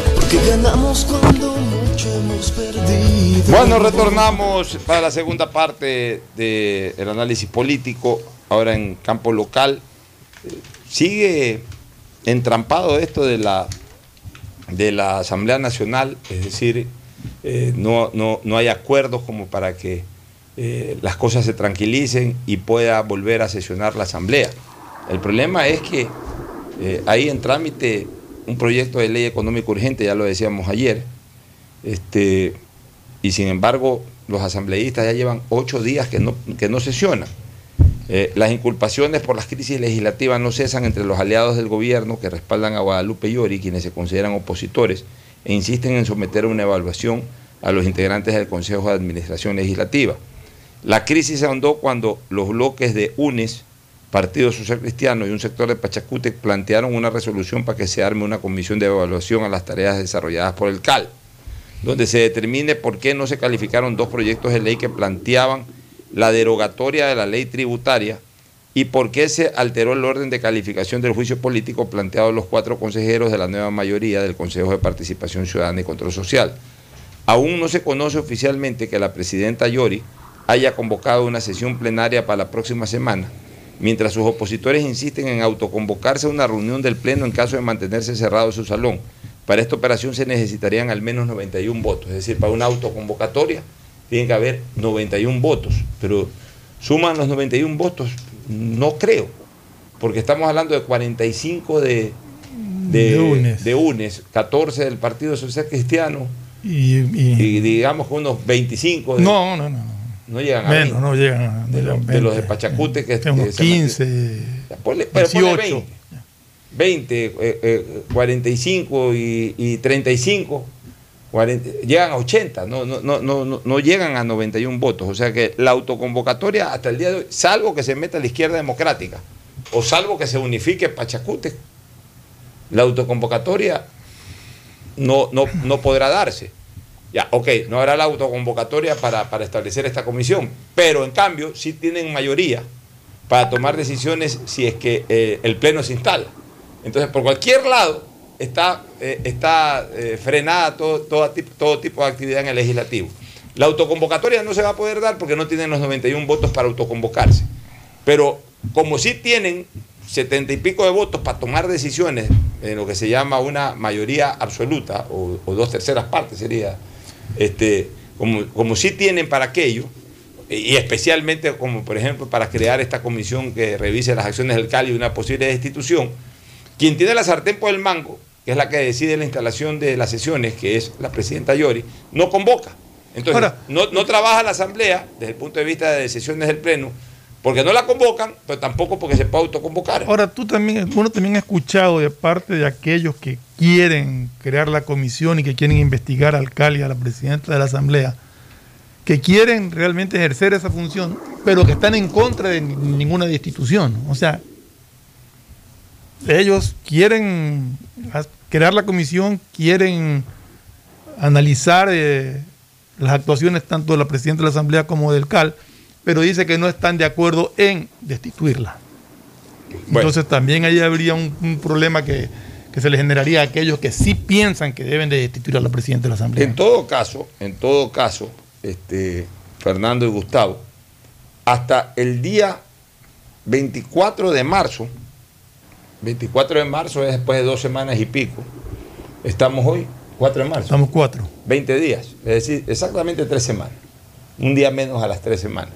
Speaker 1: Bueno, retornamos para la segunda parte del análisis político, ahora en campo local. Sigue entrampado esto de la, de la Asamblea Nacional, es decir, eh, no, no- no hay acuerdos como para que eh, las cosas se tranquilicen y pueda volver a sesionar la Asamblea. El problema es que eh, hay en trámite un proyecto de ley económico urgente, ya lo decíamos ayer, este, y sin embargo los asambleístas ya llevan ocho días que no, que no sesionan. Eh, las inculpaciones por las crisis legislativas no cesan entre los aliados del gobierno que respaldan a Guadalupe Llori, quienes se consideran opositores, e insisten en someter una evaluación a los integrantes del Consejo de Administración Legislativa. La crisis se ahondó cuando los bloques de UNES, Partido Social Cristiano y un sector de Pachacútec plantearon una resolución para que se arme una comisión de evaluación a las tareas desarrolladas por el CAL, donde se determine por qué no se calificaron dos proyectos de ley que planteaban la derogatoria de la ley tributaria y por qué se alteró el orden de calificación del juicio político planteado los cuatro consejeros de la nueva mayoría del Consejo de Participación Ciudadana y Control Social. Aún no se conoce oficialmente que la presidenta Yori haya convocado una sesión plenaria para la próxima semana, mientras sus opositores insisten en autoconvocarse a una reunión del Pleno en caso de mantenerse cerrado su salón. Para esta operación se necesitarían al menos 91 votos, es decir, para una autoconvocatoria tiene que haber 91 votos, pero suman los 91 votos, no creo, porque estamos hablando de 45 de, de,
Speaker 8: De UNES.
Speaker 1: de UNES, 14 del Partido Social Cristiano
Speaker 8: Y, y-
Speaker 1: y digamos que unos 25 de-
Speaker 8: no, no, no.
Speaker 1: No llegan a
Speaker 8: Menos,
Speaker 1: 20.
Speaker 8: no llegan a
Speaker 1: de, los- de los de Pachacute que,
Speaker 8: unos
Speaker 1: que se
Speaker 8: 15,
Speaker 1: Ponle- pero ponle
Speaker 8: 18.
Speaker 1: 20. 20, eh, eh, 45 y, y 35, 40, llegan a 80, no, no, no, no, no- no llegan a 91 votos. O sea que la autoconvocatoria hasta el día de hoy, salvo que se meta la izquierda democrática, o salvo que se unifique Pachacute, la autoconvocatoria no, no, no podrá darse. Ya, ok, no habrá la autoconvocatoria para, para establecer esta comisión, pero en cambio sí tienen mayoría para tomar decisiones si es que eh, el Pleno se instala. Entonces, por cualquier lado está, eh, está eh, frenada todo, todo, tipo, todo tipo de actividad en el legislativo. La autoconvocatoria no se va a poder dar porque no tienen los 91 votos para autoconvocarse. Pero como sí tienen 70 y pico de votos para tomar decisiones en lo que se llama una mayoría absoluta o, o dos terceras partes sería, este, como, como sí tienen para aquello, y especialmente como por ejemplo para crear esta comisión que revise las acciones del CALI y una posible destitución, quien tiene la sartén por el mango, que es la que decide la instalación de las sesiones, que es la presidenta Yori, no convoca. Entonces,
Speaker 8: Ahora-
Speaker 1: no, no trabaja la asamblea desde el punto de vista de sesiones del Pleno, porque no la convocan, pero tampoco porque se puede autoconvocar.
Speaker 8: Ahora, tú también, uno también ha escuchado de parte de aquellos que quieren crear la comisión y que quieren investigar al Cali, a la presidenta de la Asamblea, que quieren realmente ejercer esa función, pero que están en contra de ni- ninguna destitución. O sea, ellos quieren crear la comisión, quieren analizar eh, las actuaciones tanto de la presidenta de la Asamblea como del CAL, pero dice que no están de acuerdo en destituirla. Entonces también ahí habría un, un problema que, que se le generaría a aquellos que sí piensan que deben de destituir a la presidenta de la Asamblea.
Speaker 1: En todo caso, en todo caso, este, Fernando y Gustavo, hasta el día 24 de marzo, 24 de marzo es después de dos semanas y pico, estamos hoy, 4 de marzo.
Speaker 8: Estamos cuatro.
Speaker 1: 20 días, es decir, exactamente tres semanas, un día menos a las tres semanas.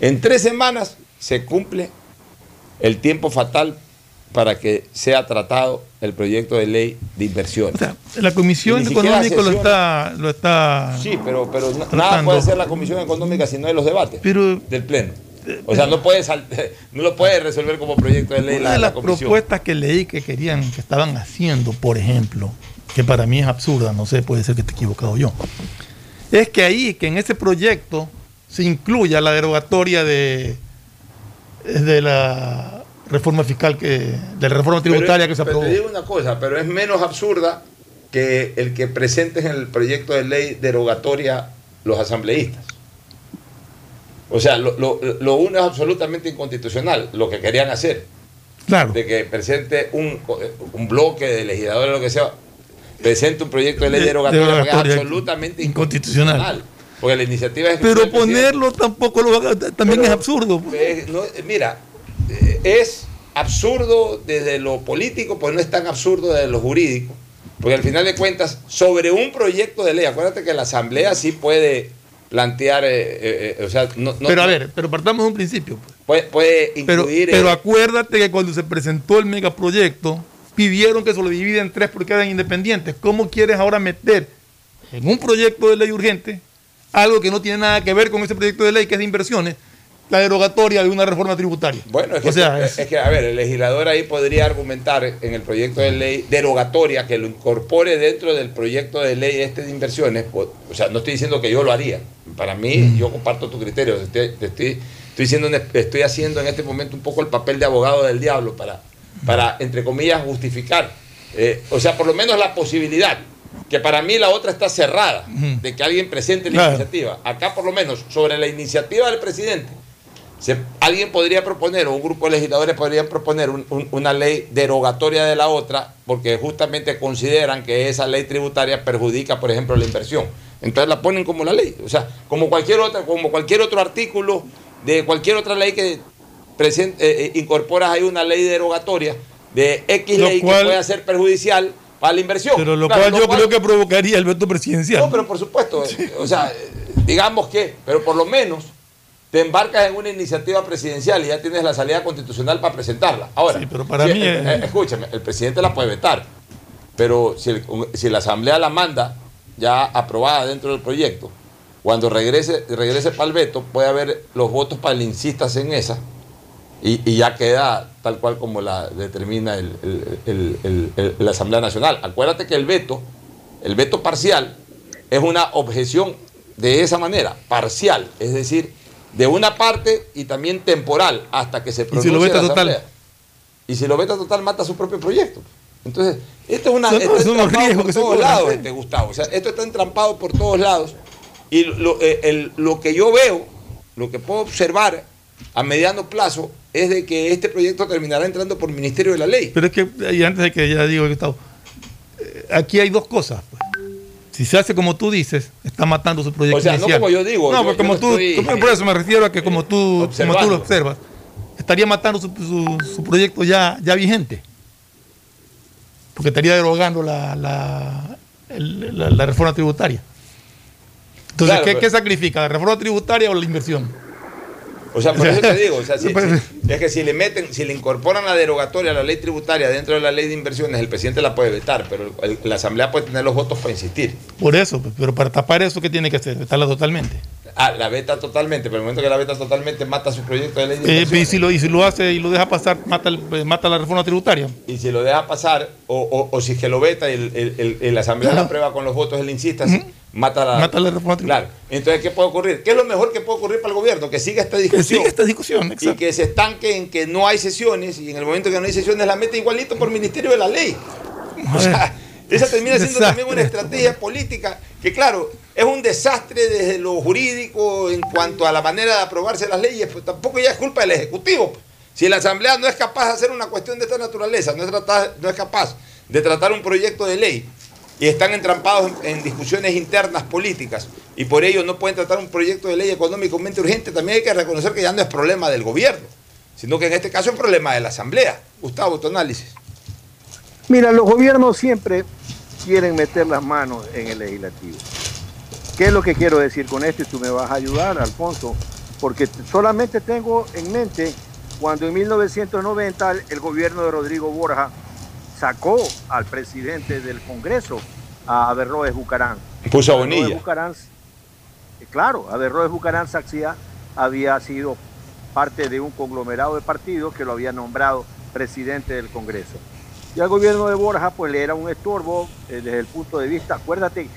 Speaker 1: En tres semanas se cumple el tiempo fatal para que sea tratado el proyecto de ley de inversiones.
Speaker 8: La Comisión
Speaker 1: Y ni siquiera
Speaker 8: Económica lo está, lo está
Speaker 1: Sí, pero, pero na- nada puede hacer la Comisión Económica si no hay los debates
Speaker 8: Pero-
Speaker 1: del Pleno. O sea, no, puede (laughs) no lo puede resolver como proyecto de ley
Speaker 8: Una
Speaker 1: la,
Speaker 8: de
Speaker 1: la
Speaker 8: las
Speaker 1: Comisión.
Speaker 8: propuestas que leí que querían, que estaban haciendo, por ejemplo, que para mí es absurda, no sé, puede ser que esté equivocado yo, es que ahí, que en ese proyecto se incluya la derogatoria de, de la reforma fiscal que, de la reforma tributaria
Speaker 1: Pero-
Speaker 8: que se
Speaker 1: pero
Speaker 8: aprobó.
Speaker 1: te digo una cosa, pero es menos absurda que el que presenten el proyecto de ley derogatoria los asambleístas. O sea, lo, lo- lo uno es absolutamente inconstitucional, lo que querían hacer.
Speaker 8: Claro.
Speaker 1: De que presente un, un bloque de legisladores, lo que sea, presente un proyecto de ley
Speaker 8: De-
Speaker 1: derogatoria, porque es
Speaker 8: derogatoria
Speaker 1: absolutamente
Speaker 8: inconstitucional.
Speaker 1: inconstitucional. Porque la iniciativa es
Speaker 8: Pero ponerlo tampoco lo haga- también es absurdo.
Speaker 1: eh, no, eh, mira, eh, es absurdo desde lo político, pues no es tan absurdo desde lo jurídico. Porque al final de cuentas, sobre un proyecto de ley, acuérdate que la Asamblea sí puede plantear, eh, eh, eh, o sea, no, no-
Speaker 8: pero a ver, pero partamos de un principio.
Speaker 1: puede,
Speaker 8: pues.
Speaker 1: puede
Speaker 8: Pero,
Speaker 1: incluir...
Speaker 8: pero
Speaker 1: eh,
Speaker 8: acuérdate que cuando se presentó el megaproyecto, pidieron que se lo divida en tres porque eran independientes. ¿Cómo quieres ahora meter en un proyecto de ley urgente algo que no tiene nada que ver con ese proyecto de ley que es de inversiones, la derogatoria de una reforma tributaria?
Speaker 1: Bueno, es que,
Speaker 8: o sea,
Speaker 1: es,
Speaker 8: es-
Speaker 1: que, a ver, el legislador ahí podría argumentar en el proyecto de ley derogatoria que lo incorpore dentro del proyecto de ley este de inversiones. O, o sea, no estoy diciendo que yo lo haría. Para mí, yo comparto tu criterio. Te, te estoy, estoy, diciendo, estoy haciendo en este momento un poco el papel de abogado del diablo para, para entre comillas, justificar. eh, o sea, por lo menos la posibilidad. Que para mí la otra está cerrada, de que alguien presente la
Speaker 8: Claro.
Speaker 1: iniciativa. Acá, por lo menos, sobre la iniciativa del presidente, se- alguien podría proponer, o un grupo de legisladores podrían proponer un- un- una ley derogatoria de la otra, porque justamente consideran que esa ley tributaria perjudica, por ejemplo, la inversión. Entonces la ponen como la ley. O sea, como cualquier otra, como cualquier otro artículo de cualquier otra ley que presen- eh, eh, incorporas ahí una ley derogatoria de X
Speaker 8: Lo
Speaker 1: ley
Speaker 8: cual-
Speaker 1: que pueda ser perjudicial para la inversión.
Speaker 8: Pero lo
Speaker 1: Claro,
Speaker 8: cual
Speaker 1: lo
Speaker 8: yo
Speaker 1: cual-
Speaker 8: creo que provocaría el veto presidencial.
Speaker 1: no, pero por supuesto, eh, o sea, digamos que, pero por lo menos te embarcas en una iniciativa presidencial y ya tienes la salida constitucional para presentarla. Ahora,
Speaker 8: pero para
Speaker 1: si-
Speaker 8: mí
Speaker 1: eh,
Speaker 8: es-
Speaker 1: eh, escúchame, el presidente la puede vetar, pero si, el- si la asamblea la manda ya aprobada dentro del proyecto, cuando regrese, regrese para el veto, puede haber los votos para el insistas en esa y, y ya queda tal cual como la determina el- la Asamblea Nacional. Acuérdate que el veto, el veto parcial, es una objeción de esa manera, parcial, es decir, de una parte y también temporal, hasta que se
Speaker 8: si
Speaker 1: pronuncie
Speaker 8: lo veta
Speaker 1: la
Speaker 8: total?
Speaker 1: Asamblea. Y si lo veta total, mata su propio proyecto. Entonces, esto es una.
Speaker 8: Son-
Speaker 1: está
Speaker 8: son los
Speaker 1: entrampado por todos lados,
Speaker 8: ¿sí?
Speaker 1: este, Gustavo. O sea, esto está entrampado por todos lados. Y lo, eh, el- lo que yo veo, lo que puedo observar a mediano plazo, es de que este proyecto terminará entrando por Ministerio de la Ley.
Speaker 8: Pero es que, y antes de que ya digo, Gustavo, eh, aquí hay dos cosas. pues. Si se hace como tú dices, está matando su proyecto
Speaker 1: O sea, no como yo digo,
Speaker 8: No,
Speaker 1: yo-
Speaker 8: porque como
Speaker 1: no
Speaker 8: tú,
Speaker 1: estoy,
Speaker 8: tú- por eso me refiero a que como tú, como tú lo observas, estaría matando su, su- su proyecto ya, ya vigente. Porque estaría derogando la, la, el- la- la reforma tributaria. Entonces,
Speaker 1: Claro,
Speaker 8: ¿qué,
Speaker 1: pero-
Speaker 8: qué sacrifica? ¿La reforma tributaria o la inversión?
Speaker 1: O sea, por eso te digo, o sea, (laughs) si-
Speaker 8: pero-
Speaker 1: si- es que si le meten, si le incorporan la derogatoria a la ley tributaria dentro de la ley de inversiones, el presidente la puede vetar, pero el- la Asamblea puede tener los votos para insistir.
Speaker 8: Por eso, pues, pero para tapar eso, ¿qué tiene que hacer? Vetarla totalmente.
Speaker 1: Ah, la veta totalmente, pero el momento que la veta totalmente mata su proyecto de ley de
Speaker 8: Eh, y, si lo, y si lo hace y lo deja pasar, mata, el- eh, mata la reforma tributaria.
Speaker 1: Y si lo deja pasar, o, o- o si es que lo veta y el, el- el- la Asamblea la aprueba con los votos del insistas, mata la,
Speaker 8: Mata la reforma
Speaker 1: Claro. Entonces, ¿qué puede ocurrir? ¿Qué es lo mejor que puede ocurrir para el gobierno? Que siga esta discusión.
Speaker 8: siga esta discusión,
Speaker 1: Y que se estanque en que no hay sesiones y en el momento que no hay sesiones la mete igualito por Ministerio de la Ley. O sea, esa termina siendo
Speaker 8: Desastre.
Speaker 1: también una estrategia política que, claro, es un desastre desde lo jurídico en cuanto a la manera de aprobarse las leyes, pues tampoco ya es culpa del Ejecutivo. Si la Asamblea no es capaz de hacer una cuestión de esta naturaleza, no es, capaz de tratar un proyecto de ley y están entrampados en, en discusiones internas políticas y por ello no pueden tratar un proyecto de ley económicamente urgente, también hay que reconocer que ya no es problema del gobierno, sino que en este caso es problema de la Asamblea. Gustavo, tu análisis.
Speaker 10: Mira, los gobiernos siempre quieren meter las manos en el legislativo. ¿Qué es lo que quiero decir con esto? Y tú me vas a ayudar, Alfonso, porque solamente tengo en mente cuando en 1990 el- gobierno de Rodrigo Borja sacó al presidente del Congreso, a Averroes Bucarán.
Speaker 1: Puso a
Speaker 10: Averroes
Speaker 1: Bonilla.
Speaker 10: Bucarán, eh, claro, Averroes Bucarán Saxía había sido parte de un conglomerado de partidos que lo había nombrado presidente del Congreso. Y al gobierno de Borja pues le era un estorbo eh, desde el punto de vista, acuérdate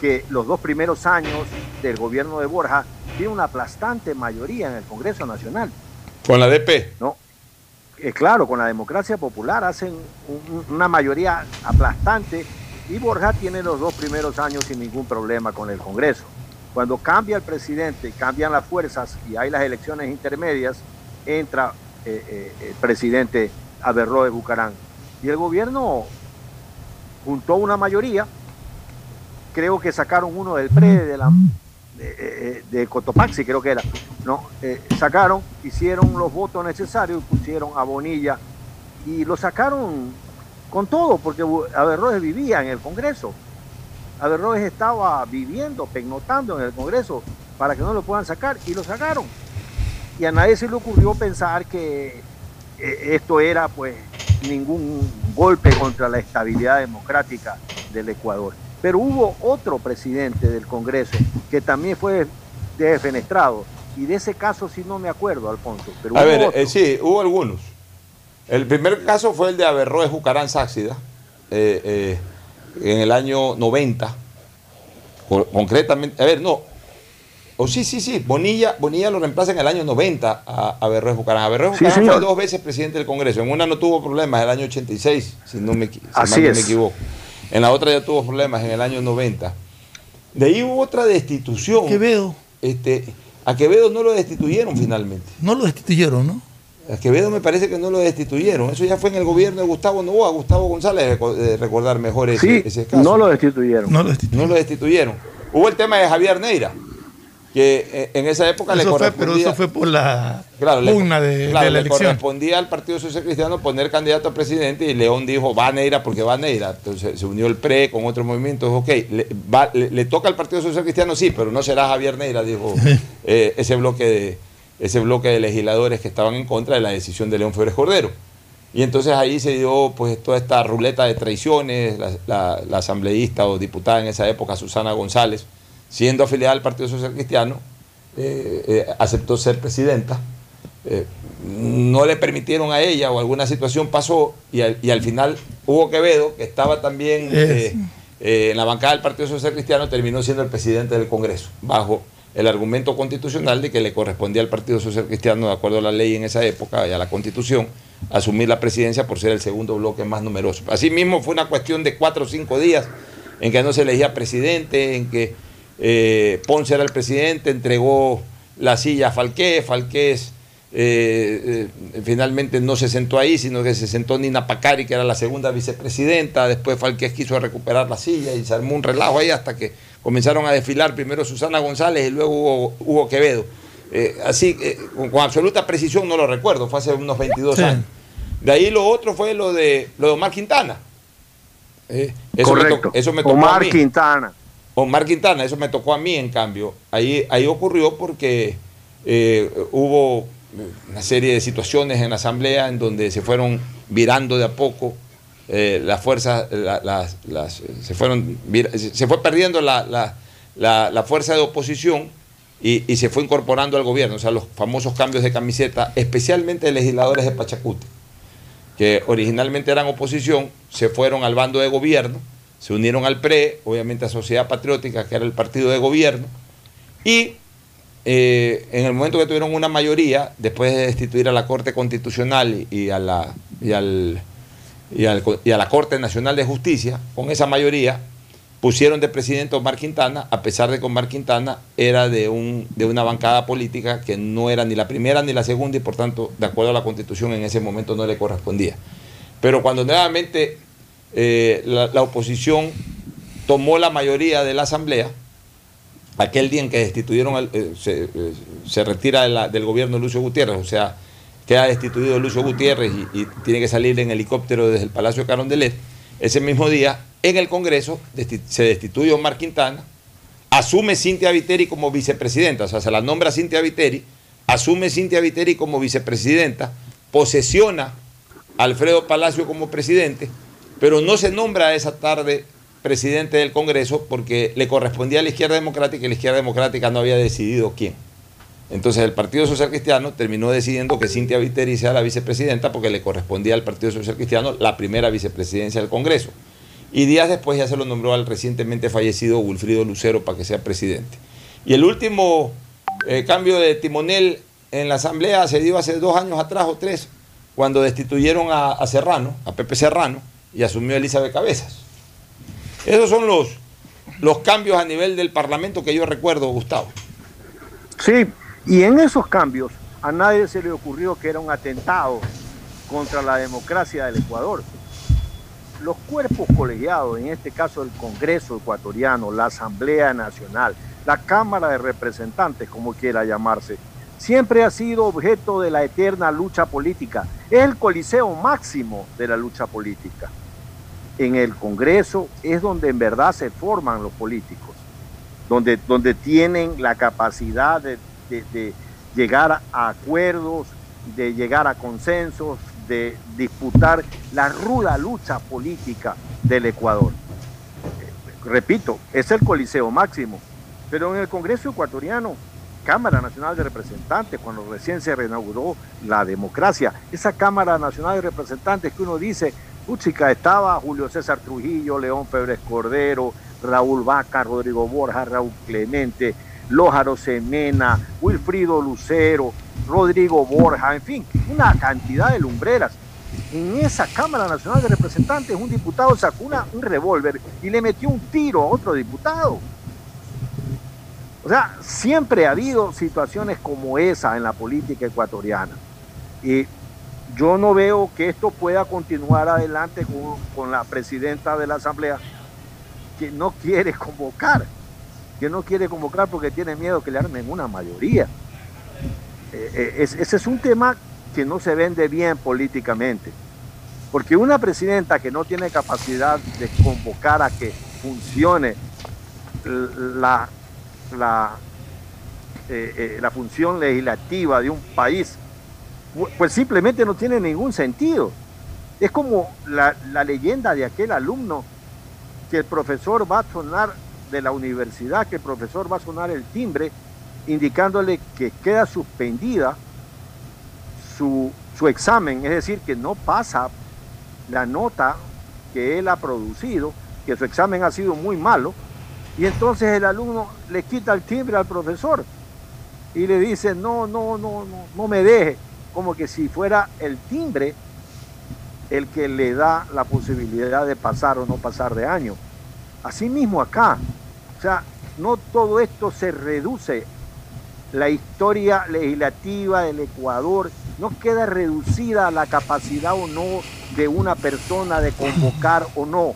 Speaker 10: que los dos primeros años del gobierno de Borja tiene una aplastante mayoría en el Congreso Nacional.
Speaker 1: Con la DP.
Speaker 10: No, Eh, claro, con la democracia popular hacen un- un- una mayoría aplastante y Borja tiene los dos primeros años sin ningún problema con el Congreso. Cuando cambia el presidente, cambian las fuerzas y hay las elecciones intermedias, entra eh, eh, el presidente Averroes Bucarán. Y el gobierno juntó una mayoría, creo que sacaron uno del PRE, de la de, eh, de Cotopaxi, creo que era. No, eh, sacaron, hicieron los votos necesarios, pusieron a Bonilla y lo sacaron con todo, porque Averroes vivía en el Congreso. Averroes estaba viviendo, pernotando en el Congreso para que no lo puedan sacar y lo sacaron. Y a nadie se le ocurrió pensar que eh, esto era pues ningún golpe contra la estabilidad democrática del Ecuador. Pero hubo otro presidente del Congreso que también fue defenestrado. Y de ese caso sí no me acuerdo, Alfonso. Pero
Speaker 1: A
Speaker 10: hubo
Speaker 1: ver, eh, sí, hubo algunos. El primer caso fue el de Averroes Jucarán Sáxida, eh, eh, en el año 90. Co- Concretamente, a ver, no. O sí, sí, sí. Bonilla, Bonilla lo reemplaza en el año 90 a Averroes Jucarán. Averroes
Speaker 10: Sí,
Speaker 1: Jucarán fue
Speaker 10: señor.
Speaker 1: dos veces presidente del Congreso. En una no tuvo problemas, en el año 86, si no me, si
Speaker 10: Así
Speaker 1: mal no me equivoco. En la otra ya tuvo problemas en el año 90. De ahí hubo otra destitución.
Speaker 8: ¿Qué veo?
Speaker 1: Este, A Quevedo no lo destituyeron finalmente.
Speaker 8: No lo destituyeron, ¿no?
Speaker 1: A Quevedo me parece que no lo destituyeron. Eso ya fue en el gobierno de Gustavo Novoa. Gustavo González recordar mejor ese,
Speaker 10: Sí,
Speaker 1: ese caso.
Speaker 10: no lo destituyeron.
Speaker 8: No lo destituyeron.
Speaker 1: No lo destituyeron. Hubo el tema de Javier Neira, que eh, en esa época le
Speaker 8: Eso fue,
Speaker 1: correspondía...
Speaker 8: pero eso fue por la
Speaker 1: Claro, le-
Speaker 8: pugna de,
Speaker 1: claro,
Speaker 8: de la
Speaker 1: le
Speaker 8: elección.
Speaker 1: correspondía al Partido Social Cristiano poner candidato a presidente y León dijo, va Neira porque va Neira. Entonces se unió el PRE con otros movimientos. Ok, le, va- le- le toca al Partido Social Cristiano, sí, pero no será Javier Neira, dijo (laughs) eh, ese, bloque de, ese bloque de legisladores que estaban en contra de la decisión de León Febres Cordero. Y entonces ahí se dio pues toda esta ruleta de traiciones, la, la- la asambleísta o diputada en esa época, Susana González, siendo afiliada al Partido Social Cristiano, eh, eh, aceptó ser presidenta. Eh, no le permitieron a ella o alguna situación pasó y al, y al final Hugo Quevedo, que estaba también en la bancada del Partido Social Cristiano, terminó siendo el presidente del Congreso, bajo el argumento constitucional de que le correspondía al Partido Social Cristiano, de acuerdo a la ley en esa época y a la Constitución, asumir la presidencia por ser el segundo bloque más numeroso. Asimismo, fue una cuestión de cuatro o cinco días en que no se elegía presidente, en que eh, Ponce era el presidente, entregó la silla a Falqué, Falqués eh, eh, finalmente no se sentó ahí, sino que se sentó Nina Pacari, que era la segunda vicepresidenta, después Falqués quiso recuperar la silla y se armó un relajo ahí hasta que comenzaron a desfilar primero Susana González y luego Hugo, Hugo Quevedo. Eh, así, eh, con, con absoluta precisión no lo recuerdo, fue hace unos 22
Speaker 8: Sí.
Speaker 1: años. De ahí lo otro fue lo de, lo de Omar Quintana. Eh, eso me
Speaker 10: Correcto.
Speaker 1: to- eso me tocó a
Speaker 10: Omar
Speaker 1: mí.
Speaker 10: Quintana.
Speaker 1: Omar Quintana, eso me tocó a mí en cambio. Ahí, ahí ocurrió porque eh, hubo una serie de situaciones en la asamblea en donde se fueron virando de a poco eh, las fuerzas, la- las- las- se fueron se fue perdiendo la, la- la- la fuerza de oposición y, y se fue incorporando al gobierno, o sea, los famosos cambios de camiseta, especialmente de legisladores de Pachacute, que originalmente eran oposición, se fueron al bando de gobierno, se unieron al PRE, obviamente a Sociedad Patriótica, que era el partido de gobierno, y eh, en el momento que tuvieron una mayoría, después de destituir a la Corte Constitucional y, a, la, y, al, y, al- y a la Corte Nacional de Justicia, con esa mayoría, pusieron de presidente a Omar Quintana, a pesar de que Omar Quintana era de, un, de una bancada política que no era ni la primera ni la segunda y por tanto, de acuerdo a la Constitución, en ese momento no le correspondía. Pero cuando nuevamente eh, la, oposición tomó la mayoría de la Asamblea, aquel día en que destituyeron, al- eh, se, eh, se retira del gobierno Lucio Gutiérrez, o sea, queda destituido Lucio Gutiérrez y, tiene que salir en helicóptero desde el Palacio de Carondelet, ese mismo día en el Congreso se destituye Omar Quintana, asume Cintia Viteri como vicepresidenta, o sea, se la nombra Cintia Viteri, asume Cintia Viteri como vicepresidenta, posesiona a Alfredo Palacio como presidente, pero no se nombra esa tarde presidente del Congreso porque le correspondía a la izquierda democrática y la izquierda democrática no había decidido quién. Entonces el Partido Social Cristiano terminó decidiendo que Cintia Viteri sea la vicepresidenta porque le correspondía al Partido Social Cristiano la primera vicepresidencia del Congreso. Y días después ya se lo nombró al recientemente fallecido Wilfrido Lucero para que sea presidente. Y el último eh, cambio de timonel en la Asamblea se dio hace dos años atrás o tres, cuando destituyeron a, a Serrano, a Pepe Serrano, y asumió Elizabeth Cabezas. Esos son los, los cambios a nivel del Parlamento que yo recuerdo, Gustavo.
Speaker 10: Sí, y en esos cambios a nadie se le ocurrió que era un atentado contra la democracia del Ecuador. Los cuerpos colegiados, en este caso el Congreso ecuatoriano, la Asamblea Nacional, la Cámara de Representantes, como quiera llamarse, siempre ha sido objeto de la eterna lucha política. Es el coliseo máximo de la lucha política. En el Congreso es donde en verdad se forman los políticos donde, donde tienen la capacidad de, de- de llegar a acuerdos, de llegar a consensos, de disputar la ruda lucha política del Ecuador. Eh, Repito, es el coliseo máximo, pero en el Congreso ecuatoriano, Cámara Nacional de Representantes, cuando recién se reinauguró la democracia, esa Cámara Nacional de Representantes que uno dice, puchica, estaba Julio César Trujillo, León Febres Cordero, Raúl Vaca, Rodrigo Borja, Raúl Clemente, Lójaro Semena, Wilfrido Lucero, Rodrigo Borja, en fin, una cantidad de lumbreras. En esa Cámara Nacional de Representantes un diputado sacó una- un revólver y le metió un tiro a otro diputado. O sea, siempre ha habido situaciones como esa en la política ecuatoriana. Y yo no veo que esto pueda continuar adelante con, con la presidenta de la Asamblea, que no quiere convocar, que no quiere convocar porque tiene miedo que le armen una mayoría. Eh, eh, es- ese es un tema que no se vende bien políticamente. Porque una presidenta que no tiene capacidad de convocar a que funcione la, la, eh, eh, la función legislativa de un país, pu- pues simplemente no tiene ningún sentido. Es como la, la leyenda de aquel alumno que el profesor va a sonar de la universidad, que el profesor va a sonar el timbre indicándole que queda suspendida su, su examen, es decir, que no pasa la nota que él ha producido, que su examen ha sido muy malo, y entonces el alumno le quita el timbre al profesor y le dice, no, no, no, no, no me deje, como que si fuera el timbre el que le da la posibilidad de pasar o no pasar de año. Así mismo acá, o sea, no todo esto se reduce, la historia legislativa del Ecuador no queda reducida a la capacidad o no de una persona de convocar o no,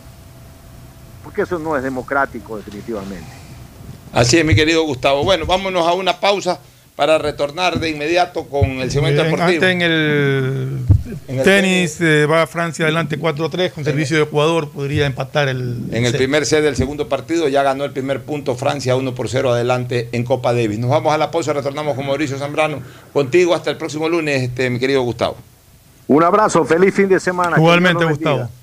Speaker 10: porque eso no es democrático definitivamente.
Speaker 21: Así es, mi querido Gustavo. Bueno, vámonos a una pausa para retornar de inmediato con el segmento
Speaker 8: En-
Speaker 21: deportivo.
Speaker 8: Antes en el
Speaker 21: En el
Speaker 8: tenis eh, va Francia adelante 4-3 con servicio de Ecuador, podría empatar el...
Speaker 21: En el
Speaker 8: set.
Speaker 21: primer set del segundo partido ya ganó el primer punto Francia 1 por 0 adelante en Copa Davis. Nos vamos a la pausa, retornamos con Mauricio Zambrano. Contigo hasta el próximo lunes, este, mi querido Gustavo.
Speaker 10: Un abrazo, feliz fin de semana.
Speaker 21: Igualmente, Gustavo.
Speaker 10: bendiga.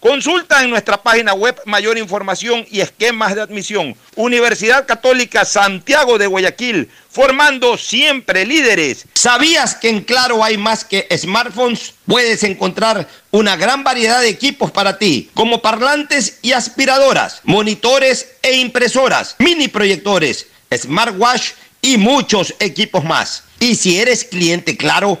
Speaker 1: Consulta en nuestra página web mayor información y esquemas de admisión. Universidad Católica Santiago de Guayaquil, formando siempre líderes. ¿Sabías que en Claro hay más que smartphones? Puedes encontrar una gran variedad de equipos para ti, como parlantes y aspiradoras, monitores e impresoras, mini proyectores, smartwatch y muchos equipos más. Y si eres cliente Claro,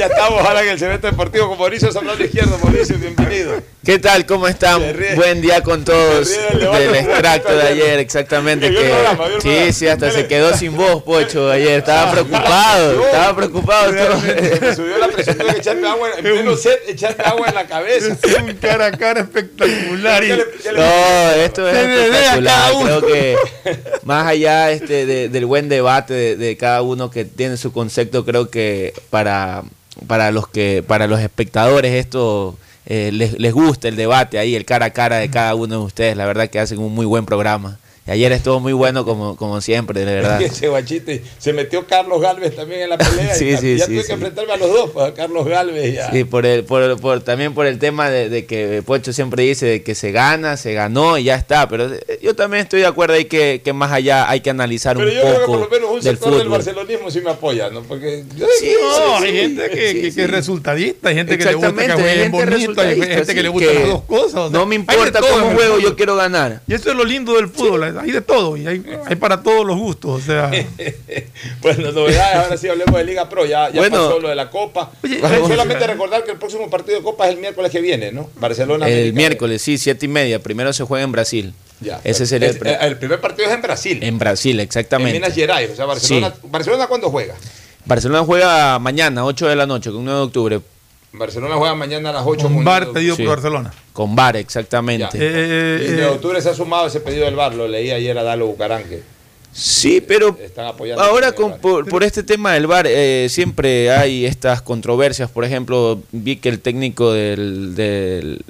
Speaker 1: ya estamos ahora en el cemento deportivo con Mauricio Zambrano Izquierdo. Mauricio, bienvenido.
Speaker 22: ¿Qué tal? ¿Cómo están? Buen día con todos del extracto de ayer, exactamente.
Speaker 1: Que
Speaker 22: Que, sí, sí, hasta se quedó sin voz, Pocho, ayer. Estaba preocupado, estaba preocupado.
Speaker 1: Me subió la presión, tuve que echarme agua, en pleno set, echarme agua en la cabeza.
Speaker 8: Es un cara a cara espectacular. y-
Speaker 22: No, esto es
Speaker 8: Se
Speaker 22: espectacular. Creo que más allá este, de- del buen debate de, de cada uno que tiene su concepto, creo que para, para los que para los espectadores esto eh, les, les gusta el debate ahí, el cara a cara de cada uno de ustedes. La verdad que hacen un muy buen programa. Ayer estuvo muy bueno como, como siempre, de verdad. (laughs)
Speaker 1: Ese guachite, se metió Carlos Galvez también en la pelea. (laughs)
Speaker 22: Sí,
Speaker 1: y
Speaker 22: sí,
Speaker 1: ya
Speaker 22: sí,
Speaker 1: tuve
Speaker 22: sí.
Speaker 1: que enfrentarme a los dos, pues a Carlos Galvez y a-
Speaker 22: Sí, por el, por, por- también por el tema de, de que Pocho siempre dice de que se gana, se ganó y ya está. Pero eh, yo también estoy de acuerdo ahí que, que más allá hay que analizar
Speaker 1: Pero
Speaker 22: un
Speaker 1: yo creo que por
Speaker 22: poco
Speaker 1: lo menos un
Speaker 22: del
Speaker 1: sector del
Speaker 22: fútbol.
Speaker 1: barcelonismo sí me apoya, ¿no? Porque yo
Speaker 22: Sí,
Speaker 8: No,
Speaker 22: sí,
Speaker 8: hay gente que,
Speaker 22: Sí,
Speaker 8: que- es resultadista, hay gente que le gusta que jueguen bonito, hay gente que le gustan
Speaker 22: que
Speaker 8: las dos cosas. o sea,
Speaker 22: no me importa cómo juego, yo quiero ganar.
Speaker 8: Y eso es lo lindo del fútbol, hay de todo, y hay, hay para todos los gustos. O sea, (laughs)
Speaker 1: Bueno, novedades, ahora sí hablemos de Liga Pro, ya, ya
Speaker 22: Bueno.
Speaker 1: pasó lo de la Copa.
Speaker 22: vamos.
Speaker 1: Solamente recordar que el próximo partido de Copa es el miércoles que viene, ¿no? Barcelona.
Speaker 22: El
Speaker 1: América.
Speaker 22: miércoles, sí, siete y media. Primero se juega en Brasil.
Speaker 1: Ya.
Speaker 22: Ese sería el,
Speaker 1: Es-
Speaker 22: pri-
Speaker 1: el primer partido es en Brasil.
Speaker 22: en Brasil,
Speaker 1: En
Speaker 22: exactamente.
Speaker 1: Minas Gerais. O sea, Barcelona, ¿Barcelona cuándo juega?
Speaker 22: Barcelona juega mañana, 8 de la noche, con 9 de octubre.
Speaker 1: Barcelona juega mañana a las 8
Speaker 8: un bar pedido
Speaker 22: Sí.
Speaker 8: por Barcelona.
Speaker 22: Con VAR, exactamente.
Speaker 1: Y de octubre se ha sumado ese pedido del bar, lo leí ayer a Dalo Bucarán, que
Speaker 22: Sí, pero
Speaker 1: están apoyando.
Speaker 22: Ahora con, por, por este tema del VAR eh, siempre hay estas controversias. Por ejemplo, vi que el técnico del, del,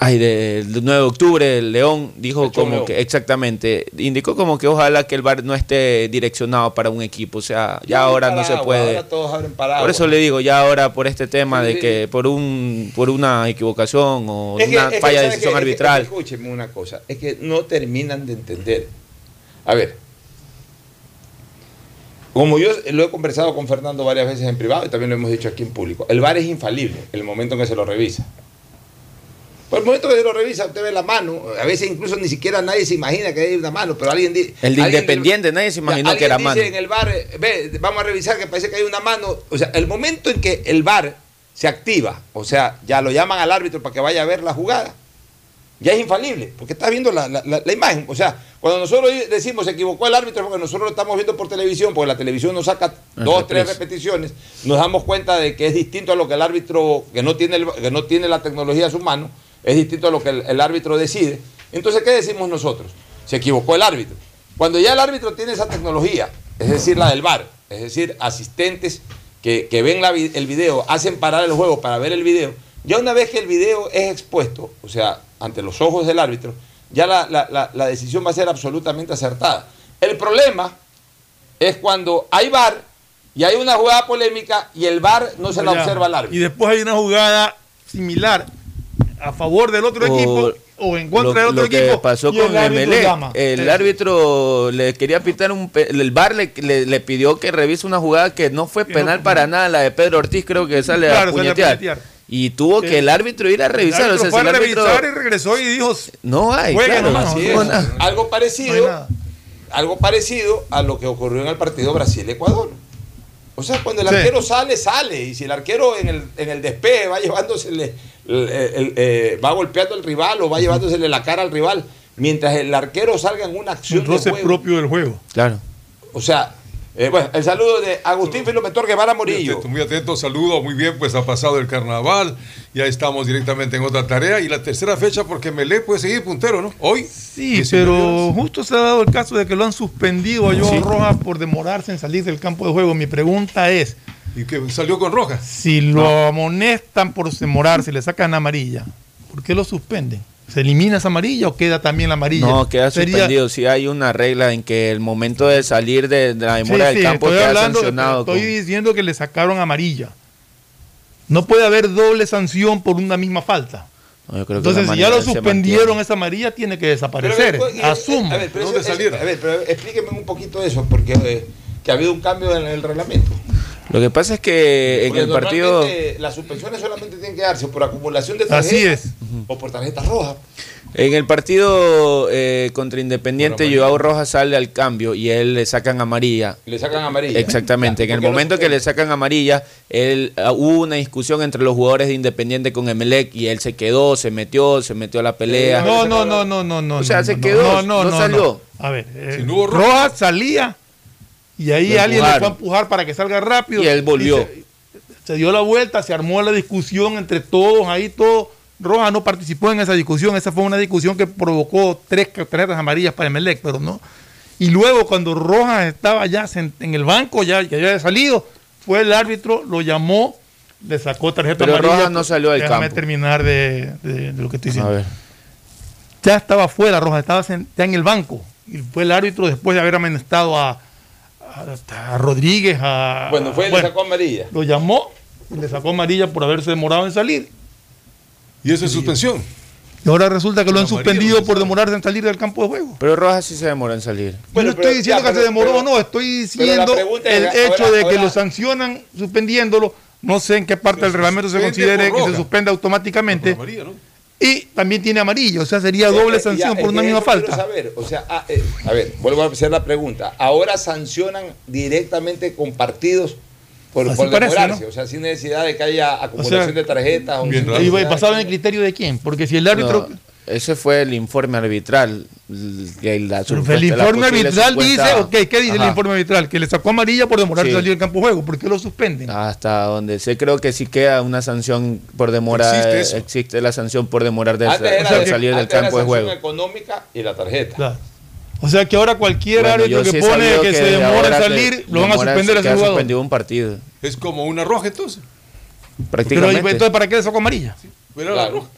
Speaker 22: ay, del 9 de octubre, el León, dijo
Speaker 1: El
Speaker 22: como
Speaker 1: León.
Speaker 22: que, exactamente, indicó como que ojalá que el VAR no esté direccionado para un equipo. O sea, ya ahora no se puede.
Speaker 1: Ahora todos abren.
Speaker 22: Por eso le digo, ya ahora por este tema de que por un por una equivocación o
Speaker 1: Es
Speaker 22: una
Speaker 1: que,
Speaker 22: falla de
Speaker 1: ¿sabes
Speaker 22: decisión
Speaker 1: que-
Speaker 22: arbitral.
Speaker 1: es que escúcheme una cosa, es que no terminan de entender. A ver, como yo lo he conversado con Fernando varias veces en privado y también lo hemos dicho aquí en público, el VAR es infalible el momento en que se lo revisa. Por el momento que se lo revisa, usted ve la mano, a veces incluso ni siquiera nadie se imagina que hay una mano, pero alguien dice...
Speaker 22: El de Independiente, nadie se imaginó que era mano.
Speaker 1: dice en el VAR, eh, ve, vamos a revisar que parece que hay una mano, o sea, el momento en que el VAR se activa, o sea, ya lo llaman al árbitro para que vaya a ver la jugada, ya es infalible, porque está viendo la, la- la- la imagen. O sea, cuando nosotros decimos se equivocó el árbitro, porque nosotros lo estamos viendo por televisión, porque la televisión nos saca dos, tres
Speaker 22: reprise.
Speaker 1: repeticiones, nos damos cuenta de que es distinto a lo que el árbitro, que no tiene, el- que no tiene la tecnología a su mano, es distinto a lo que el, el árbitro decide. Entonces, ¿qué decimos nosotros? Se equivocó el árbitro. Cuando ya el árbitro tiene esa tecnología, es decir, la del VAR, es decir, asistentes que, que ven la el video, hacen parar el juego para ver el video, ya una vez que el video es expuesto, o sea, ante los ojos del árbitro, ya la, la- la- decisión va a ser absolutamente acertada. El problema es cuando hay VAR y hay una jugada polémica y el VAR no se la observa al árbitro.
Speaker 8: Y después hay una jugada similar a favor del otro
Speaker 22: O-
Speaker 8: equipo o en contra
Speaker 22: lo,
Speaker 8: del otro
Speaker 22: lo que
Speaker 8: equipo.
Speaker 22: pasó con
Speaker 8: el.
Speaker 22: El
Speaker 8: Sí.
Speaker 22: árbitro le quería pitar un pe- el VAR le, le- le pidió que revise una jugada que no fue penal para nada, la de Pedro Ortiz creo que sale
Speaker 8: Claro,
Speaker 22: a
Speaker 8: sale a
Speaker 22: puñetear.
Speaker 8: puñetear.
Speaker 22: Y tuvo que el árbitro ir a revisar,
Speaker 8: El
Speaker 22: o
Speaker 8: árbitro
Speaker 22: sea,
Speaker 8: fue
Speaker 22: si el
Speaker 8: a revisar y regresó y dijo
Speaker 22: no hay,
Speaker 8: Juegue
Speaker 22: claro,
Speaker 8: nomás,
Speaker 1: Así
Speaker 22: no,
Speaker 1: es.
Speaker 22: no.
Speaker 1: Algo parecido, algo parecido a lo que ocurrió en el partido Brasil-Ecuador. O sea, cuando el
Speaker 8: Sí.
Speaker 1: arquero sale, sale. Y si el arquero en el, en el despeje va llevándosele, el- el- eh, va golpeando al rival o va llevándosele la cara al rival, mientras el arquero salga en una acción
Speaker 8: un
Speaker 1: de
Speaker 8: roce
Speaker 1: juego.
Speaker 8: propio del juego.
Speaker 22: Claro.
Speaker 1: O sea, eh, bueno, el saludo de Agustín Filomentor Guevara
Speaker 23: Muy
Speaker 1: Morillo.
Speaker 23: atento, muy atento, saludo, muy bien, pues ha pasado el carnaval, ya estamos directamente en otra tarea y la tercera fecha porque Melé puede seguir puntero, ¿no? Hoy.
Speaker 8: Sí,
Speaker 23: 19
Speaker 8: pero justo se ha dado el caso de que lo han suspendido a Joao
Speaker 23: Sí.
Speaker 8: Rojas por demorarse en salir del campo de juego. Mi pregunta es,
Speaker 23: ¿Y que salió con Rojas?
Speaker 8: si lo amonestan por demorarse y le sacan amarilla, ¿por qué lo suspenden? ¿Se elimina esa amarilla o queda también la amarilla?
Speaker 22: No, queda
Speaker 8: Sería-
Speaker 22: suspendido. Si hay una regla en que el momento de salir de, de la
Speaker 8: Sí,
Speaker 22: demora
Speaker 8: sí,
Speaker 22: del campo
Speaker 8: estoy
Speaker 22: queda
Speaker 8: hablando,
Speaker 22: sancionado.
Speaker 8: estoy
Speaker 22: con-
Speaker 8: diciendo que le sacaron amarilla. No puede haber doble sanción por una misma falta.
Speaker 22: No, yo creo que la
Speaker 8: Entonces, si ya lo suspendieron esa amarilla, tiene que desaparecer.
Speaker 1: Eh, eh,
Speaker 8: Asumo.
Speaker 1: A ver, pero, eso- a ver, pero explíqueme un poquito eso, porque eh, que ha habido un cambio en el reglamento.
Speaker 22: Lo que pasa es que en
Speaker 1: Porque
Speaker 22: el partido...
Speaker 1: Las suspensiones solamente tienen que darse por acumulación de
Speaker 8: Así
Speaker 1: tarjetas
Speaker 8: es.
Speaker 1: o por tarjetas rojas.
Speaker 22: En el partido eh, contra Independiente, Joao Rojas sale al cambio y él le sacan amarilla.
Speaker 1: Le sacan amarilla.
Speaker 22: Exactamente.
Speaker 1: Ya,
Speaker 22: En el
Speaker 1: ¿por qué lo
Speaker 22: momento que le sacan amarilla, él ah, hubo una discusión entre los jugadores de Independiente con Emelec y él se quedó, se metió, se metió a la pelea.
Speaker 8: No, no, no, no, no, no.
Speaker 22: O sea,
Speaker 8: no,
Speaker 22: se
Speaker 8: no,
Speaker 22: quedó, no salió.
Speaker 8: A ver, eh,
Speaker 23: Si no hubo
Speaker 8: Rojas salía y ahí
Speaker 22: Lo
Speaker 8: alguien le fue a empujar para que salga rápido.
Speaker 22: Y él volvió.
Speaker 8: se, se dio la vuelta, se armó la discusión entre todos, ahí todo. Rojas no participó en esa discusión, esa fue una discusión que provocó tres tarjetas amarillas para Emelec, pero no. Y luego cuando Rojas estaba ya en el banco, ya, ya había salido, fue el árbitro, lo llamó, le sacó tarjeta
Speaker 22: Pero
Speaker 8: amarilla.
Speaker 22: Rojas no salió del
Speaker 8: Déjame
Speaker 22: campo.
Speaker 8: terminar de, de- de lo que estoy diciendo
Speaker 22: A ver.
Speaker 8: ya estaba fuera, Rojas estaba ya en el banco. Y fue el árbitro después de haber amonestado a, a- a Rodríguez, a.
Speaker 1: Bueno, fue y le sacó amarilla.
Speaker 8: Lo llamó y le sacó amarilla por haberse demorado en salir.
Speaker 23: ¿Y eso es suspensión?
Speaker 8: Y ahora resulta que lo han suspendido
Speaker 23: no
Speaker 8: por demorarse en salir del campo de juego.
Speaker 22: Pero Rojas sí se demoró en salir.
Speaker 8: Yo no estoy diciendo que se demoró o no, estoy diciendo el
Speaker 1: es,
Speaker 8: hecho
Speaker 1: ahora-
Speaker 8: de que
Speaker 1: ahora-
Speaker 8: lo sancionan suspendiéndolo. No sé en qué parte del reglamento se considere que se
Speaker 23: roja.
Speaker 8: suspende automáticamente.
Speaker 23: Amarilla, ¿no?
Speaker 8: Y también tiene amarillo, o sea, sería doble sanción
Speaker 1: ya,
Speaker 8: por una misma falta.
Speaker 1: saber, o sea, ah, eh, a ver, vuelvo a hacer la pregunta. Ahora sancionan directamente con partidos por, por
Speaker 8: parece,
Speaker 1: demorarse,
Speaker 8: ¿no?
Speaker 1: o sea, sin necesidad de que haya acumulación de tarjetas. o sin
Speaker 8: Y
Speaker 1: de-
Speaker 8: en el criterio de quién, porque si el árbitro.
Speaker 22: No, ese fue el informe arbitral. el- que la
Speaker 8: Pero el
Speaker 22: la
Speaker 8: informe arbitral dice, ok, ¿qué dice el informe arbitral? Que le sacó amarilla por demorarse
Speaker 22: Sí.
Speaker 8: salir del campo de juego. ¿Por qué lo suspenden?
Speaker 22: Hasta donde sé, creo que sí queda una sanción por demora.
Speaker 8: Existe
Speaker 22: Existe,
Speaker 8: eso.
Speaker 22: existe la sanción por demorar de,
Speaker 1: Antes era
Speaker 22: de
Speaker 1: de-
Speaker 22: salir del
Speaker 1: antes era
Speaker 22: campo de
Speaker 1: sanción
Speaker 22: juego.
Speaker 1: económica y la tarjeta.
Speaker 8: Claro. O sea que ahora cualquier
Speaker 22: Bueno,
Speaker 8: árbitro que
Speaker 22: sí
Speaker 8: pone que, se demora en salir, lo van a suspender a ese jugador.
Speaker 22: suspendido un partido.
Speaker 23: Es como una roja entonces.
Speaker 8: Pero
Speaker 22: Prácticamente.
Speaker 8: entonces, ¿para qué le sacó amarilla?
Speaker 23: Pero la
Speaker 1: Claro.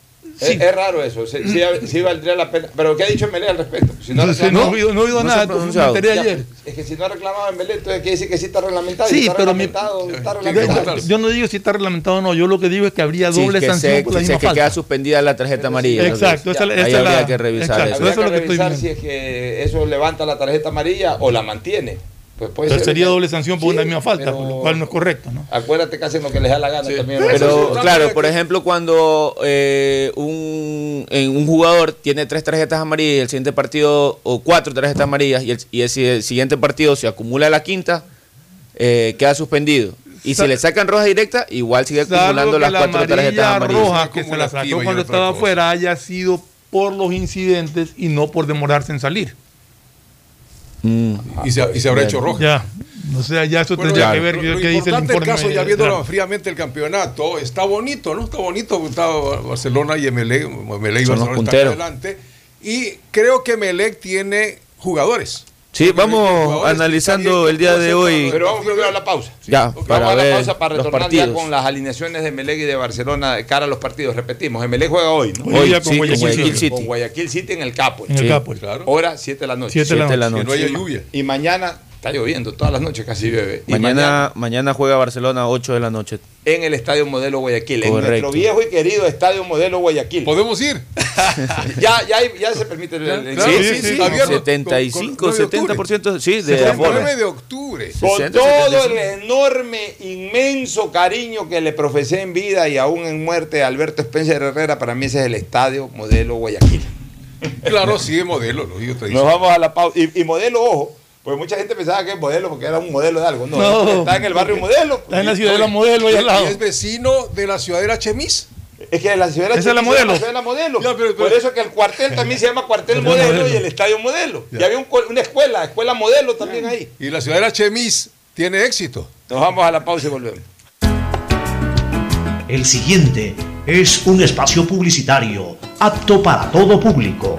Speaker 1: Es, es raro eso, sí, sí- sí valdría la pena. Pero ¿qué ha dicho Melé al respecto? Si
Speaker 8: No no he oído- no he oído
Speaker 22: No se
Speaker 8: nada,
Speaker 1: Ya,
Speaker 8: ayer.
Speaker 1: Es que si no ha reclamado en Melé, entonces quiere decir que sí está reglamentado.
Speaker 8: Sí,
Speaker 1: está
Speaker 8: pero mi-
Speaker 1: reglamentado, está
Speaker 8: Yo,
Speaker 1: reglamentado.
Speaker 8: yo no digo si está reglamentado o no, yo lo que digo es que habría
Speaker 22: Sí,
Speaker 8: doble
Speaker 22: que
Speaker 8: sanción
Speaker 22: sé-
Speaker 8: por la
Speaker 22: que sé
Speaker 8: misma
Speaker 22: que
Speaker 8: falta.
Speaker 22: queda suspendida la tarjeta amarilla.
Speaker 8: Exacto, esa-
Speaker 22: Ahí
Speaker 8: esa es
Speaker 22: habría
Speaker 8: la-
Speaker 22: que revisar
Speaker 8: exacto,
Speaker 22: eso.
Speaker 1: Habría
Speaker 8: eso es lo
Speaker 1: que
Speaker 8: que estoy
Speaker 1: revisar si es que eso levanta la tarjeta amarilla o la mantiene. Pues puede
Speaker 8: Pero
Speaker 1: ser
Speaker 8: sería
Speaker 1: que-
Speaker 8: doble sanción por
Speaker 1: Sí,
Speaker 8: una misma falta,
Speaker 1: pero-
Speaker 8: lo cual no es correcto, ¿no?
Speaker 1: Acuérdate que hacen lo que les da la gana también.
Speaker 22: Pero claro, por ejemplo, cuando eh, un, en un jugador tiene tres tarjetas amarillas y el siguiente partido, o cuatro tarjetas amarillas, y el, y el si- el siguiente partido se acumula la quinta, eh, queda suspendido. Y si le sacan roja directa, igual sigue acumulando las
Speaker 8: la
Speaker 22: cuatro tarjetas
Speaker 8: amarilla
Speaker 22: amarillas.
Speaker 8: roja que se la sacó cuando estaba afuera haya sido por los incidentes y no por demorarse en salir.
Speaker 23: Y se, y se habrá
Speaker 22: Bien.
Speaker 23: hecho roja.
Speaker 8: Ya, o sea, ya eso
Speaker 23: Bueno,
Speaker 8: tendría
Speaker 23: ya,
Speaker 8: que ver
Speaker 23: lo-
Speaker 8: qué
Speaker 23: lo
Speaker 8: dice el
Speaker 23: caso, ya viéndolo
Speaker 8: de-
Speaker 23: fríamente el campeonato, está bonito, ¿no? Está bonito, está Barcelona y Emelec, Emelec y
Speaker 22: Son los
Speaker 23: Barcelona están
Speaker 22: punteros.
Speaker 23: adelante. Y creo que Emelec tiene jugadores.
Speaker 22: Sí, vamos analizando el día de hoy.
Speaker 1: Pero vamos primero a la pausa.
Speaker 22: Ya, para
Speaker 1: vamos a la
Speaker 22: ver
Speaker 1: pausa para
Speaker 22: los
Speaker 1: retornar ya
Speaker 22: partidos.
Speaker 1: con las alineaciones de Melec y de Barcelona de cara a los partidos. Repetimos, Emelec juega hoy, ¿no?
Speaker 22: Hoy, Hoy día con sí, con Guayaquil Guayaquil City.
Speaker 1: Con Guayaquil City en el Capo.
Speaker 8: En el Sí. Capo.
Speaker 23: Claro.
Speaker 1: Hora 7 de la noche.
Speaker 22: Siete de la noche.
Speaker 23: Que no haya lluvia.
Speaker 1: Y mañana está lloviendo, todas las noches casi llueve. Y
Speaker 22: Mañana, mañana juega Barcelona 8 de la noche.
Speaker 1: en el Estadio Modelo Guayaquil, en nuestro viejo y querido Estadio Modelo Guayaquil.
Speaker 23: ¿Podemos ir? (laughs)
Speaker 1: ya, ya, ya se permite el, el-
Speaker 23: Claro,
Speaker 22: sí,
Speaker 23: sí,
Speaker 22: sí,
Speaker 23: sí,
Speaker 22: sí.
Speaker 23: abierto,
Speaker 22: 75,
Speaker 23: con- con 9 de
Speaker 22: 70%, sí, de
Speaker 23: 9
Speaker 22: aforo.
Speaker 23: de octubre.
Speaker 1: Con
Speaker 22: 60,
Speaker 1: todo
Speaker 22: 75.
Speaker 1: el enorme, inmenso cariño que le profesé en vida y aún en muerte a Alberto Spencer Herrera, para mí ese es el estadio modelo Guayaquil.
Speaker 23: Claro, sí, es modelo, lo digo,
Speaker 1: Nos vamos a la pausa. Y, y modelo, ojo, porque mucha gente pensaba que es modelo porque era un modelo de algo. No,
Speaker 8: No.
Speaker 1: está en el barrio modelo.
Speaker 8: Está en la ciudad de la modelo ahí
Speaker 23: Y-
Speaker 8: al lado.
Speaker 23: y es vecino de la ciudadela Chemis.
Speaker 1: Es que la ciudad
Speaker 8: Esa es la modelo.
Speaker 1: ciudad de la modelo.
Speaker 23: Ya, pero- pero-
Speaker 1: Por eso que el cuartel también se llama cuartel
Speaker 8: Es la
Speaker 1: modelo,
Speaker 8: modelo.
Speaker 1: y el estadio modelo.
Speaker 23: Ya.
Speaker 1: Y había un una escuela, escuela modelo también ahí.
Speaker 23: Y la ciudadela Chemis tiene éxito.
Speaker 1: Nos vamos a la pausa y volvemos.
Speaker 13: El siguiente es un espacio publicitario apto para todo público.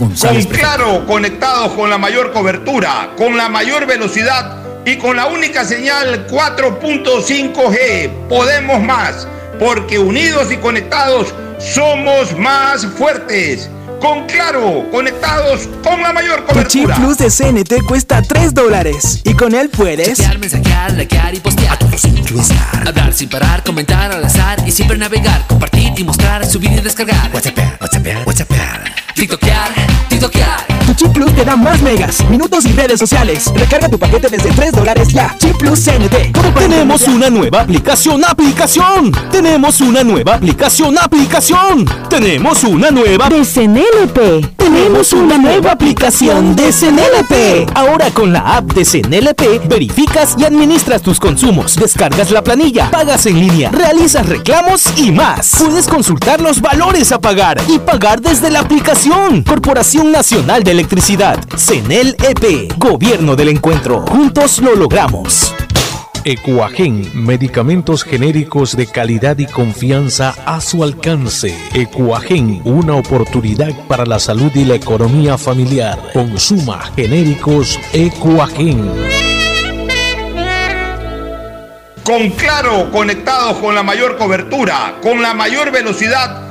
Speaker 24: González.
Speaker 14: Con Claro, conectados con la mayor cobertura, con la mayor velocidad y con la única señal 4.5G. Podemos más, porque unidos y conectados
Speaker 1: somos más fuertes. Con Claro, conectados con la mayor
Speaker 19: Tu chip
Speaker 1: cobertura.
Speaker 19: plus de CNT cuesta 3 dólares y con él puedes
Speaker 3: Chatear, mensajear, likear y postear. A todos incluir. Hablar sin parar, comentar al azar y siempre navegar. Compartir y mostrar, subir y descargar. WhatsApp, WhatsApp, WhatsApp. TikTokear, TikTokear.
Speaker 19: Tu chip plus te da más megas, minutos y redes sociales. Recarga tu paquete desde 3 dólares ya. Chip plus CNT. ¿Cómo para
Speaker 2: Tenemos una nueva aplicación, aplicación. Tenemos una nueva aplicación, aplicación. Tenemos una nueva
Speaker 15: De CNLP.
Speaker 2: Tenemos una nueva aplicación de CNLP. Ahora con la app de CNLP verificas y administras tus consumos, descargas la planilla, pagas en línea, realizas reclamos y más. Puedes consultar los valores a pagar y pagar desde la aplicación. Corporación Nacional de Electricidad, CNLEP, Gobierno del Encuentro. Juntos lo logramos.
Speaker 17: Ecuagen, medicamentos genéricos de calidad y confianza a su alcance. Ecuagen, una oportunidad para la salud y la economía familiar. Consuma genéricos Ecuagen.
Speaker 1: Con Claro, conectados con la mayor cobertura, con la mayor velocidad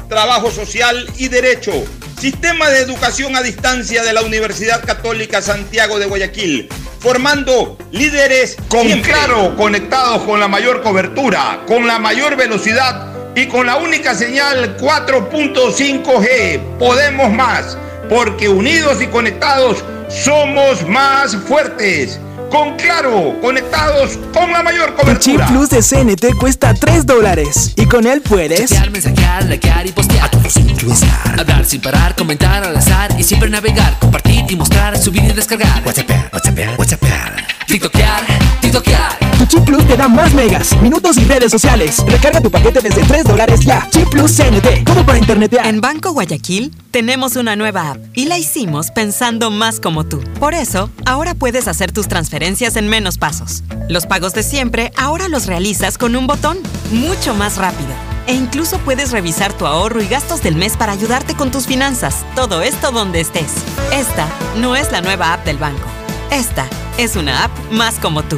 Speaker 1: trabajo social y derecho. Sistema de educación a distancia de la Universidad Católica Santiago de Guayaquil, formando líderes con
Speaker 25: siempre.
Speaker 1: claro, conectados con la mayor cobertura, con la mayor velocidad y con la única señal 4.5G. Podemos más, porque unidos y conectados somos más fuertes. Con claro, conectados con la mayor
Speaker 19: Tu chip
Speaker 1: cobertura.
Speaker 19: plus de CNT cuesta 3 dólares y con él puedes
Speaker 3: Chatear, mensajear, likear y postear. A todos incluir. Hablar sin parar, comentar al azar y siempre navegar. Compartir y mostrar, subir y descargar. WhatsApp, WhatsApp, WhatsApp. TikTokear, TikTokear.
Speaker 19: Chip plus te da más megas, minutos y redes sociales. Recarga tu paquete desde 3 dólares ya. Chip plus CNT. ¿Cómo para internetear?
Speaker 20: En Banco Guayaquil tenemos una nueva app y la hicimos pensando más como tú. Por eso, ahora puedes hacer tus transferencias en menos pasos. Los pagos de siempre ahora los realizas con un botón, mucho más rápido. E incluso puedes revisar tu ahorro y gastos del mes para ayudarte con tus finanzas. Todo esto donde estés. Esta no es la nueva app del banco. Esta es una app más como tú.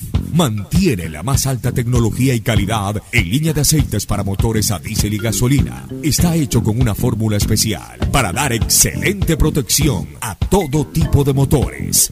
Speaker 26: Mantiene la más alta tecnología y calidad en línea de aceites para motores a diésel y gasolina. Está hecho con una fórmula especial para dar excelente protección a todo tipo de motores,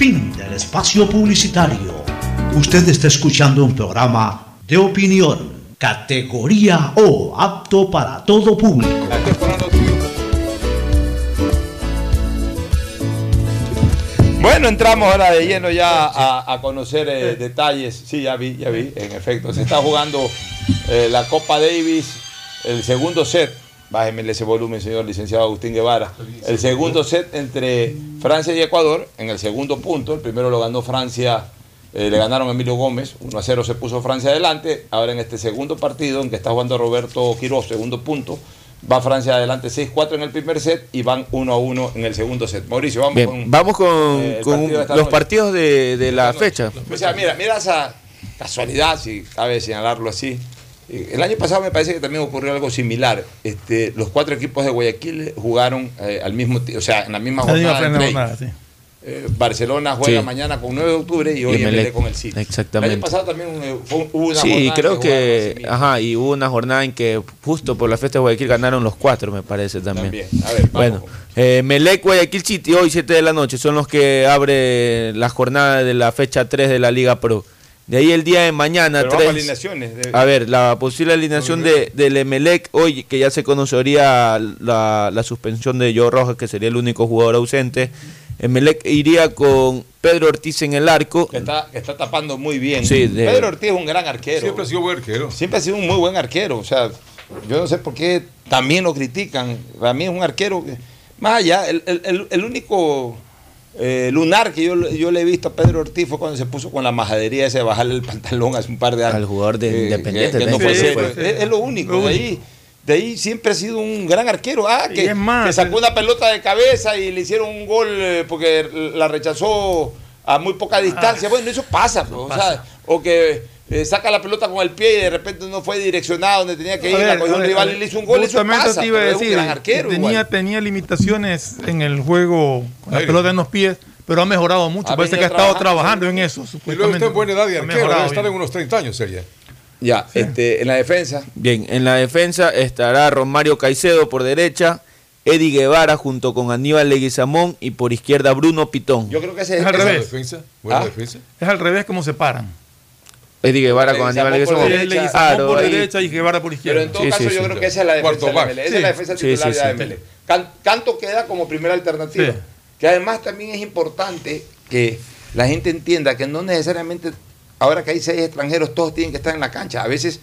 Speaker 13: Fin del espacio publicitario. Usted está escuchando un programa de opinión, categoría O, apto para todo público.
Speaker 1: Bueno, entramos ahora de lleno ya a, conocer eh, detalles. Sí, ya vi, ya vi, en efecto. Se está jugando eh, la Copa Davis, el segundo set. Bájeme ese volumen, señor licenciado Agustín Guevara. El segundo set entre Francia y Ecuador, en el segundo punto. El primero lo ganó Francia, eh, le ganaron a Emilio Gómez, 1 a 0 se puso Francia adelante. Ahora en este segundo partido, en que está jugando Roberto Quiroz, segundo punto, va Francia adelante 6-4 en el primer set y van 1 a 1 en el segundo set. Mauricio, vamos
Speaker 22: Bien,
Speaker 1: con.
Speaker 22: vamos con,
Speaker 1: eh, el
Speaker 22: con
Speaker 1: partido de esta
Speaker 22: los
Speaker 1: noche.
Speaker 22: partidos de, de la fecha.
Speaker 1: O sea, mira, mira esa casualidad, si cabe señalarlo así. Eh, El año pasado me parece que también ocurrió algo similar. Este, los cuatro equipos de Guayaquil jugaron eh, al mismo tiempo, o sea, en la misma jornada.
Speaker 8: sí.
Speaker 1: Eh, Barcelona juega
Speaker 22: Sí.
Speaker 1: mañana con 9 de octubre y hoy Emelec. con el City.
Speaker 22: Exactamente.
Speaker 1: El año pasado también eh, fue- hubo una
Speaker 22: Sí,
Speaker 1: jornada
Speaker 22: creo
Speaker 1: en
Speaker 22: que, ajá, y hubo una jornada en que justo por la fiesta de Guayaquil ganaron los cuatro, me parece también.
Speaker 1: También. A ver, vamos.
Speaker 22: bueno, eh, Melec, Guayaquil City, hoy 7 de la noche, son los que abre la jornada de la fecha 3 de la Liga Pro. De ahí el día de mañana,
Speaker 1: Pero
Speaker 22: tres-
Speaker 1: alineaciones. de-
Speaker 22: a ver, la posible alineación de, del Emelec, hoy que ya se conocería la, la suspensión de Joe Rojas, que sería el único jugador ausente. Emelec iría con Pedro Ortiz en el arco.
Speaker 1: que está, que está tapando muy bien.
Speaker 22: Sí, de-
Speaker 1: Pedro Ortiz es un gran arquero.
Speaker 23: Siempre ha sido buen arquero.
Speaker 1: Siempre ha sido un muy buen arquero. O sea, yo no sé por qué también lo critican. Para mí es un arquero que, más allá, el, el- el- el único eh, lunar que yo, yo le he visto a Pedro Ortiz fue cuando se puso con la majadería ese de bajarle el pantalón hace un par de años.
Speaker 22: Al jugador de
Speaker 1: Eh,
Speaker 22: Independiente
Speaker 1: que- que no fue
Speaker 22: fue.
Speaker 1: serio. Es, es lo único.
Speaker 8: Lo
Speaker 1: de, ahí, de ahí siempre ha sido un gran arquero. Ah, que,
Speaker 8: es más,
Speaker 1: que sacó una pelota de cabeza y le hicieron un gol eh, porque la rechazó a muy poca distancia. bueno, eso pasa. pues, o, sea, o que eh, saca la pelota con el pie y de repente no fue direccionado donde tenía que ir, la cogió un rival y le hizo un gol. Eso
Speaker 8: Justamente
Speaker 1: pasa.
Speaker 8: te iba a
Speaker 1: es
Speaker 8: decir,
Speaker 1: arquero.
Speaker 8: tenía,
Speaker 1: igual.
Speaker 8: tenía limitaciones en el juego con la pelota en los pies, pero ha mejorado mucho.
Speaker 1: Ha
Speaker 8: Parece que ha estado
Speaker 1: trabajando,
Speaker 8: en eso.
Speaker 23: Y luego está en buena edad de
Speaker 8: Ha
Speaker 23: arquero,
Speaker 8: mejorado
Speaker 23: debe estar en unos 30 años sería.
Speaker 1: Ya, este, en la defensa.
Speaker 22: Bien, en la defensa estará Romario Caicedo por derecha, Eddie Guevara junto con Aníbal Leguizamón y por izquierda Bruno Pitón.
Speaker 1: Yo creo que ese
Speaker 8: Es al
Speaker 1: ese-
Speaker 23: Buena
Speaker 8: revés.
Speaker 23: defensa. Buena
Speaker 1: Ah.
Speaker 23: defensa.
Speaker 8: Es al revés como se paran.
Speaker 22: Eddie Guevara con Aníbal
Speaker 1: Leguizamón por derecha.
Speaker 8: Leguizamón por derecha y Guevara por
Speaker 1: Pero
Speaker 8: izquierda.
Speaker 1: en todo
Speaker 22: Sí,
Speaker 1: caso,
Speaker 22: sí,
Speaker 1: yo
Speaker 22: sí.
Speaker 1: creo que esa es la defensa de. Esa
Speaker 8: Sí.
Speaker 1: es la defensa titular
Speaker 22: sí,
Speaker 1: de. Can- Canto queda como primera alternativa.
Speaker 8: Sí.
Speaker 1: Que además también es importante que la gente entienda que no necesariamente, ahora que hay seis extranjeros, todos tienen que estar en la cancha. A veces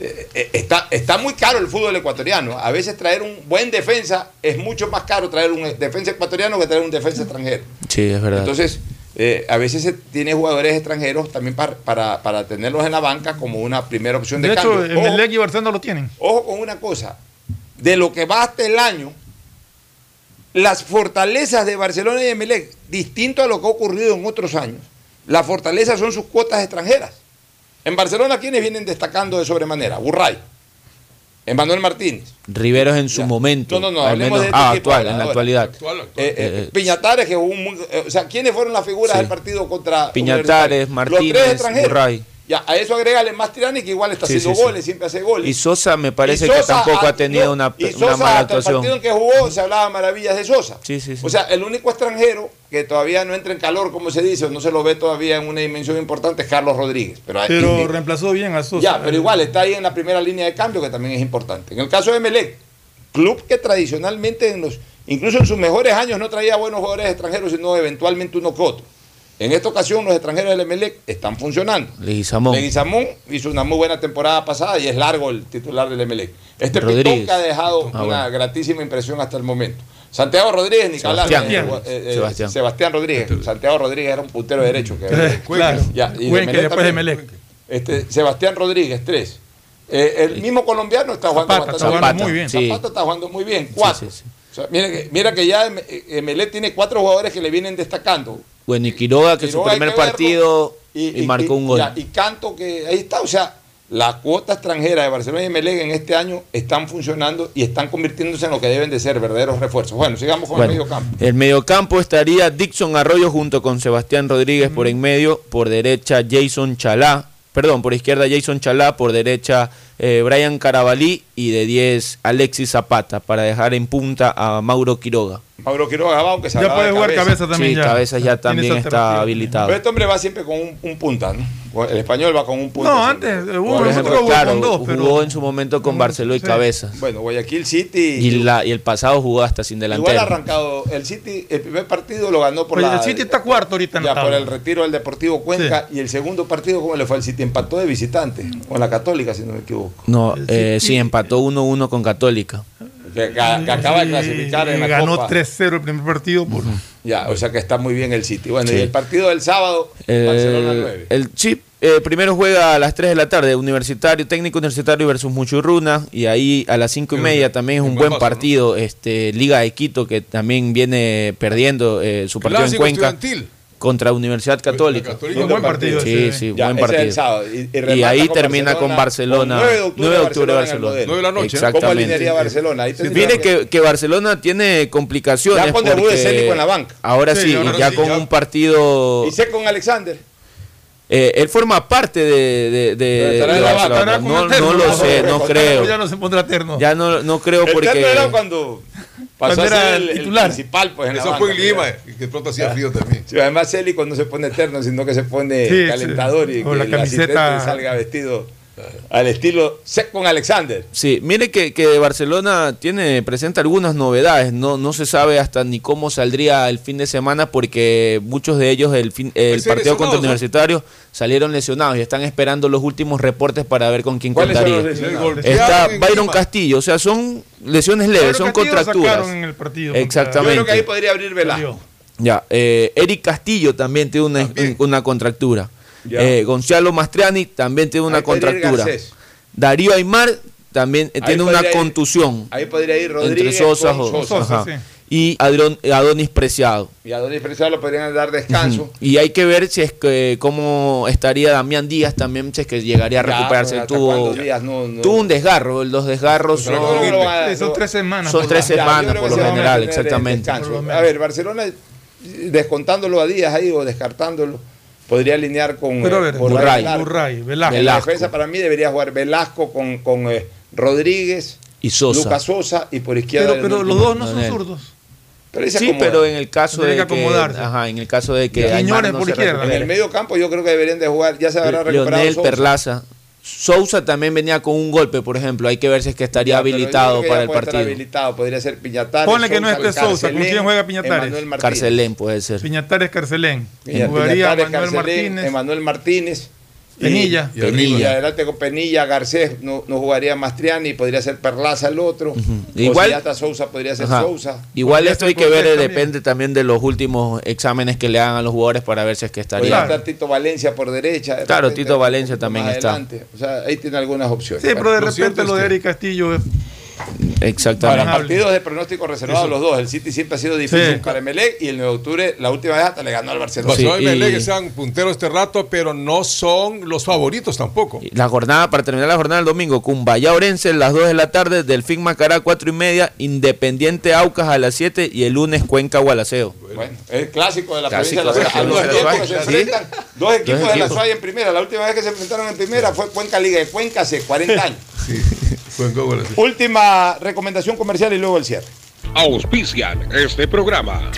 Speaker 1: eh, eh, está, está muy caro el fútbol ecuatoriano. A veces traer un buen defensa es mucho más caro traer un defensa ecuatoriano que traer un defensa extranjero.
Speaker 22: Sí, es verdad.
Speaker 1: Entonces, eh, a veces se tiene jugadores extranjeros también para, para, para tenerlos en la banca como una primera opción de,
Speaker 8: De hecho,
Speaker 1: cambio. Ojo-
Speaker 8: Emelec y Barcelona lo tienen.
Speaker 1: Ojo con una cosa, de lo que va hasta el año, las fortalezas de Barcelona y Emelec, distinto a lo que ha ocurrido en otros años, las fortalezas son sus cuotas extranjeras. En Barcelona, ¿quiénes vienen destacando de sobremanera? Burray, Emanuel Martínez,
Speaker 22: Riveros en su
Speaker 1: Ya.
Speaker 22: momento.
Speaker 1: No, no, no,
Speaker 22: al
Speaker 1: hablemos
Speaker 22: menos-
Speaker 1: de este
Speaker 22: ah, actual, en la actualidad.
Speaker 23: Actual, actual.
Speaker 1: eh, eh,
Speaker 22: Eh,
Speaker 1: Piñatares, que jugó un eh, o sea, ¿quiénes fueron las figuras
Speaker 22: Sí.
Speaker 1: del partido contra
Speaker 22: Piñatares? Martínez,
Speaker 1: Los tres extranjeros.
Speaker 22: Burray.
Speaker 1: Ya, a eso agrégale más Tirani, que igual está
Speaker 22: Sí,
Speaker 1: haciendo
Speaker 22: sí, sí.
Speaker 1: goles, siempre hace goles.
Speaker 22: Y Sosa me parece que tampoco ha tenido
Speaker 1: no,
Speaker 22: una,
Speaker 1: y
Speaker 22: una
Speaker 1: Sosa,
Speaker 22: mala
Speaker 1: hasta El partido
Speaker 22: actuación.
Speaker 1: en que jugó se hablaba maravillas de Sosa.
Speaker 22: Sí, sí, sí.
Speaker 1: O sea, el único extranjero que todavía no entra en calor, como se dice, o no se lo ve todavía en una dimensión importante, es Carlos Rodríguez. Pero,
Speaker 8: reemplazó bien a Sosa.
Speaker 1: ya, pero igual está ahí en la primera línea de cambio, que también es importante. En el caso de Melec, club que tradicionalmente, en los, incluso en sus mejores años, no traía buenos jugadores extranjeros, sino eventualmente uno que otro. En esta ocasión, los extranjeros del Emelec están funcionando.
Speaker 22: Leguizamón.
Speaker 1: Leguizamón hizo una muy buena temporada pasada y es largo el titular del Emelec. Este
Speaker 22: Rodríguez.
Speaker 1: Pitón que ha dejado
Speaker 22: Ah,
Speaker 1: una
Speaker 22: bueno.
Speaker 1: gratísima impresión hasta el momento. Santiago Rodríguez, Nicolás.
Speaker 22: Sebastián.
Speaker 1: eh, eh, eh,
Speaker 22: Sebastián.
Speaker 1: Sebastián Rodríguez. Santiago Rodríguez era un puntero derecho. Que
Speaker 8: Eh, claro.
Speaker 1: Ya, y de
Speaker 8: Cuenca,
Speaker 1: Melec
Speaker 8: después de. Melec.
Speaker 1: Este, Sebastián Rodríguez, tres. Eh, el mismo colombiano está jugando
Speaker 8: Zapata,
Speaker 1: bastante
Speaker 8: está jugando muy bien.
Speaker 22: Sí.
Speaker 1: Zapata está jugando muy bien, cuatro. Sea, mira, que, mira que ya eh, Emelec tiene cuatro jugadores que le vienen destacando.
Speaker 22: Bueno, y Quiroga, que su
Speaker 1: Quiroga hay
Speaker 22: primer
Speaker 1: que
Speaker 22: partido y, marcó un gol.
Speaker 1: ya, y Canto, que ahí está. O sea, la cuota extranjera de Barcelona y Emelec en este año están funcionando y están convirtiéndose en lo que deben de ser verdaderos refuerzos. Bueno, sigamos con
Speaker 22: Bueno,
Speaker 1: el medio campo.
Speaker 22: el mediocampo estaría Dixon Arroyo junto con Sebastián Rodríguez por en medio, por derecha Jason Chalá, perdón, por izquierda Jason Chalá, por derecha eh, Brian Carabalí y de 10 Alexis Zapata para dejar en punta a Mauro Quiroga.
Speaker 1: Mauro Quiroga va, aunque se
Speaker 8: Ya puede
Speaker 1: de
Speaker 8: jugar cabeza también.
Speaker 22: Sí,
Speaker 8: ya.
Speaker 22: Cabezas ya también está habilitado.
Speaker 1: Pero este hombre va siempre con un, un punta, ¿no? El español va con un punta.
Speaker 8: No,
Speaker 1: siempre.
Speaker 8: antes, eh,
Speaker 1: Por
Speaker 8: uno
Speaker 22: Por
Speaker 1: ejemplo,
Speaker 22: ejemplo,
Speaker 8: jugó
Speaker 22: claro,
Speaker 8: con dos, pero-
Speaker 22: jugó en su momento con Barceló y
Speaker 8: sí.
Speaker 22: Cabezas.
Speaker 1: Bueno, Guayaquil City.
Speaker 22: Y, la, y el pasado jugó hasta sin
Speaker 1: Igual
Speaker 22: delantero.
Speaker 1: ha arrancado el City, el primer partido lo ganó por
Speaker 8: Pues
Speaker 1: la,
Speaker 8: el City está cuarto ahorita en la
Speaker 1: ya por el retiro del Deportivo Cuenca y el segundo partido cómo le fue al City empató de visitante con la Católica si no me equivoco.
Speaker 22: No, eh, sí, empató 1-1 con Católica.
Speaker 1: Que, que- acaba de clasificar en la
Speaker 8: Y ganó
Speaker 1: Copa.
Speaker 8: 3-0 el primer partido. por-
Speaker 1: Ya, o sea que está muy bien el City. Bueno,
Speaker 22: Sí.
Speaker 1: y el partido del sábado Barcelona
Speaker 22: El,
Speaker 1: 9.
Speaker 22: el chip eh, primero juega a las 3 de la tarde, Universitario, Técnico Universitario versus Muchurruna, y ahí a las 5 y media también es un buen partido, este Liga de Quito, que también viene perdiendo eh, su partido en
Speaker 23: Clásico
Speaker 22: Cuenca
Speaker 23: estudiantil.
Speaker 22: Contra Universidad Católica.
Speaker 23: Católica.
Speaker 8: Buen partido.
Speaker 22: Sí, sí,
Speaker 1: Ya,
Speaker 22: buen partido.
Speaker 1: sábado. Y- y
Speaker 22: Y, ahí
Speaker 1: con
Speaker 22: termina con Barcelona.
Speaker 1: con 9 de octubre,
Speaker 22: 9 de octubre
Speaker 1: Barcelona.
Speaker 22: Barcelona.
Speaker 1: en el modelo. ¿Cómo
Speaker 22: Exactamente.
Speaker 1: alinearía Barcelona? Ahí
Speaker 22: Mire que, que Barcelona tiene complicaciones.
Speaker 1: Ya con debut de Célico en la banca.
Speaker 22: Ahora sí,
Speaker 1: Sí, ahora
Speaker 22: ya
Speaker 1: sí,
Speaker 22: con
Speaker 1: ya.
Speaker 22: un partido.
Speaker 1: Y sé con Alexander.
Speaker 22: Eh, él forma parte de, de, de-
Speaker 1: la
Speaker 22: Barcelona.
Speaker 1: banca, estará
Speaker 22: No, no lo sé,
Speaker 8: ¿no?
Speaker 22: creo.
Speaker 8: Ya no se pondrá terno.
Speaker 22: Ya no, no creo
Speaker 1: El
Speaker 22: porque.
Speaker 1: terno era cuando pasó
Speaker 8: Cuando
Speaker 1: a
Speaker 8: era
Speaker 1: ser
Speaker 8: el
Speaker 1: el, el
Speaker 8: titular.
Speaker 1: principal. Pues, en la
Speaker 23: Eso fue en Lima,
Speaker 1: ya.
Speaker 23: y que de pronto hacía frío también.
Speaker 1: Sí, además Célico no se pone terno, sino que se pone
Speaker 8: Sí,
Speaker 1: calentador
Speaker 8: sí.
Speaker 1: y que
Speaker 8: la camiseta-
Speaker 1: salga vestido al estilo Sec con Alexander.
Speaker 22: Sí, mire que, que Barcelona tiene, presenta algunas novedades. No, no se sabe hasta ni cómo saldría el fin de semana porque muchos de ellos el, fin, el
Speaker 23: ser
Speaker 22: partido contra. Universitario salieron lesionados y están esperando los últimos reportes para ver con quién
Speaker 1: ¿Cuáles son
Speaker 22: contaría. Está Byron. Castillo, o sea, son lesiones leves,
Speaker 8: Pero
Speaker 22: son contracturas.
Speaker 8: sacaron en el partido.
Speaker 1: Yo
Speaker 22: Exactamente.
Speaker 1: creo que ahí podría abrir Velasco.
Speaker 22: Ya, eh, Eric Castillo también tiene una,
Speaker 23: También.
Speaker 22: una contractura.
Speaker 1: Ya.
Speaker 22: Eh, Gonzalo Mastriani también tiene una
Speaker 1: Ahí
Speaker 22: contractura. Darío Aymar también eh,
Speaker 1: Ahí
Speaker 22: tiene una
Speaker 1: ir-
Speaker 22: contusión.
Speaker 1: Ahí podría ir
Speaker 22: entre
Speaker 1: Rodríguez
Speaker 22: Sosa,
Speaker 1: con
Speaker 22: o-
Speaker 1: Sosa.
Speaker 8: Sosa,
Speaker 22: ajá.
Speaker 8: sí.
Speaker 22: y Adron- Adonis Preciado.
Speaker 1: Y a Donis Preciado lo podrían dar descanso.
Speaker 22: Y hay que ver si es que cómo estaría Damián Díaz también, si es que llegaría a
Speaker 1: Ya,
Speaker 22: recuperarse.
Speaker 1: ¿hasta
Speaker 22: tuvo,
Speaker 1: cuántos días? No, no.
Speaker 22: tuvo un desgarro, los desgarros son,
Speaker 8: son tres semanas.
Speaker 22: son tres
Speaker 1: Ya,
Speaker 22: semanas por lo general, exactamente.
Speaker 1: A ver, Barcelona, descontándolo a Díaz ahí o descartándolo, podría alinear con
Speaker 8: Pero a
Speaker 1: eh,
Speaker 8: ver,
Speaker 22: Burray.
Speaker 1: Velasco.
Speaker 8: Burray, Velasco.
Speaker 1: En la defensa para mí debería jugar Velasco con, con eh, Rodríguez,
Speaker 22: Y Sosa.
Speaker 1: Lucas Sosa y por izquierda.
Speaker 8: Pero, pero los dos no son
Speaker 22: Manuel.
Speaker 8: zurdos.
Speaker 1: Pero
Speaker 22: Sí, pero en el caso
Speaker 8: Tiene
Speaker 22: de
Speaker 8: que acomodarse.
Speaker 22: ajá, en el caso de que
Speaker 8: Quiñones
Speaker 22: no
Speaker 8: por izquierda.
Speaker 1: En el medio campo yo creo que deberían de jugar, ya se habrá recuperado
Speaker 22: Leonel. Perlaza. Sousa también venía con un golpe, por ejemplo. Hay que ver si es que estaría
Speaker 1: Ya,
Speaker 22: habilitado
Speaker 1: que
Speaker 22: para el partido.
Speaker 1: habilitado, podría ser Piñatares.
Speaker 8: Ponle que no esté Sousa, ¿con quién juega Piñatares?
Speaker 22: Carcelén puede ser.
Speaker 8: Piñatares Carcelén.
Speaker 1: Piña-
Speaker 8: Jugaría
Speaker 1: Piñatares,
Speaker 8: Manuel
Speaker 1: Carcelén,
Speaker 8: Martínez.
Speaker 1: Emanuel Martínez. Y-
Speaker 8: Penilla.
Speaker 23: Y
Speaker 1: adelante con Penilla, Garcés, no, no jugaría Mastriani, podría ser Perlaza el otro. O
Speaker 22: Igual-
Speaker 1: si ya está Sousa, podría ser
Speaker 22: Ajá.
Speaker 1: Sousa.
Speaker 22: Igual esto hay que ver, eh,
Speaker 8: también.
Speaker 22: depende también de los últimos exámenes que le hagan a los jugadores para ver si es que
Speaker 1: Podría
Speaker 22: estaría.
Speaker 1: estar Tito Valencia por derecha. de
Speaker 22: Claro,
Speaker 1: repente,
Speaker 22: Tito Valencia también está.
Speaker 1: adelante. O sea, ahí tiene algunas opciones.
Speaker 8: Sí, pero de repente lo de Eric Castillo es
Speaker 22: Exactamente.
Speaker 1: Para partidos de pronóstico reservado los dos. El City siempre ha sido difícil
Speaker 8: Sí.
Speaker 1: para Emelec y el 9 de octubre, la última vez hasta le ganó al Barcelona.
Speaker 22: Sí,
Speaker 23: Barcelona y
Speaker 22: y-
Speaker 23: Melec que sean punteros este rato, pero no son los favoritos tampoco.
Speaker 22: La jornada, para terminar la jornada del domingo, Cumbaya Orense a las 2 de la tarde, Delfín Macará 4 y media, Independiente Aucas a las 7 y el lunes Cuenca Gualaceo.
Speaker 1: Bueno, el clásico de la
Speaker 22: Clásico
Speaker 1: provincia de la
Speaker 22: de la de la
Speaker 1: tiempos que se enfrentan dos equipos de la
Speaker 22: equipos.
Speaker 1: Suárez en primera. La última vez que se enfrentaron en primera fue Cuenca Liga de Cuenca hace (laughs) 40 años.
Speaker 23: Cuenca, bueno, sí.
Speaker 1: Última recomendación comercial y luego el cierre.
Speaker 27: Auspician este programa.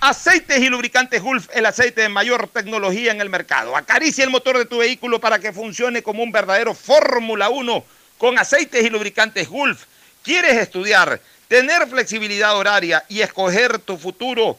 Speaker 14: Aceites y lubricantes Gulf, el aceite de mayor tecnología en el mercado. Acaricia el motor de tu vehículo para que funcione como un verdadero Fórmula 1 con aceites y lubricantes Gulf. ¿Quieres estudiar, tener flexibilidad horaria y escoger tu futuro?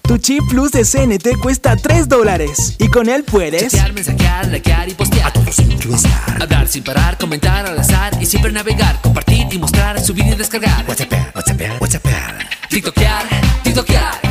Speaker 19: Tu chip plus de CNT cuesta 3 dólares y con él puedes
Speaker 3: Chatear, mensajear, likear y postear. A todos incluestar. Hablar sin parar, comentar al azar y siempre navegar, compartir y mostrar, subir y descargar. WhatsApp, WhatsApp, WhatsApp. TikTokear, TikTokear.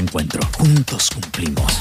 Speaker 24: encuentro. Juntos cumplimos.